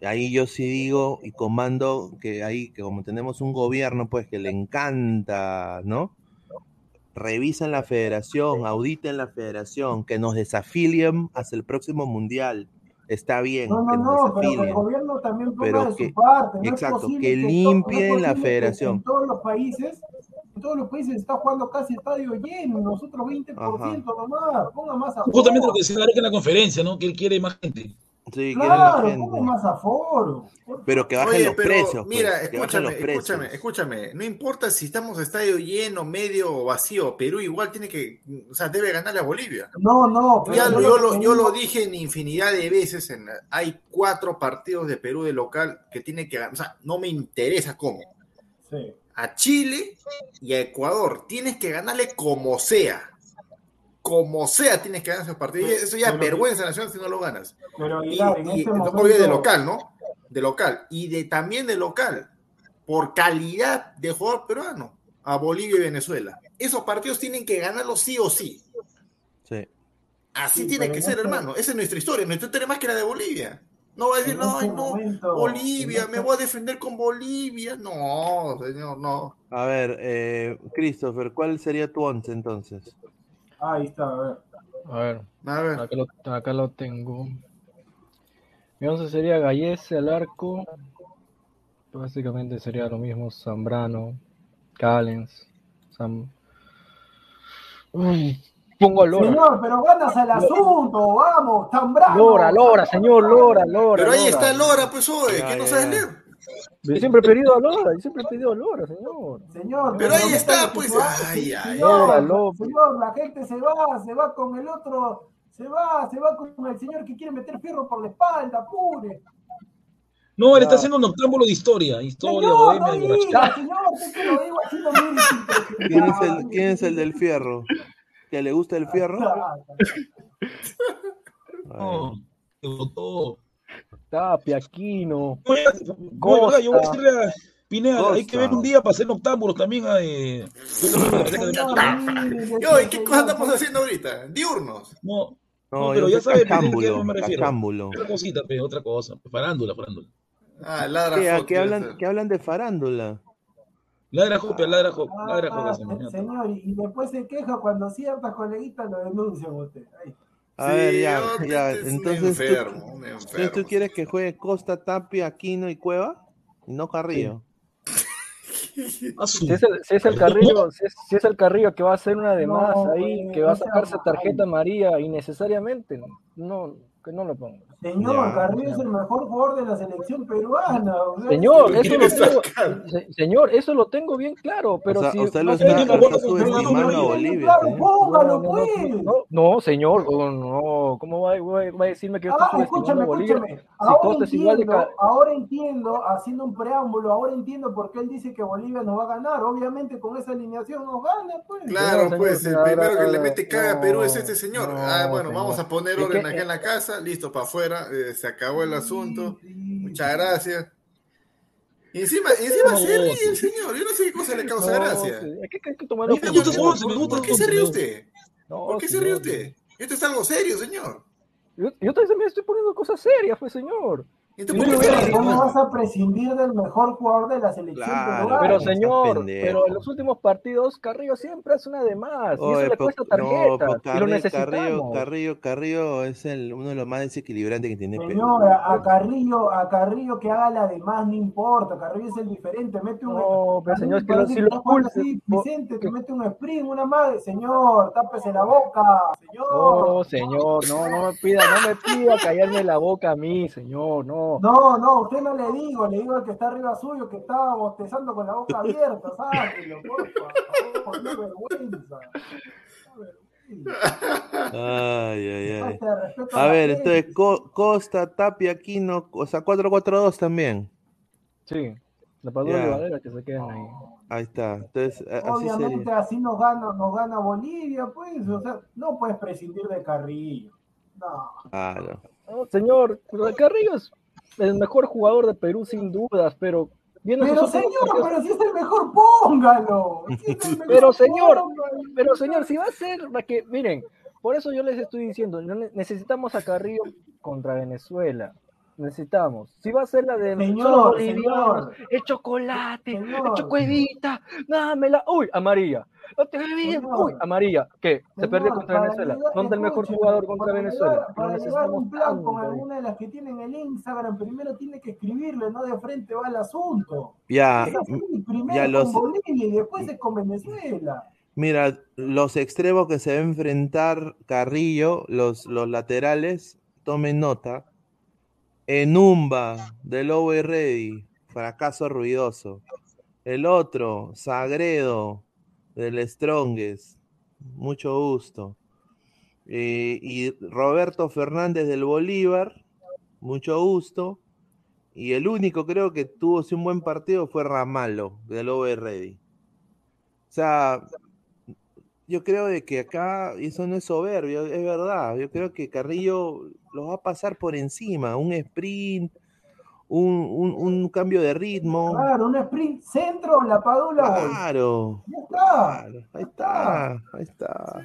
Ahí yo sí digo y comando que ahí, que como tenemos un gobierno, pues que le encanta, ¿no? Revisen la federación, auditen la federación, que nos desafilien hasta el próximo mundial. Está bien, No, que no, nos no, pero que el gobierno también Pero de que- su parte. No exacto, que es limpien la que federación. En todos los países, en todos los países se está jugando casi estadio lleno, nosotros 20% nomás, ponga más a Justamente lo que decía Gareca en la conferencia, ¿no? Que él quiere más gente. Sí, Claro, más aforo. Pero que bajen Oye, los pero precios. pues, Mira, escúchame, los precios. escúchame, escúchame. No importa si estamos a estadio lleno, medio o vacío. Perú igual tiene que, o sea, debe ganarle a Bolivia. No, no, pero Ya yo lo- yo, lo, yo dije en infinidad de veces. En hay cuatro partidos de Perú de local que tiene que ganar. O sea, no me interesa cómo. Sí. A Chile y a Ecuador tienes que ganarle como sea. Como sea tienes que ganar esos partidos. Eso ya es vergüenza nacional si no lo ganas. Pero Y, en y- este obvio de local, ¿no? De local. Y de también de local. Por calidad de jugador peruano. A Bolivia y Venezuela. Esos partidos tienen que ganarlos sí o sí. Sí. Así Sí, tiene que ser, este- hermano. Esa es nuestra historia. Nuestra historia más que la de Bolivia. No va a decir, En no, este ay, no, momento- Bolivia, me este- voy a defender con Bolivia. No, señor, no. A ver, eh, Christopher, ¿cuál sería tu once entonces? Ahí está, a ver. A ver, A ver. acá lo, acá lo tengo. Mi once sería Gallese al arco. Básicamente sería lo mismo Zambrano, Callens, Sam... Uy, pongo a Lora. Señor, pero ganas al asunto, vamos, tan bravo. Lora, Lora, señor, Lora, Lora. Pero ahí Lora. está Lora, pues, oye, Ya, que no sabes leer. Yo siempre he pedido a Lora, yo siempre he pedido a Lora, señor. Señor, Pero ahí no está, pues. Ay, ay, Señor, Lora, Lora. señor, la gente se va, se va con el otro, se va, se va con el señor que quiere meter fierro por la espalda, apure. No, él está haciendo un octámbulo de historia. Historia, Señor, no bohemia, diga, borrachera. señor, usted que lo digo haciendo méritos ¿Quién es el, quién es el del fierro? ¿Que le gusta el fierro? No, te botó. Tapia, Aquino, Oye, Costa. yo voy a decirle a Pineda, hay que Costa. ver un día para hacer noctámbulos también a eh, yo también me parece que- Yo, ¿y qué cosa estamos haciendo ahorita? Diurnos. No, No, no, pero ya sabes a qué me refiero. Otra cosita, pe, otra cosa. Farándula, farándula. Ah, ladra ¿Qué, ¿A Hot, qué hablan, qué hablan de farándula? Ladra Jopia, ladra ladra Ah, Jopia. se- señor. señor, y después se queja cuando ciertas coleguitas lo denuncian a usted. Ay. A Sí, ver, ya, ya. un Entonces, enfermo, ¿tú, un entonces, enfermo. ¿tú quieres que juegue Costa, Tapia, Aquino y Cueva? Y no Carrillo. A su- Si es, el, si es el Carrillo, si es, si es el Carrillo que va a hacer una de No, más ahí, que va a sacarse tarjeta amarilla innecesariamente, no, que no lo ponga. Señor, Ya. Carrillo es el mejor jugador de la selección peruana. o sea, Señor, eso lo tengo, se- señor, eso lo tengo bien claro, pero o sea, si usted no lo está, subestimando a Bolivia. claro, póngalo, no, no, pues. no, no, señor, oh, no, ¿cómo va, va- va a decirme que yo Ah, subestimando a Bolivia? escúchame. Si Ahora de entiendo, ahora entiendo, haciendo un preámbulo, ahora entiendo por qué él dice que Bolivia nos va a ganar. Obviamente con esa alineación nos gana, pues. Claro, Señor, pues señor, el ahora- primero que le mete caga a Perú es este señor. no, ah, bueno, señor. vamos a poner orden acá en la casa, listo, para afuera, eh, se acabó el asunto. Muchas gracias. Y encima, y encima se ríe el señor. Yo no sé qué cosa le causa No, gracia. hay que, hay que tomar ¿Por qué se ríe usted? ¿Por qué se ríe usted? Esto es algo serio, señor. Yo, yo también me estoy poniendo cosas serias, pues, señor. No, ¿por qué se no? ¿Cómo vas a prescindir del mejor jugador de la selección Claro? Pero señor, pero en los últimos partidos Carrillo siempre hace una de más y eso Oye, le cuesta no, tarjetas pero y lo Carrillo, necesitamos. Carrillo, Carrillo, Carrillo es el, uno de los más desequilibrantes que tiene. Señor, a, a Carrillo, a Carrillo que haga la de más, no importa. Carrillo es el diferente, mete un. No, pero señor, es que lo- si lo así, po- Vicente, que- te mete un sprint, una madre. Señor, tápese la boca. Señor. No, señor, no, no me pida, no me pida callarme la boca a mí, señor, no. No, no, usted no le digo, le digo al que está arriba suyo que estaba bostezando con la boca abierta, sáquelo, por favor, qué vergüenza. Qué vergüenza. Ay, ay, ay. A ver, entonces Co- Costa, Tapia, Aquino, o sea, 4-4-2 también. Sí, la padula Valera que se queden ahí. Ahí está. Entonces, a- así Obviamente sería. así nos gana, nos gana Bolivia, pues, o sea, no puedes prescindir de Carrillo. No. Claro. No, señor, Carrillo es el mejor jugador de Perú sin dudas, pero viendo Pero señor, partidos- pero si es el mejor, póngalo. Si el mejor, Pero, señor, póngalo. Pero señor, si va a ser, que, miren, por eso yo les estoy diciendo, necesitamos a Carrillo contra Venezuela. Necesitamos. Si va a ser la de Señor, bolivianos, señor. el chocolate, Señor. el chocuevita, dámela, uy, amarilla. No te ve bien, uy, amarilla. ¿Qué? Se Señor, perdió contra Venezuela. ¿Dónde el mejor jugador contra para Venezuela? para llevar necesitamos un plan con alguna de las que tienen el Instagram, primero tiene que escribirle, no de frente va el asunto. Ya, así, primero ya con los- Bolivia y después es con Venezuela. mira, los extremos que se va a enfrentar Carrillo, los, los laterales, tomen nota. Enumba, del Lowe Ready, fracaso ruidoso. El otro, Sagredo, del Strongest, mucho gusto. Eh, y Roberto Fernández del Bolívar, mucho gusto. Y el único creo que tuvo un buen partido fue Ramalo, del Over Ready. O sea, yo creo de que acá, y eso no es soberbio, es verdad. Yo creo que Carrillo lo va a pasar por encima. Un sprint, un, un- un cambio de ritmo. Claro, un sprint centro, la padula. Claro, Ya está. claro. Ahí está, ahí está.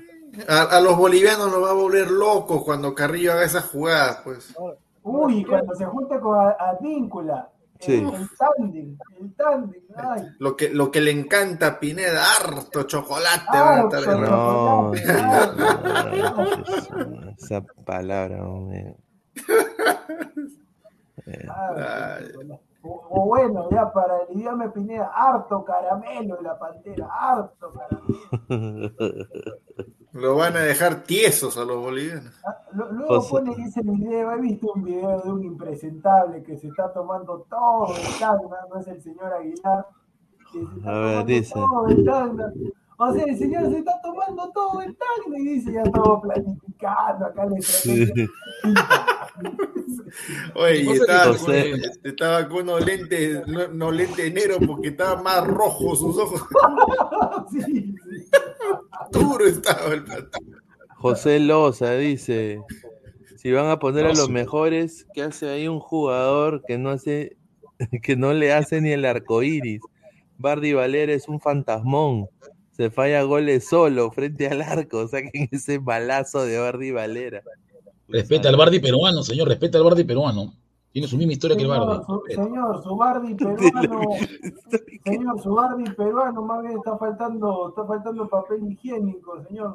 A, a los bolivianos nos va a volver locos cuando Carrillo haga esas jugadas, pues. Uy, cuando se junta con A- Advíncula. Sí. El, tándem, el tándem, ay. Lo que, lo que le encanta a Pineda, harto chocolate. Ah, van a estar- No, chocolate, no, esa palabra, hombre. Ah, Ay. O, o bueno, ya para el idioma Pineda, harto caramelo de la pantera, harto caramelo. Lo van a dejar tiesos a los bolivianos. Ah, lo- Luego O sea- pone ese video, he visto un video de un impresentable que se está tomando todo el tanga, no es el señor Aguilar. que se está A ver, dice. todo el tanga. O sea, el señor se está tomando todo el tanga y dice, ya estamos planificando acá la estrategia. Oye, y estaba, con, estaba con unos lentes, no, no lentes negros porque estaba más rojo sus ojos. Sí, sí. Duro estaba el plato. José Loza dice: Si van a poner a los mejores, ¿qué hace ahí un jugador que no hace, que no le hace ni el arco iris? Bardi Valera es un fantasmón. Se falla goles solo frente al arco. Saquen ese balazo de Bardi Valera. Respeta al Bardi peruano, señor. Respeta al Bardi peruano. Tiene su misma historia señor, que el Bardi. Su, señor, su Bardi peruano. señor, su Bardi peruano, más bien está faltando, está faltando papel higiénico, señor.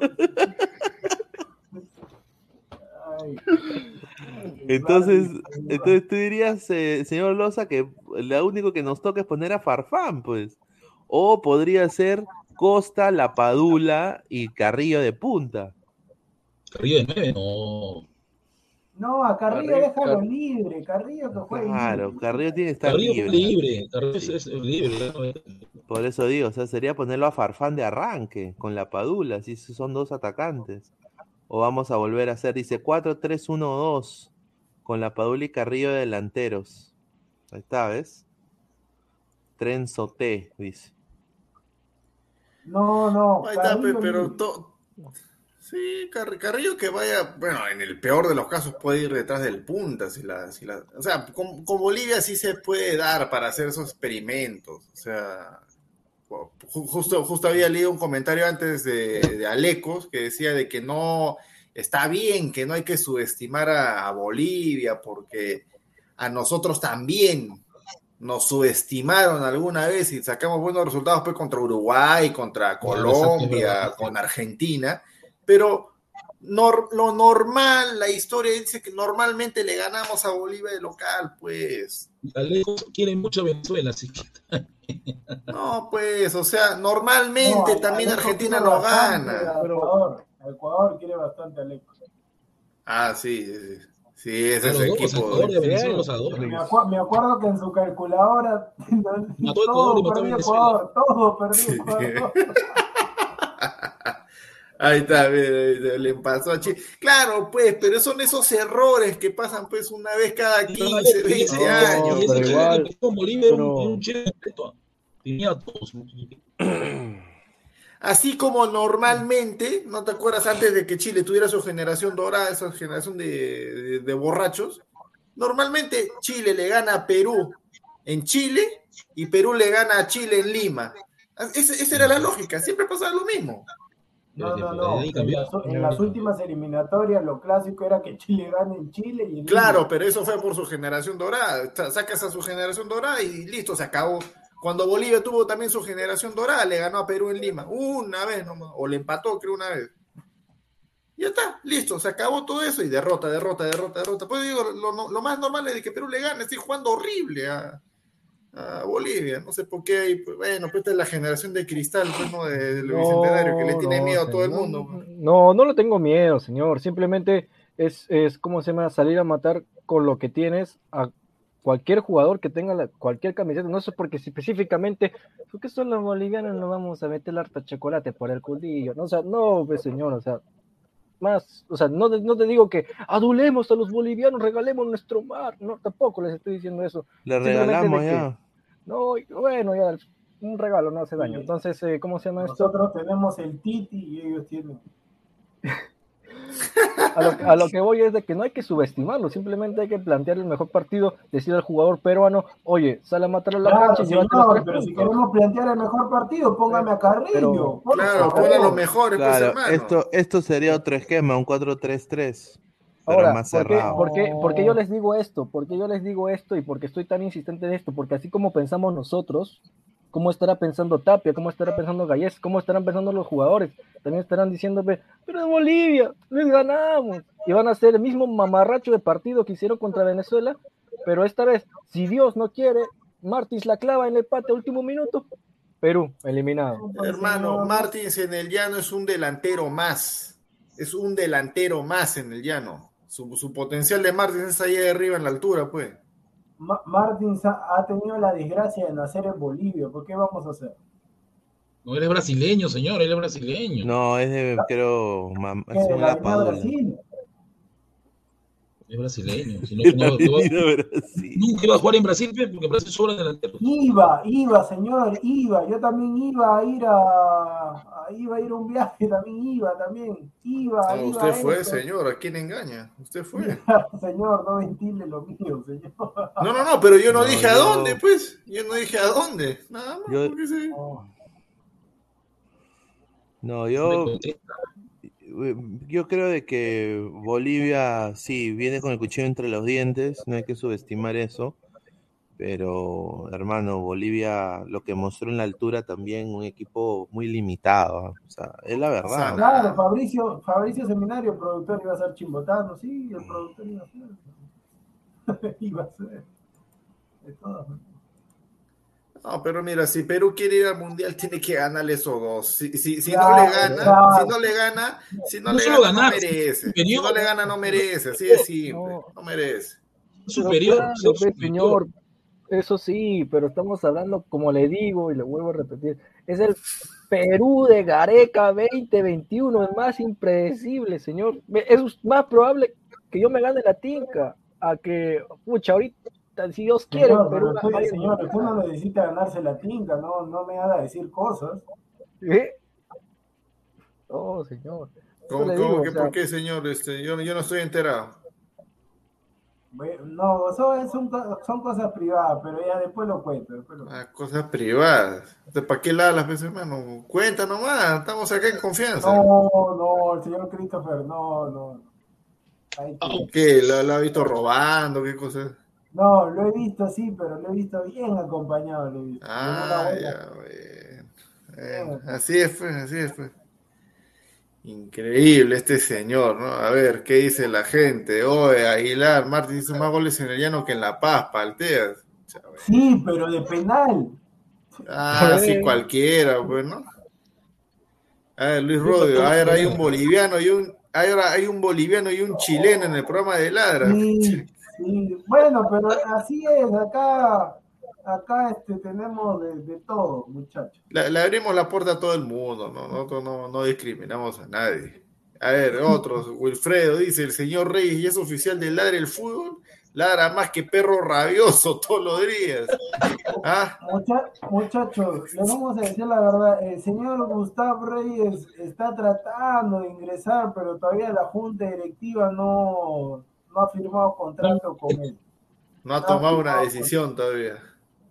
Ay. Entonces, entonces tú dirías, eh, señor Loza, que lo único que nos toca es poner a Farfán, pues. O podría ser Costa, La Padula y Carrillo de punta. Carrillo de nueve, no. No, a Carrillo, Carrillo, déjalo Car- libre, Carrillo que juegue Claro, libre. Carrillo tiene que estar Carrillo libre. es libre. Carrillo es, es libre. Por eso digo, o sea, sería ponerlo a Farfán de arranque, con La Padula, si son dos atacantes. O vamos a volver a hacer, dice 4-3-1-2, con La Padula y Carrillo de delanteros. Ahí está, ¿ves? Trenzo T, dice. No, no. Ahí está, pero to- sí, Car- Carrillo que vaya, bueno, en el peor de los casos puede ir detrás del punta, si la, si la, o sea, con, con Bolivia sí se puede dar para hacer esos experimentos, o sea, ju- justo, justo había leído un comentario antes de, de Alecos que decía de que no, está bien, que no hay que subestimar a, a Bolivia porque a nosotros también nos subestimaron alguna vez y sacamos buenos resultados pues contra Uruguay, contra Colombia, con Argentina, pero nor- lo normal, la historia dice que normalmente le ganamos a Bolivia de local, pues. Alejo quiere mucho a Venezuela, así que. No, pues, o sea, normalmente No, también Alejo Argentina bastante gana. a Ecuador, quiere bastante a Alejo. Ah, sí, sí, sí. Sí, ese es los el equipo. Ecuador los. Me, acu- me acuerdo que en su calculadora todo a perdió. Ecuador, todo perdió Ecuador. Ahí está, le pasó a Chile. Claro, pues, pero son esos errores que pasan pues una vez cada 15, 20 No, años. y ese igual, con Bolivia un- Chile. Tenía todos. Así como normalmente, ¿no te acuerdas antes de que Chile tuviera su generación dorada, esa generación de, de- de borrachos? Normalmente Chile le gana a Perú en Chile y Perú le gana a Chile en Lima. Esa, esa era la lógica, siempre pasaba lo mismo. No, no, no. En cambió. las, en las últimas eliminatorias lo clásico era que Chile gane en Chile y en Claro, pero eso fue por su generación dorada. Sa- Sacas a su generación dorada y listo, se acabó. Cuando Bolivia tuvo también su generación dorada, le ganó a Perú en Lima. Una vez nomás, o le empató, creo, una vez. Y ya está, listo, se acabó todo eso y derrota, derrota, derrota, derrota. Pues digo, lo, lo- lo más normal es de que Perú le gane, estoy jugando horrible a, a Bolivia. No sé por qué, hay, pues, bueno, pues esta es la generación de cristal, pues, ¿no? De, bicentenario, que le tiene no, miedo a todo el mundo. pues. No, no le tengo miedo, señor. Simplemente es, es ¿cómo se llama? Salir a matar con lo que tienes a cualquier jugador que tenga la- cualquier camiseta. No sé porque si específicamente, porque son los bolivianos, no vamos a meter harta chocolate por el culillo. No, o sea, no, pues, señor, o sea, más, o sea, no, te- no te digo que adulemos a los bolivianos, regalemos nuestro mar. No, tampoco les estoy diciendo eso. Le regalamos ya. No, bueno, ya, un regalo no hace daño. Entonces, eh, ¿cómo se llama esto? Nosotros tenemos el Titi y ellos tienen. A lo, a lo que voy es de que no hay que subestimarlo, simplemente hay que plantear el mejor partido, decir al jugador peruano, oye, sale a matar a la Claro, cancha y señor, pero si puntos. queremos plantear el mejor partido, póngame a Carrillo. Pero- Claro, favor. pon a los mejores, pues, Claro, hermano. esto, esto sería otro esquema, un 4-3-3. Pero Ahora, más ¿por qué, cerrado. por qué- por qué yo les digo esto? ¿Por qué yo les digo esto y por qué estoy tan insistente en esto? Porque así como pensamos nosotros, ¿cómo estará pensando Tapia? ¿Cómo estará pensando Gallés? ¿Cómo estarán pensando los jugadores? También estarán diciéndome, pero en Bolivia, les ganamos. Y van a hacer el mismo mamarracho de partido que hicieron contra Venezuela, pero esta vez, si Dios no quiere, Martins la clava en el empate último minuto, Perú, eliminado. Hermano, Martins en el llano es un delantero más. Es un delantero más en el llano. Su, su potencial de Martins es ahí arriba en la altura, pues. Ma- Martins ha, ha tenido la desgracia de nacer en Bolivia. ¿Por qué vamos a hacer? No, él es brasileño, señor, él es brasileño. No, es de, creo, mam- ¿Qué, es de la. Brasil? Es brasileño. Si no, no, no, nunca iba a jugar en Brasil, pues, porque en Brasil sobran delanteros. Iba, iba, señor, iba. Yo también iba a ir a, a- iba a ir a un viaje, también iba, también. Iba, No, iba Ah, usted a fue, esto. señor. ¿A quién engaña? Usted fue. señor, no ventile lo mío, señor. No, no, no, pero yo no, No, dije a dónde, pues. Yo no dije a dónde. Nada más. Yo- porque sí. No, yo, yo creo de que Bolivia sí viene con el cuchillo entre los dientes, no hay que subestimar eso, pero hermano, Bolivia lo que mostró en la altura también un equipo muy limitado, ¿ah? o sea, es la verdad. Claro, Fabricio, Fabricio Seminario, el productor iba a ser chimbotano, sí, el productor iba a ser. iba a ser. De todas maneras. No, pero mira, si Perú quiere ir al mundial, tiene que ganarle esos dos. Si, si, si no le gana, claro. si no le gana, si no, No le gana, ganar, no merece. Si no le gana, no merece. Así de simple. No merece. Superior, Claro, pues, superior. señor, eso sí, pero estamos hablando, como le digo y le vuelvo a repetir, es el Perú de Gareca 2021, es más impredecible, señor. Es más probable que yo me gane la tinca a que, pucha, ahorita, si Dios quiere, Señor, Perú pero señor, usted no necesita ganarse la tinta, no, no me haga decir cosas. ¿Eh? No, señor. Eso ¿Cómo, cómo digo, que o sea, por qué, señor? Este, yo, yo no estoy enterado. Bueno, No, son, son, co- son cosas privadas, pero ya después lo cuento. Después lo cuento. Ah, cosas privadas. ¿Para qué la las veces, hermano? Cuenta nomás. Estamos acá en confianza. No, no, el señor Christopher, no, no. Sí. ¿Qué? ¿Lo, lo ha visto robando? ¿Qué cosa? No, lo he visto, sí, pero lo he visto bien acompañado. Lo he visto. Ah, ya, bueno. Bueno, así es, pues, así es, pues. Increíble este señor, ¿no? A ver, ¿qué dice la gente? Oye, Aguilar, Martín hizo más goles en el llano que en La Paz, palteas. Sí, pero de penal. Ah, sí, cualquiera, pues, ¿no? A ver, Luis Rodio, a ver, hay un boliviano y un, ahora hay un boliviano y un chileno en el programa de Ladra. Sí, sí. Bueno, pero así es, acá, acá este, tenemos de, de todo, muchachos. Le, le abrimos la puerta a todo el mundo, ¿no? Nosotros no, no discriminamos a nadie. A ver, otros, Wilfredo dice, el señor Reyes ya es oficial de Ladra el Fútbol, ladra más que perro rabioso todos los días. ¿Ah? Mucha- muchachos, le vamos a decir la verdad, el señor Gustavo Reyes está tratando de ingresar, pero todavía la junta directiva no, no ha firmado contrato con él. No ha tomado una decisión todavía.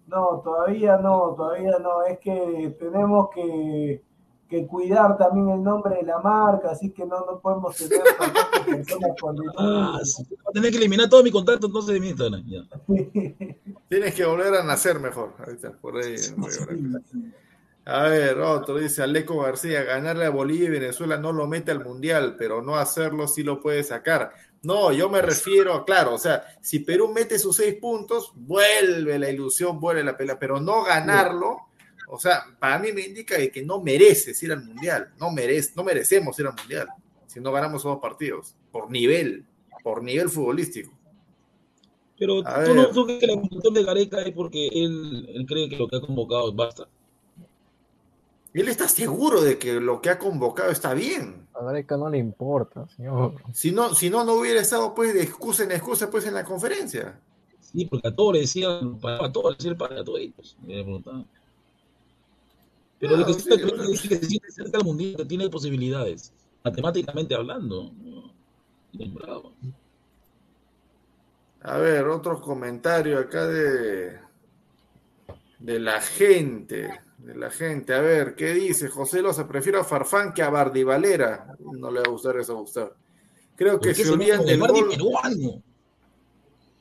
No, todavía no, todavía no. Es que tenemos que, que cuidar también el nombre de la marca, así que no, no podemos tener personas con Ah, sí. Voy a tener que eliminar todo mi contacto entonces de mi Instagram. Tienes que volver a nacer mejor. Ahí está, por ahí. por ahí. A ver, otro dice Aleco García, ganarle a Bolivia y Venezuela no lo mete al mundial, pero no hacerlo sí lo puede sacar. No, yo me refiero, claro, o sea, si Perú mete sus seis puntos, vuelve la ilusión, vuelve la pelea, pero no ganarlo, o sea, para mí me indica que no mereces ir al mundial, no, merece, no merecemos ir al mundial, si no ganamos dos partidos, por nivel, por nivel futbolístico. Pero A ¿tú no tú crees que la convocatoria de Gareca es porque él, él cree que lo que ha convocado basta? Él está seguro de que lo que ha convocado está bien. A Gareca no le importa, señor. Si no, si no, no hubiera estado pues de excusa en excusa pues en la conferencia. Sí, porque a todos le decían, para todos le decían para todos ellos. Me preguntaban. Pero lo que Claro, sí creo es que se siente cerca del mundial, que tiene posibilidades, matemáticamente hablando. Bravo. A ver, otro comentario acá de, de la gente. De la gente. A ver, ¿qué dice? José Loza, prefiero a Farfán que a Bardi Valera. No le va a gustar eso a Gustavo. Creo ¿Por que se olvidan del gol. Peruano?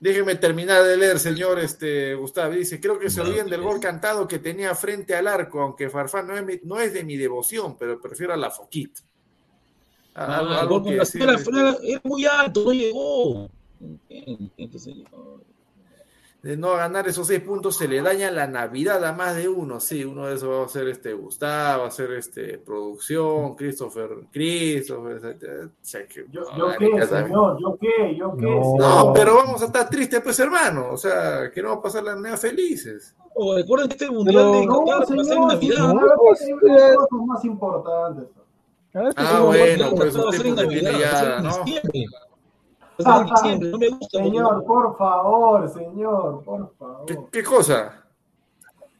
Déjeme terminar de leer, señor este, Gustavo. Dice, creo que se olvidan del gol cantado que tenía frente al arco, aunque Farfán no es, mi- no es de mi devoción, pero prefiero a la Foquita. Ah, Algo- el algo gol que este, era, muy alto, no llegó. ¿Quién? ¿Quién que se llegó? De no ganar esos seis puntos se le daña la Navidad a más de uno. Sí, uno de esos va a ser este Gustavo, va a ser este producción, Christopher, Christopher, etcétera. O sea, que- Yo, no, qué, también. señor, yo qué, yo qué. No. No, señor. pero vamos a estar tristes, pues, hermano. O sea, que no va a pasar las neas felices. Oh, recuerden que este mundial de No, va a ser Navidad. No, usted- cosas más importantes. Ah, señor, bueno, pues porque Navidad, tiene va a ser ya, en ¿no? diciembre. no me gusta. Señor, por favor, señor, por favor. ¿Qué, qué cosa?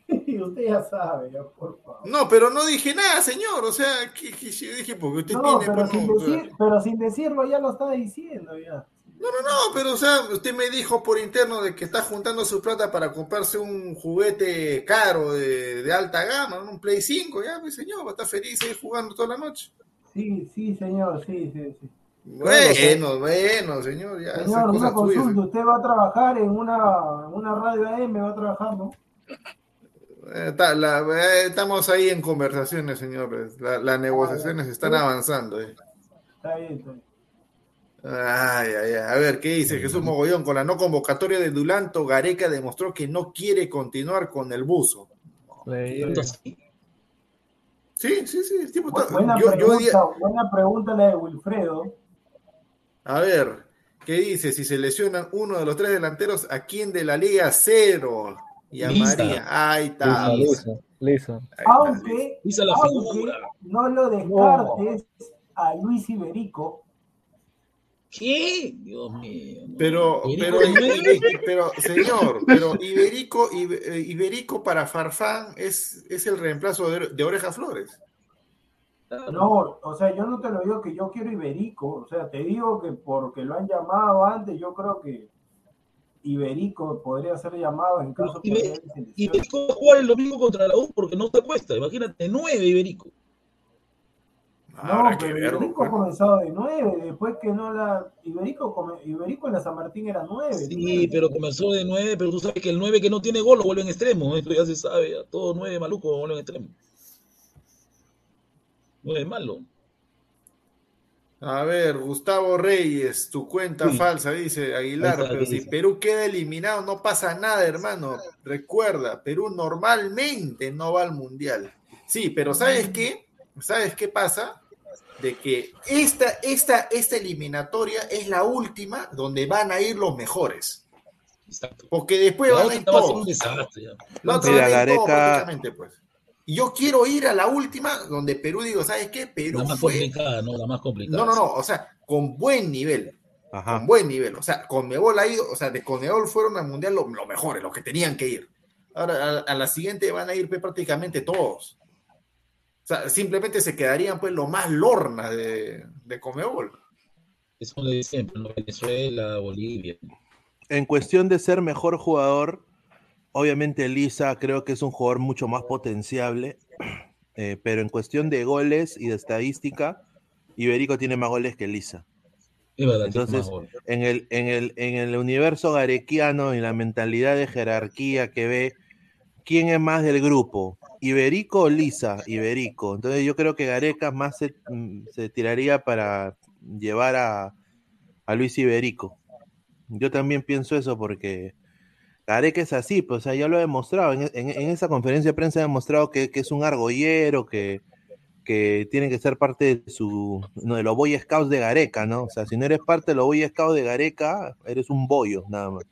usted ya sabe, ya, por favor. No, pero no dije nada, señor. O sea, que, que yo dije porque usted No, tiene. pero pues, sin, no, decir, pero sin decirlo ya lo estaba diciendo ya. No, no, no, pero o sea, usted me dijo por interno de que está juntando su plata para comprarse un juguete caro de, de alta gama, un Play 5, ya, mi señor, va a estar feliz ahí jugando toda la noche. Sí, sí, señor, sí, sí, sí. Bueno, bueno, señor, ya, Señor, una consulta, usted va a trabajar en una, una radio AM, va a trabajar, ¿no? Eh, está- la- eh, estamos ahí en conversaciones, señores. La- las negociaciones están avanzando. eh. Está bien, está bien. Ay, ay, ay. A ver, ¿qué dice Jesús Mogollón? Con la no convocatoria de Dulanto, Gareca demostró que no quiere continuar con el buzo. Sí, sí, sí. el tipo está- Buena, yo- pregunta, buena pregunta la de Wilfredo. A ver, ¿qué dice? Si se lesionan uno de los tres delanteros, ¿a quién de la Liga Cero? Llamaría. Ahí está. Listo, listo. Aunque, Lisa la aunque figura. no lo descartes a Luis Iberico. ¿Qué? Dios mío. no. Pero, Iberico pero, pero, señor, pero Iberico, Ibe- eh, Iberico para Farfán es, es el reemplazo de, de Oreja Flores. No, o sea, yo no te lo digo que yo quiero Iberico. O sea, te digo que porque lo han llamado antes, yo creo que Iberico podría ser llamado en caso de. Iberico va a jugar el domingo contra la U porque no te cuesta. Imagínate, nueve Iberico. No, Habrá que pero verlo. Iberico pues. ha comenzado de nueve, después que no la... Iberico, Iberico en la San Martín era nueve. Sí, pero comenzó de nueve, pero tú sabes que el nueve que no tiene gol lo vuelve en extremo. Esto ya se sabe, ya. Todo nueve maluco lo vuelve en extremo. Nueve malo. A ver, Gustavo Reyes, tu cuenta Sí. falsa, dice Aguilar. Pero ¿qué si dice? Perú queda eliminado, no pasa nada, hermano. Recuerda, Perú normalmente no va al mundial. Sí, pero ¿sabes qué? ¿Sabes qué pasa? De que esta, esta, esta eliminatoria es la última donde van a ir los mejores. Exacto. Porque después La van a ir va a ser un todos. La otra Mira, van a ir todos Gareca- prácticamente, pues. Y yo quiero ir a la última donde Perú digo, ¿sabes qué? Perú La más fue. complicada, ¿no? La más complicada. No, no, no, o sea, con buen nivel. Ajá. Con buen nivel. O sea, Conmebol ha ido, o sea, de Conmebol fueron al mundial los lo mejores, los que tenían que ir. Ahora, a, a la siguiente van a ir pues, prácticamente todos. O sea, simplemente se quedarían pues los más lornas de, de Conmebol. Eso lo siempre, ¿no? Venezuela, Bolivia. En cuestión de ser mejor jugador, obviamente Lisa creo que es un jugador mucho más potenciable, eh, pero en cuestión de goles y de estadística, Iberico tiene más goles que Lisa. Verdad, Entonces, en el, en el, en el universo garequiano y la mentalidad de jerarquía que ve, ¿quién es más del grupo? ¿Iberico o Lisa? Iberico. Entonces yo creo que Gareca más se, mm, se tiraría para llevar a, a Luis Iberico. Yo también pienso eso porque Gareca es así, pues o sea, ya lo ha demostrado. En, en- en esa conferencia de prensa ha demostrado que, que es un argollero, que, que tiene que ser parte de su no, de los Boy Scouts de Gareca, ¿no? O sea, si no eres parte de los Boy Scouts de Gareca, eres un bollo, nada más.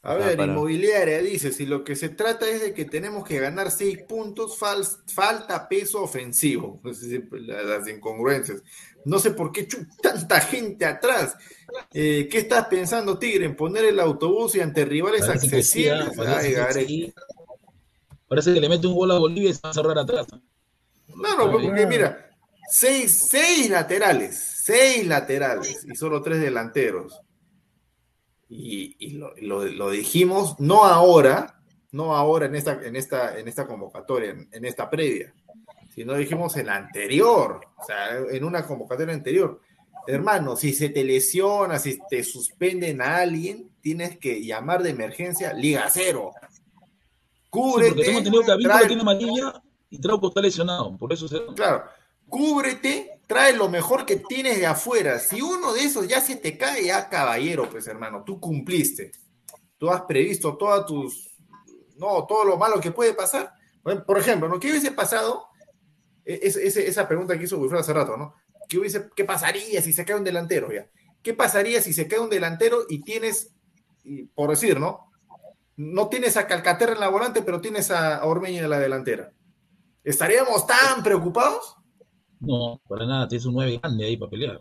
A ver, para- inmobiliaria dice, si lo que se trata es de que tenemos que ganar seis puntos, fal- falta peso ofensivo. Es decir, la- Las incongruencias. No sé por qué tanta gente atrás. Eh, ¿Qué estás pensando, Tigre? ¿En poner el autobús y ante rivales Parece que sí, ah, accesibles? parece Ay, que sí. Parece que le mete un gol a Bolivia y se va a cerrar atrás. Claro, porque mira, seis, seis laterales, seis laterales y solo tres delanteros. Y, y lo, lo- lo dijimos, no ahora, no ahora en esta, en esta, en esta convocatoria, en, en esta previa, sino dijimos en la anterior, o sea, en una convocatoria anterior. Hermano, si se te lesiona, si te suspenden a alguien, tienes que llamar de emergencia Liga Cero. Sí, Cúbrete. entendido que Avícola trae- tiene amarilla y Trauco está lesionado. Por eso se... Claro, cúbrete, trae lo mejor que tienes de afuera. Si uno de esos ya se te cae, ya caballero, pues hermano, tú cumpliste. Tú has previsto todas tus, no, todo lo malo que puede pasar. Por ejemplo, ¿no? ¿Qué hubiese pasado? E- es- esa pregunta que hizo Wilfredo hace rato, ¿no? ¿Qué, hubiese, ¿Qué pasaría si se cae un delantero ya? ¿Qué pasaría si se cae un delantero y tienes, y por decir, ¿no? No tienes a Calcaterra en la volante, pero tienes a Ormeña en la delantera. ¿Estaríamos tan preocupados? No, para nada, tienes un 9 grande ahí para pelear.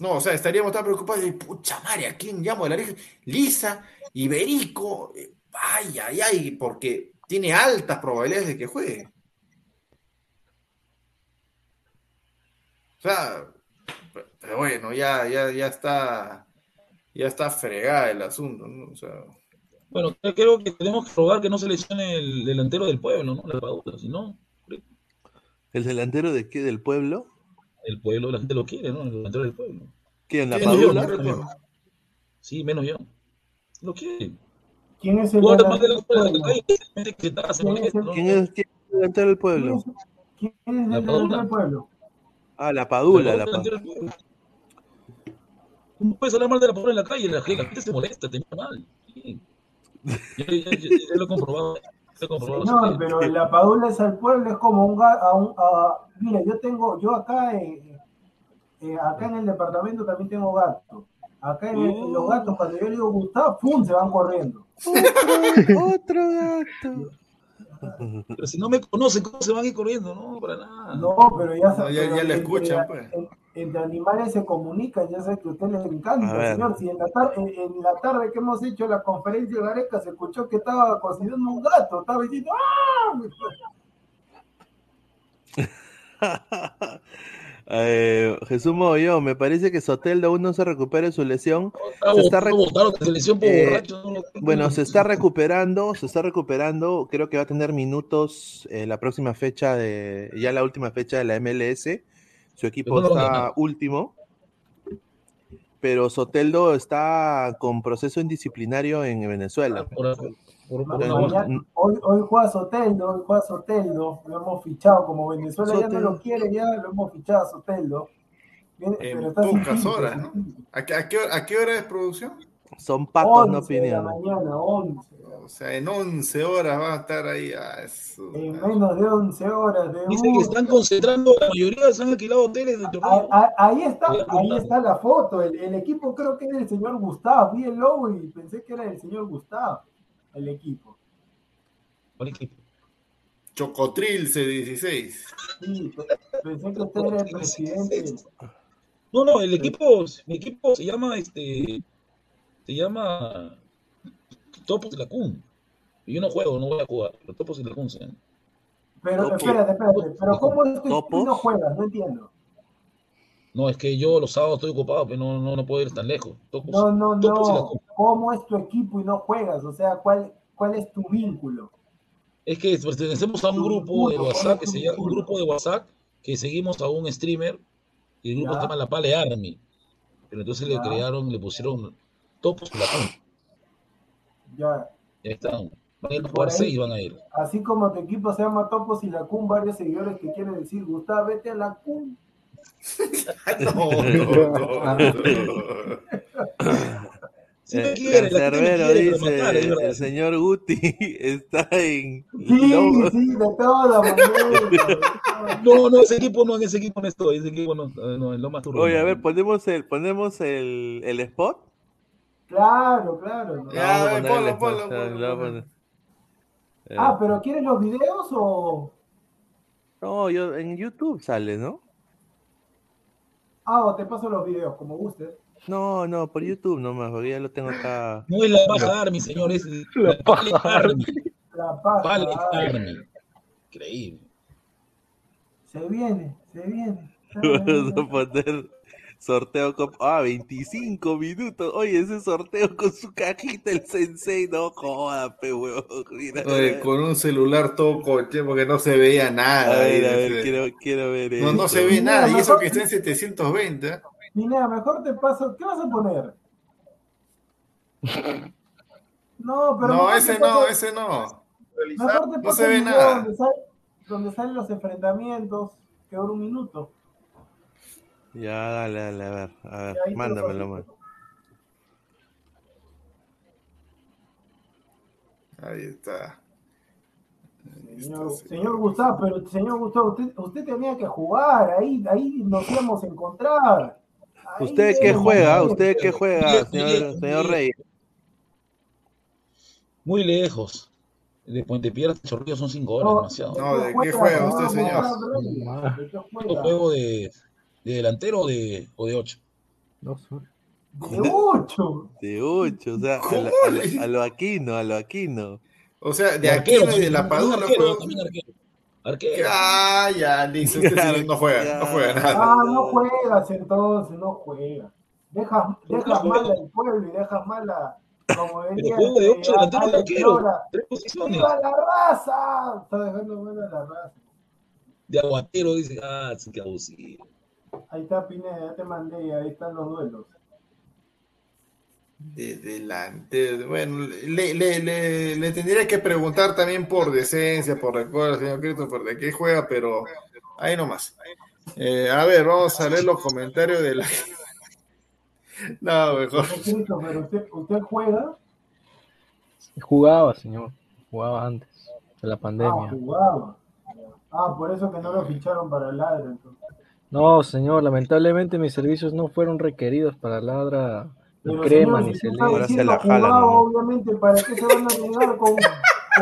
No, o sea, estaríamos tan preocupados de, pucha madre, ¿a quién llamo de la lista? Lisa, Iberico, eh, ay, ay, ay, porque tiene altas probabilidades de que juegue. Sea, pero bueno, ya, ya, ya está, ya está fregada el asunto, ¿no? O sea, Bueno, creo que tenemos que rogar que no se lesione el delantero del pueblo, ¿no? La Padula, si no, ¿El delantero de qué? ¿Del pueblo? el pueblo la gente lo quiere, ¿no? El delantero del pueblo. ¿Quién? ¿La ¿quién es el Padula? delantero del pueblo? Sí, menos yo. Lo quiere. ¿Quién es el delantero del pueblo? ¿Quién es el- ¿no? ¿Quién es, quién es el delantero del ¿Quién pueblo? quién es el La delantero del pueblo? Ah, la Padula, la La Padula. ¿Cómo puedes hablar mal de la Padula en la calle? La gente, la gente se molesta, te mira mal. Sí. Ya lo he comprobado. ya lo he comprobado. Señor, pero la Padula es al pueblo, es como un gato. mira, yo tengo, yo acá, eh, eh, acá en el departamento también tengo gatos. Acá en el- los gatos, cuando yo le digo Gustavo, ¡pum! se van corriendo. Otro, otro gato. Pero si no me conocen, ¿cómo se van a ir corriendo? No, para nada. No, pero ya, No, ya- pero ya le entre- escuchan, pues. en- Entre animales se comunican, ya sé que a usted les encanta, señor. Si en la, tar- en, en la tarde que hemos hecho la conferencia de Gareca se escuchó que estaba cocinando un gato, estaba diciendo ¡Ah! Eh, Jesús me parece que Soteldo aún no se recupera de su lesión. Está Se Eh, Bueno, se está recuperando, se está recuperando. Creo que va a tener minutos la próxima fecha de, ya la última fecha de la MLS. Su equipo no está último. Pero Soteldo está con proceso indisciplinario en Venezuela. Por, por, por, No, no. Hoy, hoy juega Soteldo, hoy juega Soteldo, lo hemos fichado, como Venezuela ya no lo quiere, ya lo hemos fichado a Soteldo. Viene- En pero está sin pocas horas, ¿no? ¿A qué, a qué hora- a qué hora es producción? Son patos, no 11 de la opinión. mañana, 11. O sea, en 11 horas va a estar ahí. Ah, eso. En menos de 11 horas de Dice que están concentrando, la mayoría se han alquilado hoteles torneo. ah, Ahí está, a ahí está la foto. El, el equipo creo que es del señor Gustavo. Vi el logo y pensé que era del señor Gustavo. El equipo. ¿Cuál equipo? Chocotril C16. Sí, pe- pensé que usted era el presidente. No, no, el equipo, mi equipo se llama este, se llama Topos de la Kun. Y yo no juego, no voy a jugar. Los Topos de la Kun se llaman. Pero Topo. espérate, espérate. Pero ¿cómo es que no juegas? No entiendo. No, es que yo los sábados estoy ocupado, pero no, no, no puedo ir tan lejos. No, no, no. ¿Cómo es tu equipo y no juegas? O sea, ¿cuál, cuál es tu vínculo? Es que pertenecemos a un grupo de WhatsApp que se llama, un grupo de WhatsApp que seguimos a un streamer y el grupo Ya. se llama La Pale Army. Pero entonces le crearon, le pusieron Topos la Kun. Ya. Ya están. Van a ir a jugar ahí. seis, van a ir. Así como tu equipo se llama Topos y la CUM, varios seguidores que quieren decir, Gustavo, vete a la CUM. No, no, no. Si Eh, quiere, Cancerbero dice, matar, el señor Guti está en... Sí, Lobo- sí, de todas maneras. No, no, ese equipo no, en ese equipo no estoy, ese equipo no, eh, no, en lo más Oye, a ver, ponemos el, ponemos el, el spot. Claro, claro. ¿no? Ya, ponlo, ponlo, ah, ponlo. Eh, Ah, pero ¿quieres los videos o...? No, yo en YouTube sale, ¿no? Ah, o te paso los videos, como gustes. No, no, por YouTube nomás, porque ya lo tengo acá. No es la Baja Army, señor, es la Pale Army. La paja. Army. Increíble. se viene, se viene. Vamos a poner sorteo con... Ah, 25 minutos. Oye, ese sorteo con su cajita, el sensei, no joda, pe huevón. Mira, Oye, con un celular todo coche porque no se veía a nada. ahí, ver, a ver, ese- quiero, quiero ver No, no se ve nada, y eso que está en 720. ¿eh? Pineda, mejor te paso. ¿Qué vas a poner? No, pero. No, ese no, ese no. Mejor te No paso se el ve nada. Donde, sale- donde salen los enfrentamientos, que dura un minuto. Ya, dale, dale, a ver, a ver, mándamelo, man. Ahí está. Ahí Señor, Gustavo, pero señor Gustavo, usted, usted tenía que jugar, ahí, ahí nos íbamos a encontrar. Ahí ¿Usted qué juega? ¿Usted qué juega, señor. Rey? Muy lejos. De Puente Piedra a Chorrillos son cinco horas, No, demasiado. No, ¿de qué juega usted, señor? Gustavo? ¿De qué Yo juego de, de delantero o de, o de ocho. De ocho. De ocho, o sea, a lo, a lo- a lo Aquino, a lo Aquino. O sea, de Arquero, y de la Padula arquero, juega. también arquero. Arquero. Ah, ya, listo. Este señor no juega, no juega nada. Ah, no juegas entonces, no juegas. Dejas, dejas mal al pueblo y dejas mal a, como diría juego de este, ocho delantero y Alex arquero. Tres posiciones. ¡Viva la raza! Está dejando mal a la raza. De aguatero, dice. Ah, sí, que abusivo. Ahí está Pineda, ya te mandé, ahí están los duelos. De delante, bueno, le, le, le, le tendría que preguntar también por decencia, por recuerdo, señor Cristo, por de qué juega, pero ahí nomás. Eh, a ver, vamos a leer los comentarios de la. No, mejor. Christopher, ¿usted, ¿usted juega? Jugaba, señor. Jugaba antes de la Ah, pandemia. jugaba. Ah, por eso que no lo ficharon para el ladro. entonces. No, señor, lamentablemente mis servicios no fueron requeridos para ladra ni Pero, crema señor, ni se Ahora se la jalan, jugaba, ¿no? obviamente, ¿para qué se van a negar con...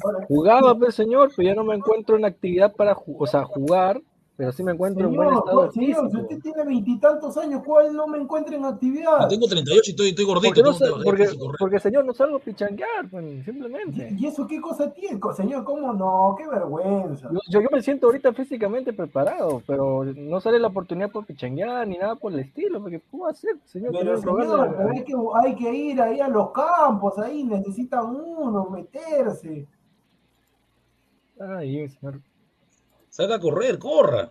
con- Jugaba, pues, señor, pero ya no me encuentro en actividad para, o sea, jugar, pero sí me encuentro en buen Señor, estado señor, si usted tiene veintitantos años, ¿cuál no me encuentra en Yo actividad? tengo 38 y estoy, estoy gordito. Porque, no porque, porque, señor, no salgo a pichanguear, pues, simplemente. ¿Y eso qué cosa tiene? Señor, ¿cómo no? ¡Qué vergüenza! Yo, yo, yo me siento ahorita físicamente preparado, pero no sale la oportunidad para pichanguear ni nada por el estilo, porque ¿qué puedo hacer, señor? Pero señor, pero hay que, hay que ir ahí a los campos, ahí necesitan uno, meterse. Ay, señor. Salga a correr, corra.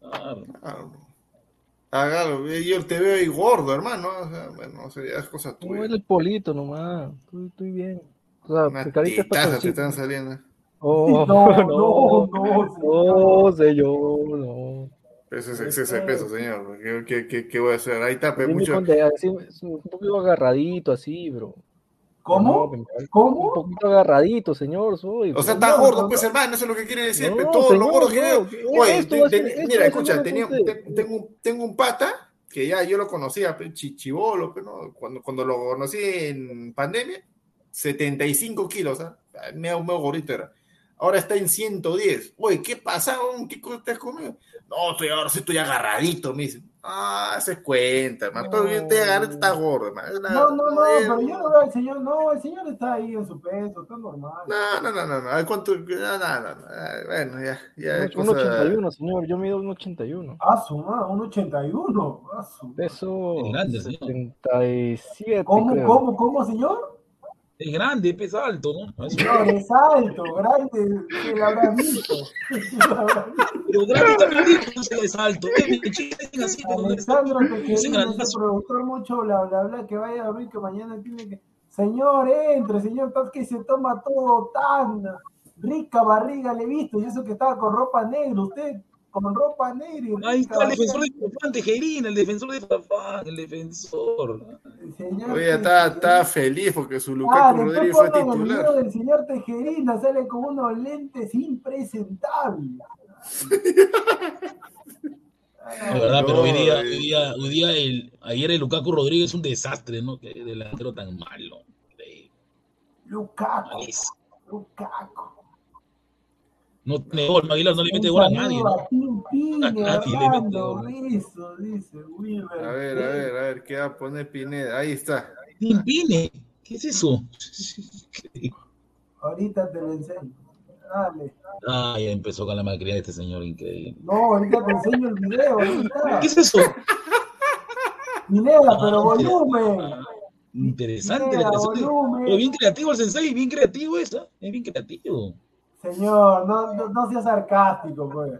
Claro. Hágalo, yo te veo ahí gordo, hermano. O sea, bueno, o sea, ya es cosa No, tuya. es el polito nomás, estoy, estoy bien. O sea, te patroncito. están saliendo. Oh, No, no, no, no, no, señor, no. Eso es exceso de peso, señor. ¿Qué, qué, qué, qué voy a hacer? Ahí está, pe, Así, mucho. un poquito agarradito así, bro. ¿Cómo? No, Un ¿Cómo? poquito agarradito, señor, soy. O sea, bro. está No, gordo, no, pues no. hermano, eso es lo que quiere decir. Todo lo gordo que. Oye, esto esto mira, escucha, tenía, tengo, un- tengo un pata que ya yo lo conocía, pe, chi- chibolo, pe, ¿no? cuando, cuando lo conocí en pandemia, 75 kilos, ¿ah? medio, medio gordito era. Ahora está en 110. Oye, ¿qué pasa? ¿Qué cosa estás comiendo? No, estoy, ahora sí estoy agarradito, me dice. Ah, se cuenta, hermano. Todo bien, te agarraste, está gordo, hermano. No, no, no, Eh, pero yo no veo al señor, no, el señor está ahí en su peso, está normal. No, no, no, no, no. ¿Cuánto? No, no, no, no. Bueno, ya, ya. Un cosa- 81, señor, yo mido un 81. Ah, su madre, un 81. Ah, su- Peso Es grande, señor. 77, ¿Cómo, creo. cómo, cómo, señor? Es grande, es alto, ¿no? Eso. Señor, es alto, grande, que lo habrás visto. Pero grande también que no es alto. No es Tejerina, ese grandazo. productor mucho bla bla bla que vaya a dormir que mañana tiene que. Señor, entre, señor, tal que se toma todo tan rica barriga le he visto, y eso que estaba con ropa negra, usted con ropa negra Ahí está el defensor de Fafán, Tejerina, el defensor de Fafán, el defensor. Señor, Oye, está, está feliz porque su Ah, Lukaku después Rodríguez fue pongan el titular. del señor Tejerina, sale con unos lentes impresentables. Es verdad, pero hoy día, hoy día, hoy día el, ayer el Lukaku Rodríguez es un desastre, ¿no? Que delantero tan malo. Lukaku, malísimo. Lukaku. No tiene gol, Aguilar no le mete gol a nadie, ¿no? A nadie le mete gol. Dice. A ver, a ver, a ver, ¿qué va a poner Pineda? Ahí está. Timpine, ¿qué es eso? Ahorita te lo enseño. Dale. Ah, ya empezó con la malcriada de este señor, increíble. No, ahorita te enseño el video. ahorita. ¿Qué es eso? Pineda, pero volumen. Interesante, volumen. Pero bien creativo el sensei, bien creativo eso. Es bien creativo. Señor, no, no, no seas sarcástico, pues.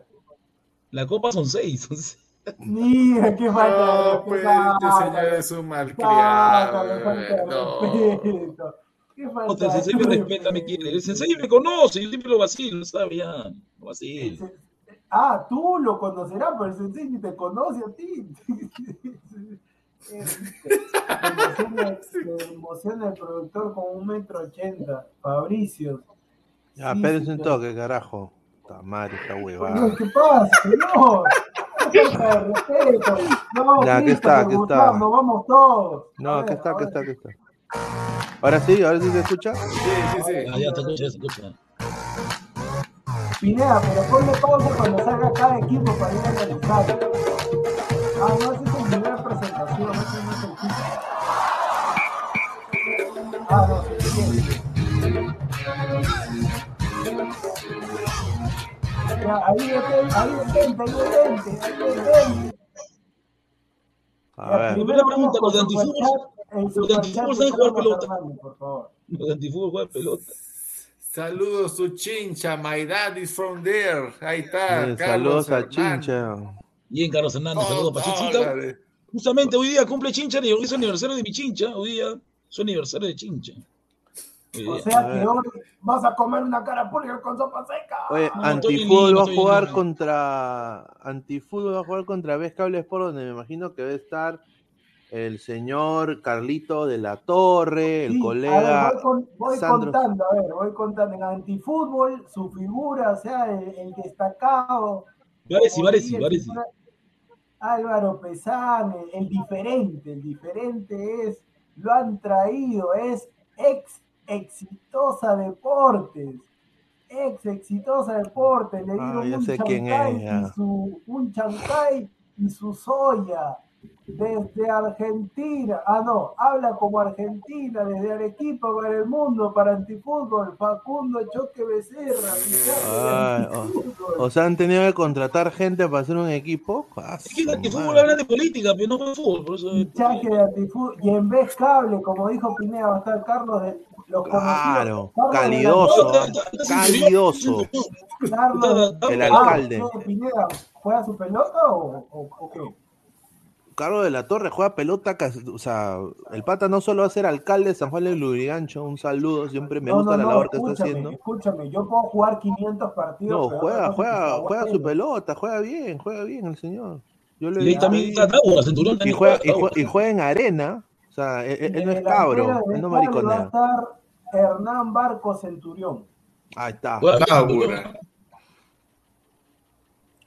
La copa son seis. son seis. Mira, qué falta No, pues, este señor es un malcriado. No. Qué No, falta el sensei me respeta, me quiere. El sensei me conoce, yo siempre lo vacilo, sabe ya. Lo vacilo. Ah, tú lo conocerás, pero el sensei ni te conoce a ti. Me emociona, me emociona el productor con un metro ochenta, Fabricio. Ya, Sí, espérense un toque, carajo. Está madre, esta huevada. ¿Qué pasa, respeto. No, Ya, aquí Cristo, está, aquí Gustavo, está. Nos vamos todos. No, ver, está, aquí ahora está, aquí está. Ahora sí, ahora sí se escucha. Sí, sí, sí. Ah, ya te escucha, ya se escucha. Pineda, pero ponle pausa cuando salga cada equipo para ir a analizar. Ah, no, esa es su primera presentación, ese no es el título. Ah, no, sí, sí, A ver. Primera pregunta, los de antifútbol, los de antifútbol de saben jugar pelota. Los de antifútbol juegan pelota. Saludos, su chincha. My dad is from there. Ahí está. Carlos Saludos a. Chincha. Bien, Carlos Hernández, Oh, saludos para Chinchita. Justamente hoy día cumple Chincha, es aniversario de mi Chincha, hoy día es aniversario de Chincha. O sea que hoy vas a comer una cara pulga con sopa seca. Oye, bien Antifútbol va a jugar contra. Antifútbol va a jugar contra Vez Cable Sport, donde me imagino que va a estar el señor Carlito de la Torre, el Sí, colega. a ver, voy, con- voy Sandro- contando, a ver, voy contando. En antifútbol, su figura, o sea, el, el destacado. Varesi, Varesi, Varesi. Álvaro Pesán, el, el diferente, el diferente es, lo han traído, es ex exitosa deportes. Ex exitosa deportes, le Ah, dieron un chancay y su un chancay y su soya desde Argentina. Ah, no, habla como Argentina, desde Arequipa para el mundo, para antifútbol, Facundo Choque Becerra, Ay, antifútbol. O sea, han tenido que contratar gente para hacer un equipo. Ah, Es que el antifútbol habla de política, pero no de fútbol, por eso. Fichaje de antifútbol. Y en vez cable, como dijo Pineda, va a estar Carlos de los Claro, conocidos. Carlos de la calidoso, Torre. ah, calidoso. Carlos, El Ah, alcalde. ¿qué, Pineda, ¿juega su pelota o, o, o qué? Carlos de la Torre juega pelota, o sea, el pata no solo va a ser alcalde de San Juan del Lurigancho, un saludo, siempre me No, gusta no, la no, labor que está haciendo. escúchame, yo puedo jugar 500 partidos. No, juega, juega, juega su pelota, juega bien, juega bien el señor. Yo Y ahí también está Centurión y juega, y, juega, juega, y juega en arena, o sea, él, él- él no es cabro, de él no Va a mariconea. estar Hernán Barco Centurión. Ahí está.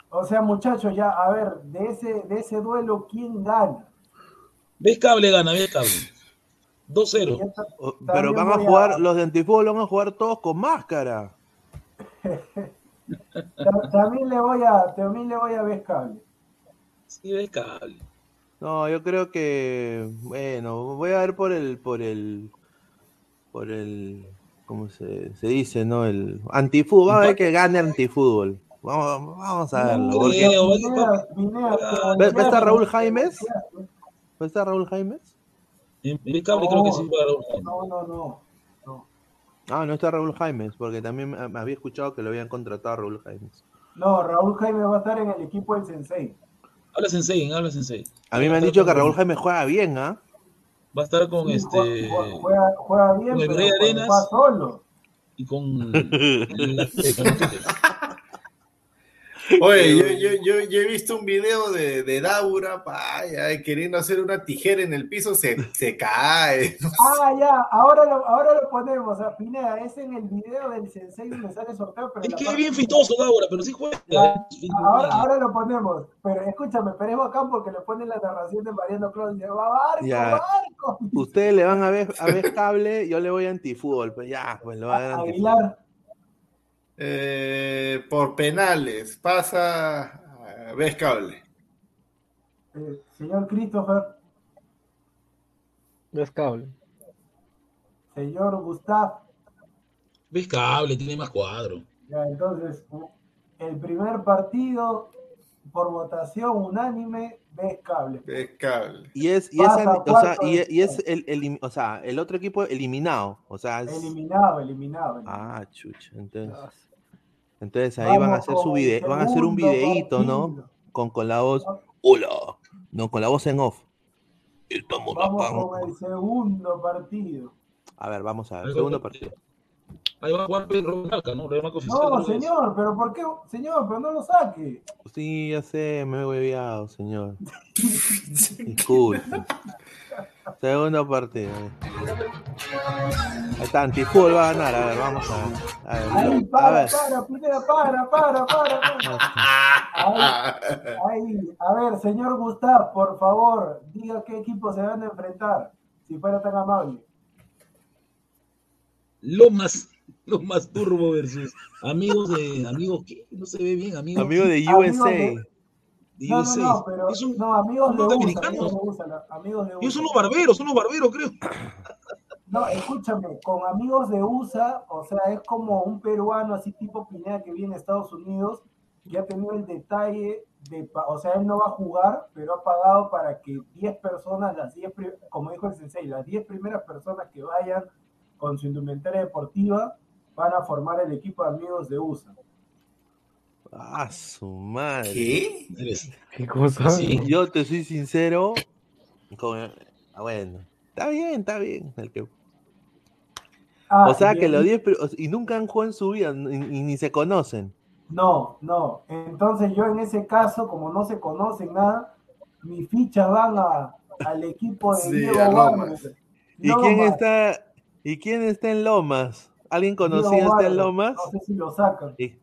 O sea, muchachos, ya, a ver, de ese, de ese duelo, ¿quién gana? Ves cable, gana, ves cable. 2-0. Y esta- O- Pero van a jugar, los de antifútbol van a jugar todos con máscara. ta- También le voy a, también le voy a Vescable. Sí, ves cable. No, yo creo que, bueno, voy a ver por el, por el, por el, ¿cómo se, se dice, no? El antifútbol, vamos a ver que gane antifútbol. Vamos, vamos a verlo. porque- Ah, ¿Ves- ves a Raúl Jaimes? ¿No está Raúl Jaimes? En ves cable creo que sí para No, no, no. no. Ah, no está Raúl Jaimes, porque también me, había escuchado que lo habían contratado a Raúl Jaimes. No, Raúl Jaime va a estar en el equipo del Sensei. Habla Sensei, habla Sensei. A mí me han dicho que Raúl Jaimes juega bien, ¿ah? Va a estar con Sí, este juega, juega- juega bien, con el pero Arenas. va solo. y con la- Oye, yo, yo, yo, yo he visto un video de, de Daura, ay, ay, queriendo hacer una tijera en el piso, se, se cae. Ah, ya, ahora lo, ahora lo ponemos. A Pineda, es en el video del Sensei donde sale sorteo. Pero Es que es bien fitoso ahora, pero sí juega. Ya, Ahora, ahora lo ponemos. Pero escúchame, pero es bacán porque le ponen la narración de Mariano y dice, va barco, Ya. barco. Ustedes le van a ver, a ver cable, yo le voy a antifútbol, pues ya, pues lo va a dar antifútbol. Aguilar, Eh, por penales, pasa, ves cable. eh, señor Christopher, Es cable. señor Gustav. Ves cable, tiene más cuadro. Ya, entonces, el primer partido por votación unánime, ves cable. Ves cable. Y es, y es, o sea, y, es el, el, o sea, el otro equipo eliminado. O sea, es- Eliminado, eliminado. eliminado. ah, chucha, entonces, entonces ahí van a hacer su el video, van a hacer un videíto, ¿no? Con, con la voz, hola, no, con la voz en off. Estamos Vamos acá. con el segundo partido. A ver, vamos a ver, Algo segundo partido. Ahí va a jugar Pedro Marca, ¿no? No, señor, pero ¿por qué? Señor, pero no lo saque. Sí, ya sé, me he hueveado, señor. Disculpe. Segundo partido. Ahí está, Antifútbol va a ganar. A ver, vamos a ver. A ver, Ahí, a para, ver. para, Pineda, para, para, para. para. Ahí, ahí. A ver, señor Gustav, por favor, diga qué equipo se van a enfrentar, si fuera tan amable. Lomas, Lomas Turbo versus amigos de. ¿Amigos qué? No se ve bien, amigos. Amigo de USA. de No, no, no, pero son no, amigos de USA, norteamericanos. amigos de USA, Ellos son los barberos, son los barberos, creo. No, escúchame, con amigos de USA, o sea, es como un peruano así tipo Pineda que viene a Estados Unidos, que ha tenido el detalle de, o sea, él no va a jugar, pero ha pagado para que 10 personas, las 10, pri- como dijo el sensei, las 10 primeras personas que vayan con su indumentaria deportiva van a formar el equipo de amigos de USA. Ah, su madre. ¿Qué? ¿Qué cosa? Sí. Yo te soy sincero. Con... ah, bueno, está bien, está bien. el que- Ah, O sea que los 10 pri- o sea, y nunca han jugado en su vida y, y ni se conocen. No, no. Entonces yo en ese caso, como no se conocen nada, mis fichas van a, al equipo de Sí, Diego a Lomas. ¿Y quién Lomas, está y quién está en Lomas? ¿Alguien conocido está en. Lomas? No sé si lo sacan. Y-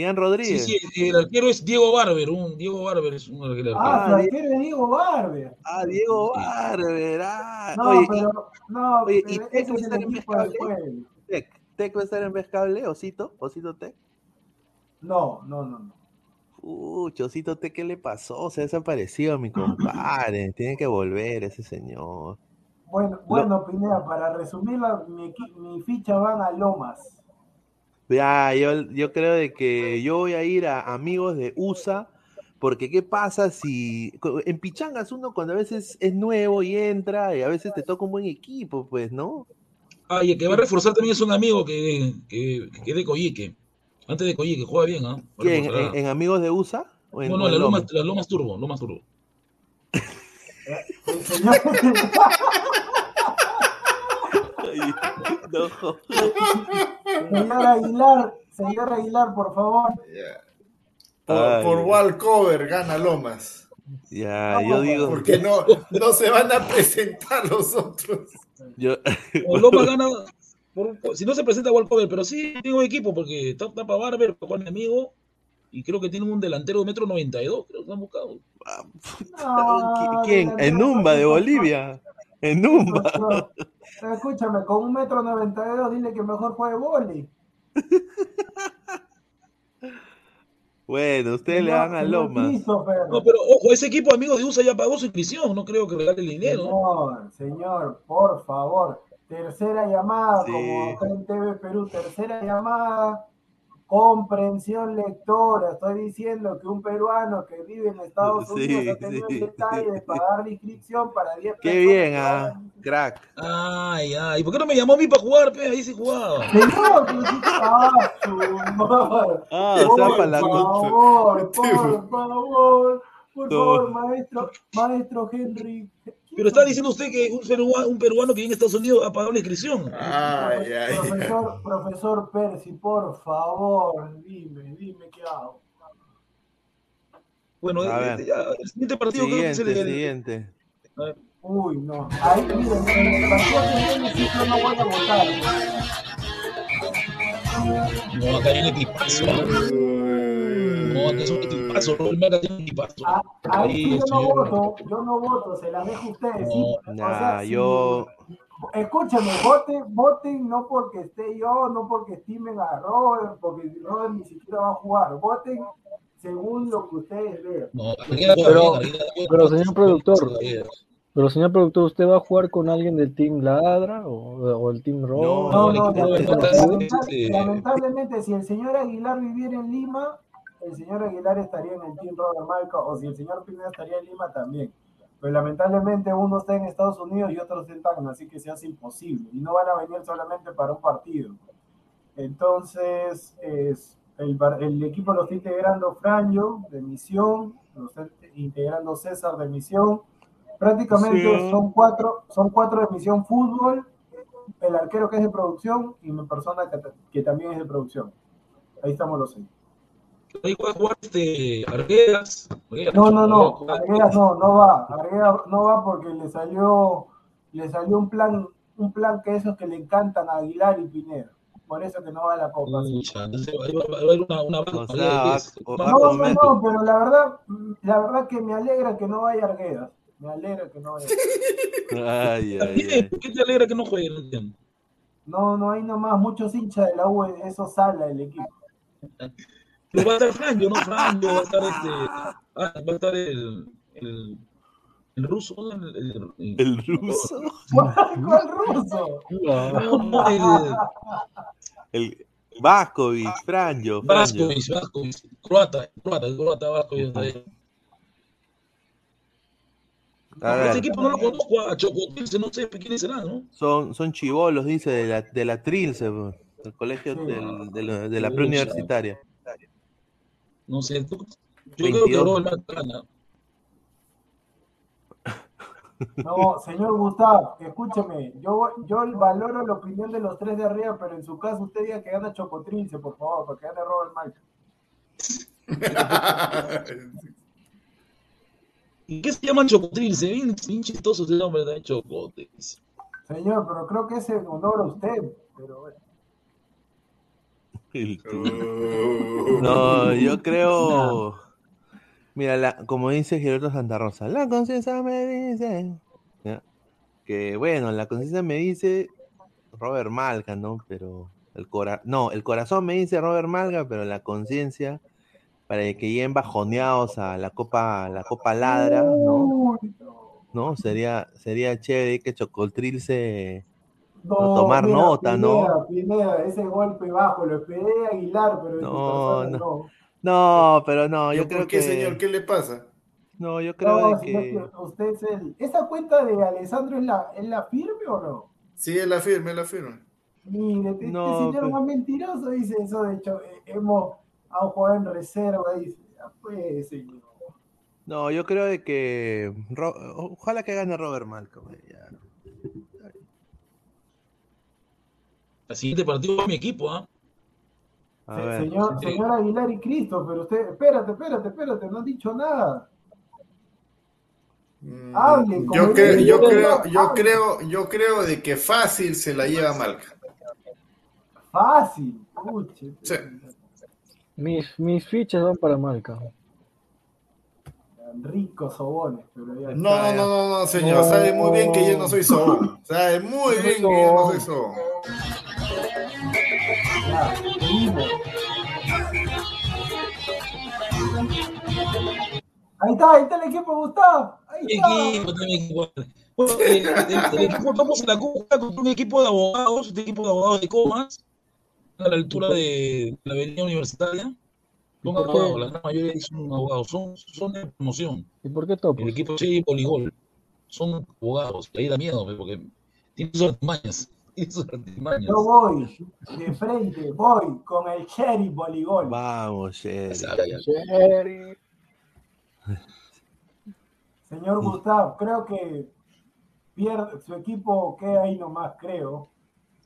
Ian Sí, Rodríguez. sí, el arquero es Diego Barber, un Diego Barber es un arquero. Ah, Ah, Di- arquero es Diego Barber. Ah, Diego Barber. ah. No, Oye, pero, no, oye, pero ¿y ese es el equipo del y Tec. ¿Tec va a estar en Pescable? ¿Osito? ¿Osito Tec? No, no, no, no. Uy, Osito Tec, ¿qué le pasó? Se ha desaparecido mi compadre. Tiene que volver ese señor. Bueno, bueno, Pineda, para resumirla, mi, mi ficha van a Lomas. Ya, yo, yo creo de que yo voy a ir a amigos de USA, porque ¿qué pasa si en Pichangas uno cuando a veces es nuevo y entra y a veces te toca un buen equipo, pues, ¿no? Ah, y el que va a reforzar también es un amigo que, que, que es de Coyique. Antes de Coyique, juega bien, ¿ah? Reforzar. ¿En, en amigos de USA? ¿O en, No, no, en Loma? lomas, las lomas turbo, lomas turbo. Señor, Ay, no. señor Aguilar, señor Aguilar, por favor. Por, por Walcover gana Lomas. Ya, yo digo, Porque no, no se van a presentar los otros. yo, O Lomas gana, por- si no se presenta Walcover, pero sí tiene un equipo porque está, para Barber, Juan Amigo, y creo que tienen un delantero de metro 92, creo que han buscado. No, ¿quién? En Numba de Bolivia. En Numba. Escúchame, con un metro noventa y dos, dile que mejor juegue boli. Bueno, ustedes le dan a. Christopher. No, pero ojo, ese equipo amigo de USA ya pagó su inscripción, no creo que regale el dinero. Señor, señor, por favor. Tercera llamada, Sí. como en TV Perú, tercera llamada. Comprensión lectora. Estoy diciendo que un peruano que vive en Estados Sí, Unidos ha tenido sí, el detalle de pagar la inscripción para 10 Qué bien, ah, crack. Ay, ay, ¿y por qué no me llamó a mí para jugar, pe? Ahí sí jugaba. Señor, sí- ah, su madre. Ah, sea, Por favor, por favor, por favor, maestro, maestro Henry. Pero está diciendo usted que un peruano, un peruano que vive en Estados Unidos ha pagado la inscripción. Ay, ay. Profesor, profesor Percy, por favor, dime, dime qué hago. Bueno, A este, ver. ya, el siguiente partido creo que Siguiente, el, el- siguiente. Uy, no. Ahí, miren, en el partido que viene no voy a votar. No, acá un equipazo. Es un equipazo. No, el Mega tiene un equipazo. Ah, Ahí Ahí sí el yo no señor. voto, yo no voto, se las dejo a ustedes. sí. O sea, Escúchame, voten, voten no porque esté yo, no porque estimen a Robert, porque Robert ni siquiera va a jugar. Voten según lo que ustedes vean. No, Pero- pero, señor productor. Pero señor productor, ¿usted va a jugar con alguien del Team Ladra o, o el Team Roll? No, No, no, lamentablemente, este- lamentablemente, si el señor Aguilar viviera en Lima, el señor Aguilar estaría en el Team Robert Malca, o si el señor Pineda estaría en Lima también. Pero lamentablemente uno está en Estados Unidos y otro está en Tacna, así que se hace imposible. Y no van a venir solamente para un partido. Entonces, es, el, el equipo lo está integrando Franjo de misión, lo está integrando César de misión. Prácticamente Sí. son cuatro, son cuatro de misión fútbol, el arquero que es de producción y mi persona que, que también es de producción. Ahí estamos los seis. Ahí puede jugar este Arguedas. No, no, no, juega- Arguedas no, no va, Arguedas no va porque le salió, le salió un plan, un plan que esos que le encantan a Aguilar y Pineda. Por eso que no va a la Copa. sí. Entonces va, a haber una, una O sea, No, no, no, pero la verdad, la verdad que me alegra que no vaya Arguedas. Me alegra que no vaya. Ay, ay, Bien, ay. ¿Por qué te alegra que no juegue? No, no hay nomás muchos hinchas de la U, eso sala el equipo. Pero va a estar Franjo, ¿no? Franjo, va a estar este. ah, va a estar el. el el ruso, el, el, el ruso. ¿Cuál ruso? No, no, el, el Vascovic, Franjo. Vascovic, Vascovic, croata, croata, croata, Vascovic está ahí. A. Este equipo no lo conozco a Chocotilce, no sé quiénes serán, ¿no? Son, son chivolos, dice, de la, de la Trilce, del colegio del- de, la, de la preuniversitaria. No sé, tú- yo creo que 22. Robert Marcana. No, señor Gustavo, escúcheme, yo, yo valoro la opinión de los tres de arriba, pero en su caso usted diga que gana Chocotrince, por favor, para que gane Robert Malcolm. ¿Y qué se llaman Chocotrilce? Bien, bien chistoso ese nombre de Chocotrilce. Señor, pero creo que es en honor a usted. Pero bueno. No, yo creo. Mira, la- como dice Gilberto Santa Rosa, la conciencia me dice. ¿ya? Que bueno, la conciencia me dice Robert Malga, ¿no? Pero el cora no, el corazón me dice Robert Malga, pero la conciencia, para que lleguen bajoneados a la Copa, la Copa Ladra, ¿no? ¿No? Sería, sería chévere que Chocotril se. No, tomar mira, nota, ¿no? Pineda, Pineda, ese golpe bajo, lo esperé de Aguilar, pero en No, no. no. No, pero no, yo ¿Por creo qué, que. señor? ¿Qué le pasa? No, yo creo No, que. usted es el... ¿Esa cuenta de Alessandro es la, es la firme o no? Sí, es la firme, es la firme. Mire, este, No, señor pero- más mentiroso dice eso, de hecho, eh, hemos a un jugador en reserva, dice, pues, señor. No, yo creo de que. Ro- Ojalá que gane Robert Malcolm. eh, ya. El siguiente partido va mi equipo, ¿ah? A Se- ver. señor, sí. señor Aguilar y Cristo, pero usted, espérate, espérate, espérate, no han dicho nada. Mm, Hable, yo, creo, yo, creo, yo, creo, yo creo de que fácil se la lleva Malca. Fácil, puche. Sí. Mis, mis fichas van para Malca. Ricos sobones, pero ya No, está, no, ya. no, no, no, señor. Sabe muy bien que yo no soy sobón. Sabe muy bien que yo no soy sobón. Ahí está, ahí está el equipo, Gustavo. Ahí está. equipo, mi equipo. Bueno, el, el- el equipo estamos en la Copa contra un equipo de abogados, este equipo de abogados de Comas, a la altura de la avenida universitaria. Son abogados, la gran mayoría son abogados, son, son de promoción. ¿Y por qué Topos? El equipo Che Poligol son abogados, ahí da miedo, porque tienen sus artimañas. Tienen sus artimañas. Yo voy de frente, voy con el sheriff voleibol. Vamos, ya. Sheriff. Señor Gustavo, creo que pierde, su equipo queda ahí nomás, creo.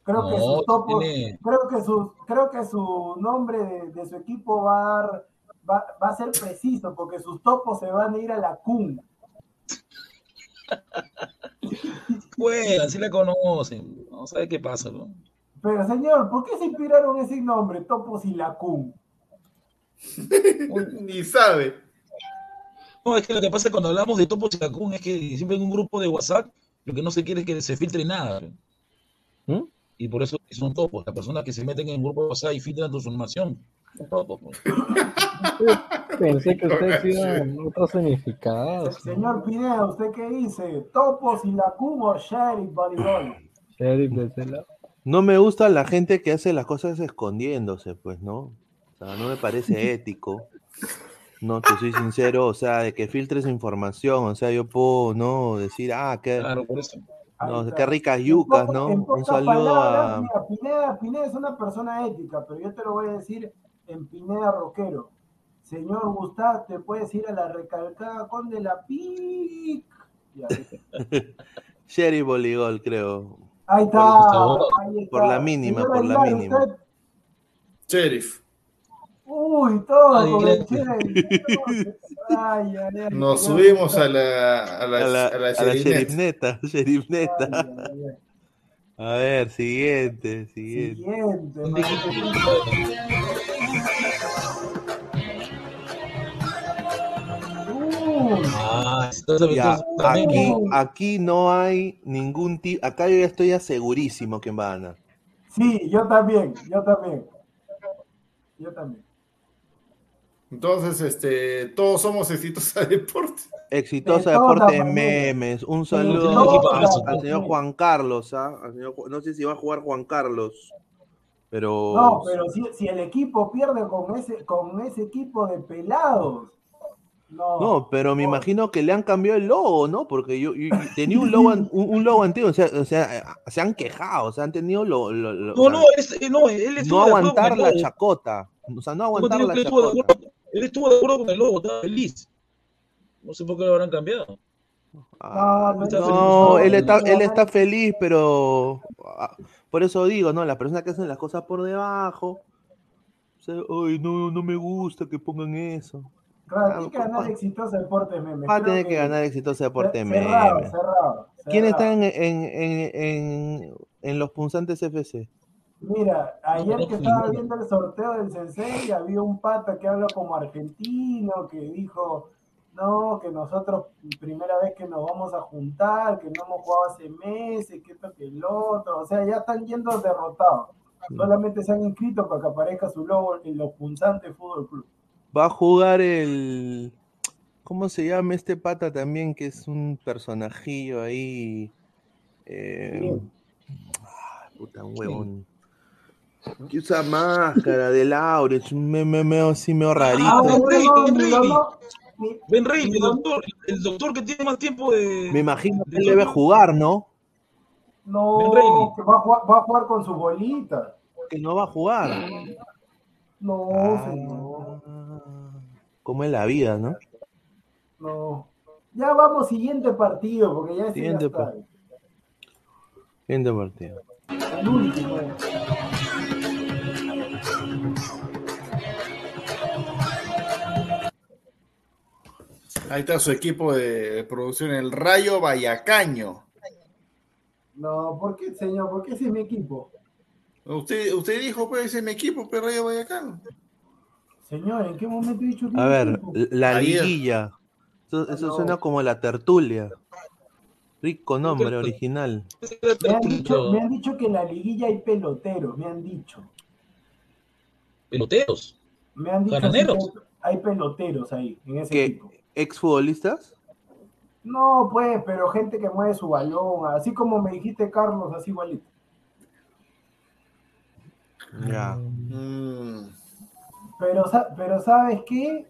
Creo que topos, tiene- creo que su, creo que su nombre de, de su equipo va a dar, va, va a ser preciso, porque sus topos se van a ir a la CUN. Juegan, sí la conocen. No sabe qué pasa, ¿no? Pero señor, ¿por qué se inspiraron ese nombre, Topos y la CUN? Ni sabe. No, es que lo que pasa cuando hablamos de Topos y es que siempre en un grupo de WhatsApp lo que no se quiere es que se filtre nada. ¿Mm? Y por eso son topos. Las personas que se meten en un grupo de WhatsApp y filtran tu información. Pues. Pensé que ustedes iban otro significado. Señor Pineda, ¿usted qué dice? ¿Topos y la CUN o Sheriff Voleibol? Sheriff de ese lado. No me gusta la gente que hace las cosas escondiéndose, pues, ¿no? O sea, no me parece ético. No, te soy sincero, o sea, de que filtres información, o sea, yo puedo, ¿no? Decir, ah, qué, Claro, por eso. Ahí no, qué ricas yucas, ¿no? Un saludo palabras, a... mira, Pineda, Pineda es una persona ética, pero yo te lo voy a decir en Pineda Roquero. Señor Gustavo, te puedes ir a la recalcada con de la PIC. Sherry Boligol, creo. Ahí está, Gustavo. ahí está. Por la mínima, por la Aguilar, mínima. usted- Sheriff. Uy, todo Ay, con el gracias. sheriff. Ay, ay, ay, Nos subimos a la, a la, A la, a la a la Sheriff Net. Sherifneta, Sherifneta. Ay, ay, ay. A ver, siguiente, siguiente. Siguiente. Ah, Ya, aquí, ¿no? aquí no hay ningún tipo, acá yo ya estoy asegurísimo quién va a ganar. Sí, yo también, yo también. Yo también. Entonces, este, todos somos Exitosa Deporte. Exitosa De Deporte. Memes. Un saludo todas al señor. Juan Carlos. ¿ah? Al señor no sé si va a jugar Juan Carlos. Pero. No, pero si, si el equipo pierde con ese, con ese equipo de pelados. No, No, pero me imagino que le han cambiado el logo, ¿no? Porque yo, yo- yo tenía un logo, un, un logo antiguo, o sea, o sea, eh, se han quejado, o sea, han tenido lo, lo- lo- No, no, es- eh, no, él estuvo no de acuerdo aguantar con el la logo. chacota, o sea, no aguantar la que él estuvo de chacota. acuerdo- Él estuvo de acuerdo con el logo, estaba feliz. No sé por qué lo habrán cambiado. Ah, no, Está no, feliz. No, él está, no, él está feliz, pero ah, por eso digo, ¿no? Las personas que hacen las cosas por debajo, o sea, ay, no, no me gusta que pongan eso. Claro, tiene que ganar exitosa Deportes Memes. Va a tener que ganar exitoso deporte cerrado, meme. cerrado, ¿Quién cerrado. está en, en, en, en, en los punzantes FC? Mira, ayer que estaba viendo el sorteo del Sensei, había un pata que habla como argentino, que dijo, no, que nosotros primera vez que nos vamos a juntar, que no hemos jugado hace meses, que esto, que el otro, o sea, ya están yendo derrotados. Solamente se han inscrito para que aparezca su logo en los punzantes Fútbol Club. Va a jugar el. ¿Cómo se llama este pata también? Que es un personajillo ahí. Eh, ah, puta, un huevón. Que usa máscara de Laurens, un meme así, medio Ah, rarito. No, Ben Rey. el doctor, el doctor que tiene más tiempo de. Me imagino que él debe jugar, ¿no? No, que va a, jugar, va a jugar con sus bolitas. Que no va a jugar. No, Ah, señor. como es la vida, ¿no? No. Ya vamos, siguiente partido, porque ya ese Siguiente ya está. pa- Siguiente partido. El último. Ahí está su equipo de producción, el Rayo Vallacaño. No, ¿por qué, señor? ¿Por qué ese es mi equipo? Usted, usted dijo, pues, ese es mi equipo, pero Rayo Vallacaño. Señor, ¿en qué momento he dicho que A ver, equipo? la Ayer. liguilla. Eso, eso No. suena como la tertulia. Rico nombre, original. Me han, dicho, me han dicho que en la liguilla hay peloteros, me han dicho. Peloteros. Me han dicho que hay peloteros ahí, en ese equipo. ¿Exfutbolistas? No, pues, pero gente que mueve su balón, así como me dijiste, Carlos, así igualito. Ya. Mm. Pero, pero ¿sabes qué?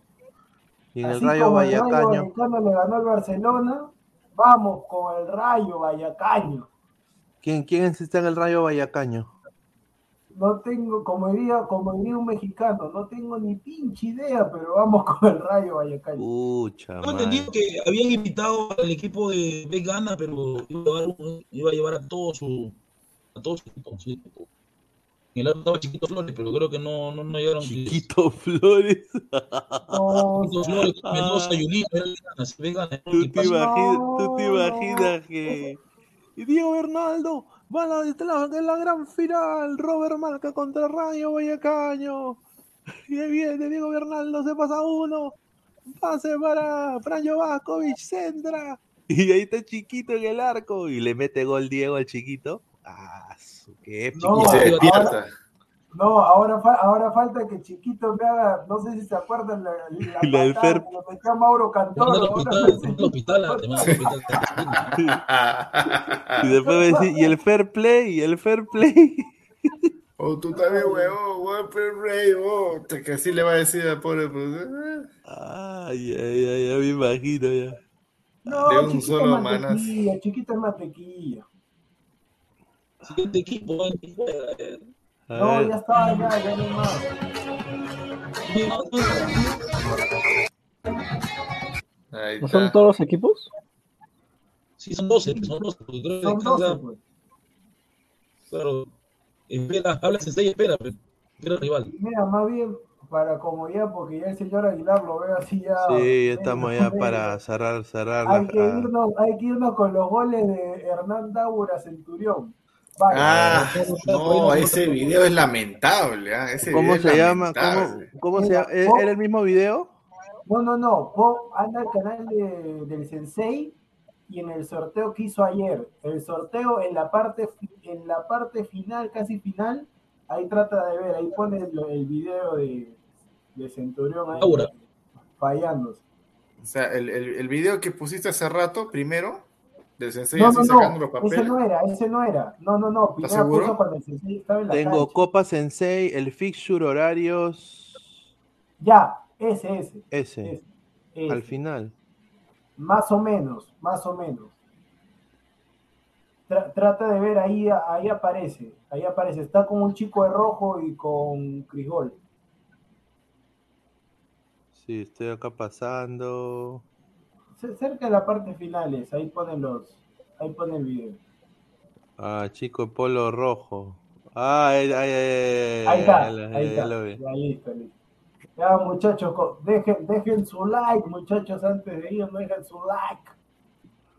Y en el Así Rayo como el Rayo Vallacaño. Vallecano le ganó al Barcelona, vamos con el Rayo Vallacaño. ¿Quién, ¿Quién está en el Rayo Vallacaño? No tengo, como diría, como diría un mexicano, no tengo ni pinche idea, pero vamos con el Rayo Vallacaño. Pucha, madre. entendido que habían invitado al equipo de Vegana, pero iba a, llevar iba a llevar a todo su a todo su equipo. su equipo. En el lado estaba Chiquito Flores, pero creo que no, no, no llegaron. Chiquito Flores. No, Chiquito Flores, Mendoza y Unito, era Vegana, sí, Vegana, era un ¿Tú te, imaginas, tú te No, imaginas que. Y Diego Bernaldo va a la, la, la gran final. Robert Marca contra Rayo Vallacaño. Y viene Diego Bernaldo, se pasa uno. Pase para Franjo Vascovic, centra. Y ahí está chiquito en el arco. Y le mete gol Diego al chiquito. Ah, su- qué. No, Y se ahora- despierta. No, ahora, fa- ahora falta que Chiquito me haga, no sé si se acuerdan la, la, La del Fer- que le metió a Mauro mandan al ahora hospital, al hospital. Y después va a decir, y el fair play, y el fair play. Oh, tú también, huevón, huevón, pero rey, huevón. Que así le va a decir al pobre profesor. Ay, ay, ay, ya me imagino ya. No, De un chiquito solo manas. chiquito es mantequilla. Siguiente equipo, ¿eh? ¿Quién juega? Eh, No, ya está, ya, ya no hay más. Ahí ¿No son está. todos los equipos? Sí, son 12, son 12. Porque creo que Son descansa- 12, pues. Claro, espera, habla Sensei, espera, pero- espera al rival. Mira, más bien para comodidad, porque ya el señor Aguilar lo ve así ya. Sí, estamos ya Eh, para cerrar, cerrar Hay la- que, irnos, hay que irnos con los goles de Hernán Daura Centurión. Vaya. Ah, no, ese video es lamentable. ah, ese ¿Cómo video se es llama? ¿Cómo, se llama? ¿E- ¿Era el mismo video? No, no, no. Vos anda al canal de- del Sensei y en el sorteo que hizo ayer, el sorteo en la parte en la parte final, casi final, ahí trata de ver, ahí pone el, el video de de Centurión ahí fallándose. O sea, el, el, el video que pusiste hace rato, primero, del sensei No, así no, sacando los papeles. ese no era, ese no era. No, no, no, Pineda seguro? puso cuando el sensei estaba en la Tengo cancha. Copa Sensei, el fixture horarios. Ya, ese, ese. Ese, ese, ese. al final. Más o menos, más o menos. Tra- trata de ver, ahí, ahí aparece, ahí aparece. Está con un chico de rojo y con Crisgol. Sí, estoy acá pasando. Cerca de la parte finales, ahí ponen los, ahí pone el video. Ah, chico de polo rojo. Ah, ay, ay, Ahí está, ya lo- ahí está. lo vi. Ya, listo, listo. Ya, muchachos, dejen, dejen su like, muchachos, antes de ir, dejen su like.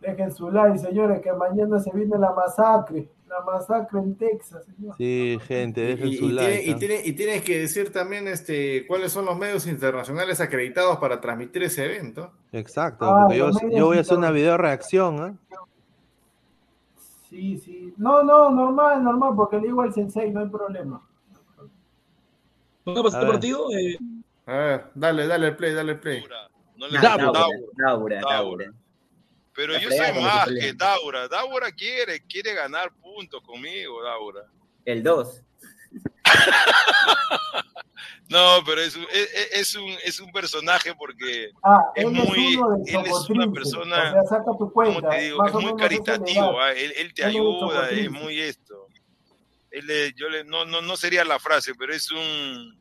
Dejen su like, señores, que mañana se viene la masacre. La masacre en Texas, señor. Sí, gente, dejen Y, su y like. tiene- y, tiene- y tienes que decir también este, cuáles son los medios internacionales acreditados para transmitir ese evento. Exacto, Ah, porque yo, voy a hacer una video reacción, ¿ah? Sí, sí. No, no, normal, normal, porque le digo al sensei, no hay problema. ¿Va a pasar el partido? Eh, A ver, dale, dale el play, dale el play. No le Daura, Daura. Daura, Daura. Pero La yo se más que Daura. Daura quiere, quiere ganar puntos conmigo, Daura. El 2. No, pero es un, es, es un, es un personaje porque Ah, es muy, es él es una persona, O sea, saca tu ¿cómo cuenta. te digo? Es muy caritativo. ¿ah? él, él te Él ayuda, es muy esto. Él le- yo le, no, no, no sería la frase, pero es un,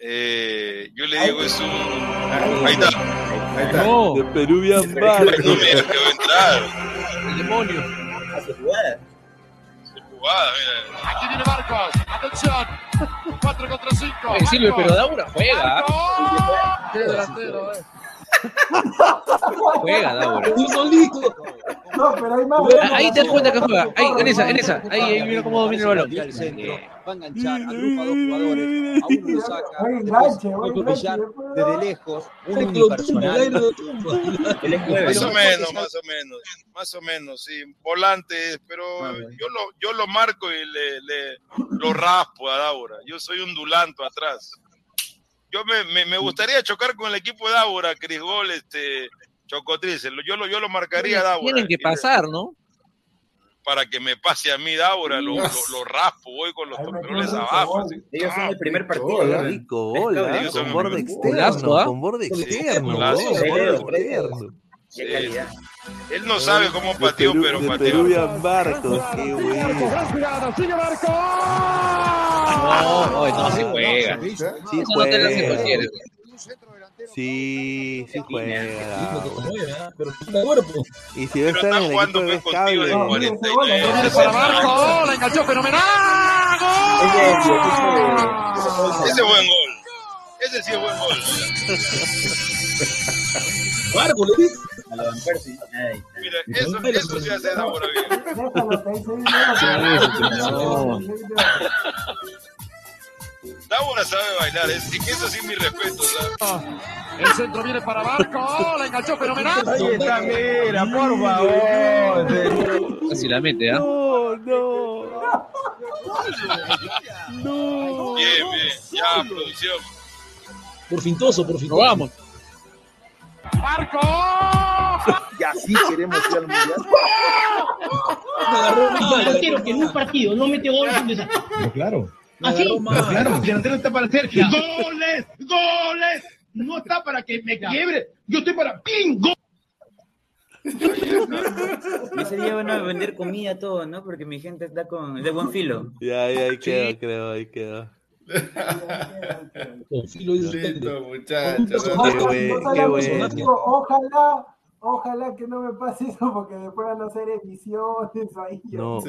eh, yo le digo, es un, ahí está, Ahí está. no, De Peruvian Bar. entrar, el demonio. Hace jugada. Qué jugada, mira. Aquí viene Marcos. Atención. 4 contra 5. Oye, Silvio, pero Daura juega. Qué delantero, eh. Juega, Daura. Un solito. No, pero hay más. Ah, Ahí te das cuenta que juega. Ahí, en esa, en esa. Ahí, ahí mira cómo domina el balón. al centro, va a enganchar, agrupa a dos jugadores, a uno lo saca, después va a desde lejos, un unipersonal. Más o no menos, más o menos, más o menos, sí. Volante, pero yo lo, yo lo marco y le, le lo raspo a Daura. Yo soy un dulanto atrás. Yo me, me, me gustaría chocar con el equipo de Daura, Crisgol, este, Chocotrice. Yo lo, yo lo marcaría a. Tienen que pasar, ¿no? Para que me pase a mí Daura, lo, lo, lo raspo, voy con los quedo abajo. así. Ellos son el primer partido. gol. ¿eh? Rico gol, ¿ah? Con borde el- externo, ¿ah? con borde externo, sí, borde sí. externo. Qué calidad. Él no sabe cómo pateó, Perú- pero de pateó. Peruvian Barcos, qué bueno. No, oye, no, sí juega. Sí Eso no te lo hace juega. Sí, sí juega. Se ¿ah? Y si va a estar en el equipo de pues, cable. 49. Viene para Marco. La enganchó fenomenal. ¡Gol! Ese es buen gol. Ese sí es buen gol. Barco, le dice. A lo Van Persie. Mira, eso, eso sí hace Daura bien. Daura sabe bailar, es, y que eso sí mi respeto. ¿sabes? El centro viene para Marco. La enganchó fenomenal. Ahí está, mira, por favor. Casi la mete, ¿ah? No, no. No. Bien, bien. Ya, producción. Por fintoso, por fintoso. vamos. Marco. Y así queremos ir al mundial. Me agarró El mal. delantero que en un partido no mete gol es un desastre. claro. ¿Así? agarró mal. el delantero está para hacer ¡Goles! ¡Goles! No está para que me quiebre. Yo estoy para ¡ping! ¡Gol! Y sería bueno vender comida todo, ¿no? Porque mi gente está con de buen filo. Ya, ya, ahí quedó, creo, ahí quedó. Con filo el Lindo, técnico. muchachos. Qué buen- qué ojalá, ojalá que no me pase eso porque después van a hacer ediciones ahí. No. Sí,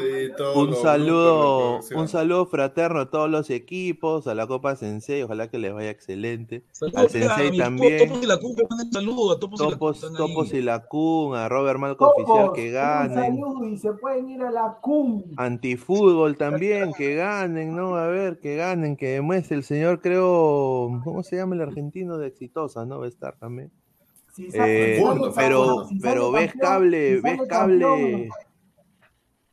Un saludo, un saludo fraterno a todos los equipos, a la Copa Sensei, ojalá que les vaya excelente. Saludos Al a Sensei también. Topos y la Cuca, manden saludos a Topos y la. Topos, y la Kun, a Robert Malco Oficial que un ganen. saludo y se pueden ir a la CUM. Antifútbol también, que ganen, ¿no? A ver, que ganen, que demuestre el señor, creo, ¿cómo se llama el argentino de Exitosa, no? Va a estar también. Si Eh, sale pero, si pero ves campeón- cable, si ves cable. campeón-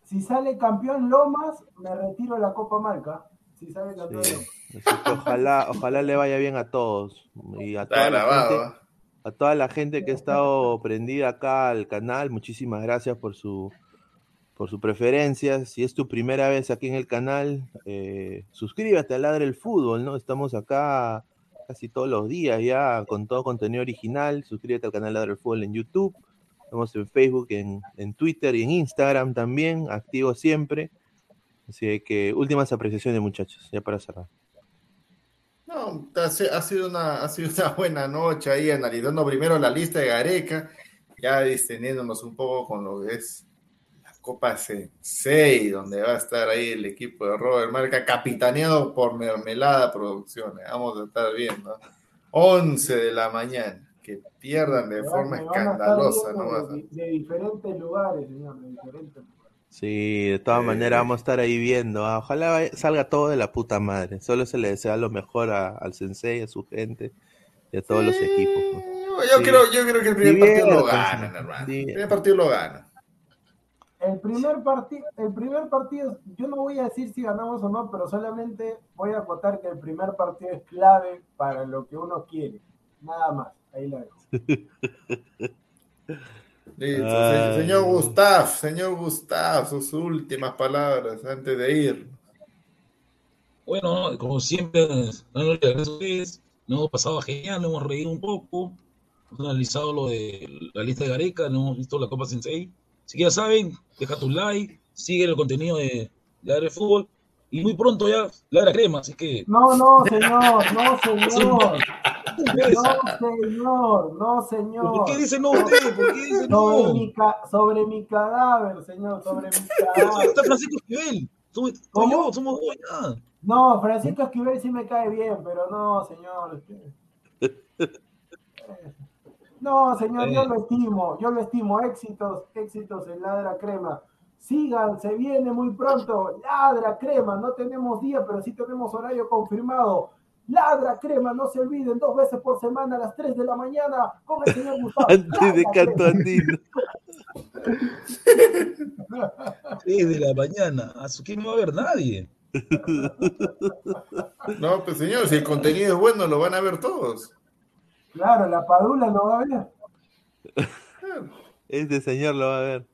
Si sale campeón Lomas, me retiro la Copa Marca. Si sale campeón. Sí. Así que ojalá, ojalá le vaya bien a todos. Y a Está toda, la grabado, gente, a toda la gente que ha estado prendida acá al canal, muchísimas gracias por su por su preferencia. Si es tu primera vez aquí en el canal, eh, suscríbete a Ladre el Fútbol, ¿no? Estamos acá casi todos los días ya con todo contenido original. Suscríbete al canal Ladre el Fútbol en YouTube. Estamos en Facebook, en, en Twitter y en Instagram también, activo siempre. Así que últimas apreciaciones, muchachos, ya para cerrar. No, ha si- ha sido, una, ha sido una buena noche ahí analizando primero la lista de Gareca, ya distendiéndonos un poco con lo que es Copa Sensei, donde va a estar ahí el equipo de Robert Marca, capitaneado por Mermelada Producciones. Vamos a estar viendo. 11 de la mañana, que pierdan de forma escandalosa. viendo ¿no? de, de diferentes lugares, señor, de diferentes lugares. Sí, de todas Eh. maneras vamos a estar ahí viendo. ah, Ojalá salga todo de la puta madre. Solo se le desea lo mejor a- al sensei, a su gente y a todos los equipos. ¿no? Yo, Sí. creo, yo creo que el primer partido lo Diviértanse, ganan, hermano. El primer partido lo ganan. El primer, partido, el primer partido, yo no voy a decir si ganamos o no, pero solamente voy a acotar que el primer partido es clave para lo que uno quiere. Nada más. Ahí la dejo. Listo, señor Gustav, señor Gustav, sus últimas palabras antes de ir. Bueno, como siempre. Nos hemos pasado genial, nos hemos reído un poco. Hemos analizado lo de la lista de Gareca, no hemos visto la Copa Sensei. Si que ya saben, deja tu like, sigue el contenido de Ladre Fútbol. Y muy pronto ya Ladra Crema, así que. No, no, señor, no, señor. No, señor, no, señor. ¿Por qué dice no usted? ¿Por qué dice Sobre no? mi, ca- sobre mi cadáver, señor, sobre mi Está cadáver. Francisco Esquivel. Tú, tú y ¿Cómo? yo, somos dos ya. No, Francisco Esquivel sí me cae bien, pero no, señor. No, señor, yo lo estimo, yo lo estimo. Éxitos, éxitos en Ladra Crema. Sigan, se viene muy pronto. Ladra Crema, no tenemos día, pero sí tenemos horario confirmado. Ladra Crema, no se olviden, dos veces por semana a las 3 de la mañana con el señor Gustavo. Antes de canto andino. Desde la mañana. ¿A su quién no va a ver nadie? No, pues señor, si el contenido es bueno, lo van a ver todos. Claro, la padula no va a ver. Este señor lo va a ver.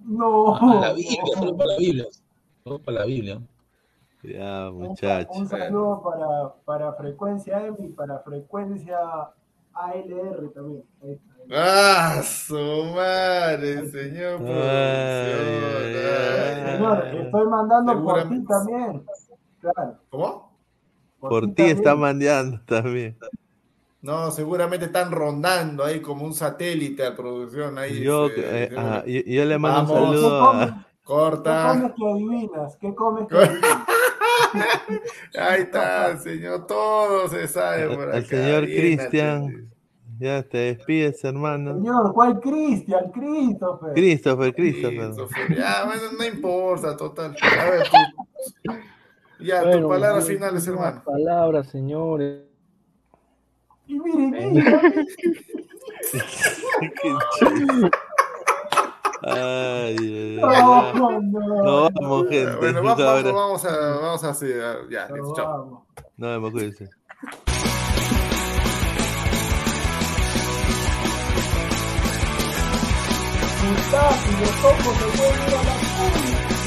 No. Ah, la Biblia, solo para la Biblia. Solo para la Biblia. Ya, muchachos. un saludo para, para frecuencia M y para frecuencia ALR también. Ahí está. ¡Ah, su madre, señor! Ay, producción! Señor, Ay. estoy mandando por ti también. Claro. ¿Cómo? Por ti también. está mandeando también. No, seguramente están rondando ahí como un satélite a producción. Ahí, Yo, eh, ah, yo, yo le mando Vamos. un saludo a. ¿Qué Corta. comes que adivinas? ¿Qué comes que adivinas? Ahí está, señor. Todo se sabe por Al acá. señor Bien, Cristian. Ya te despides, hermano. Señor, ¿cuál Cristian? Christopher. Christopher, Christopher. Christopher. Ya, bueno, no importa, total. A ver, tú. Ya, Bueno, tus palabras finales, hermano. Palabras, señores. Ay, No, ay, no, no. Vamos, gente. Bueno, vamos, vamos, vamos a, vamos a hacer. Ya, listo, chao. Nos vemos, cuídense. Los ojos se vuelven a la.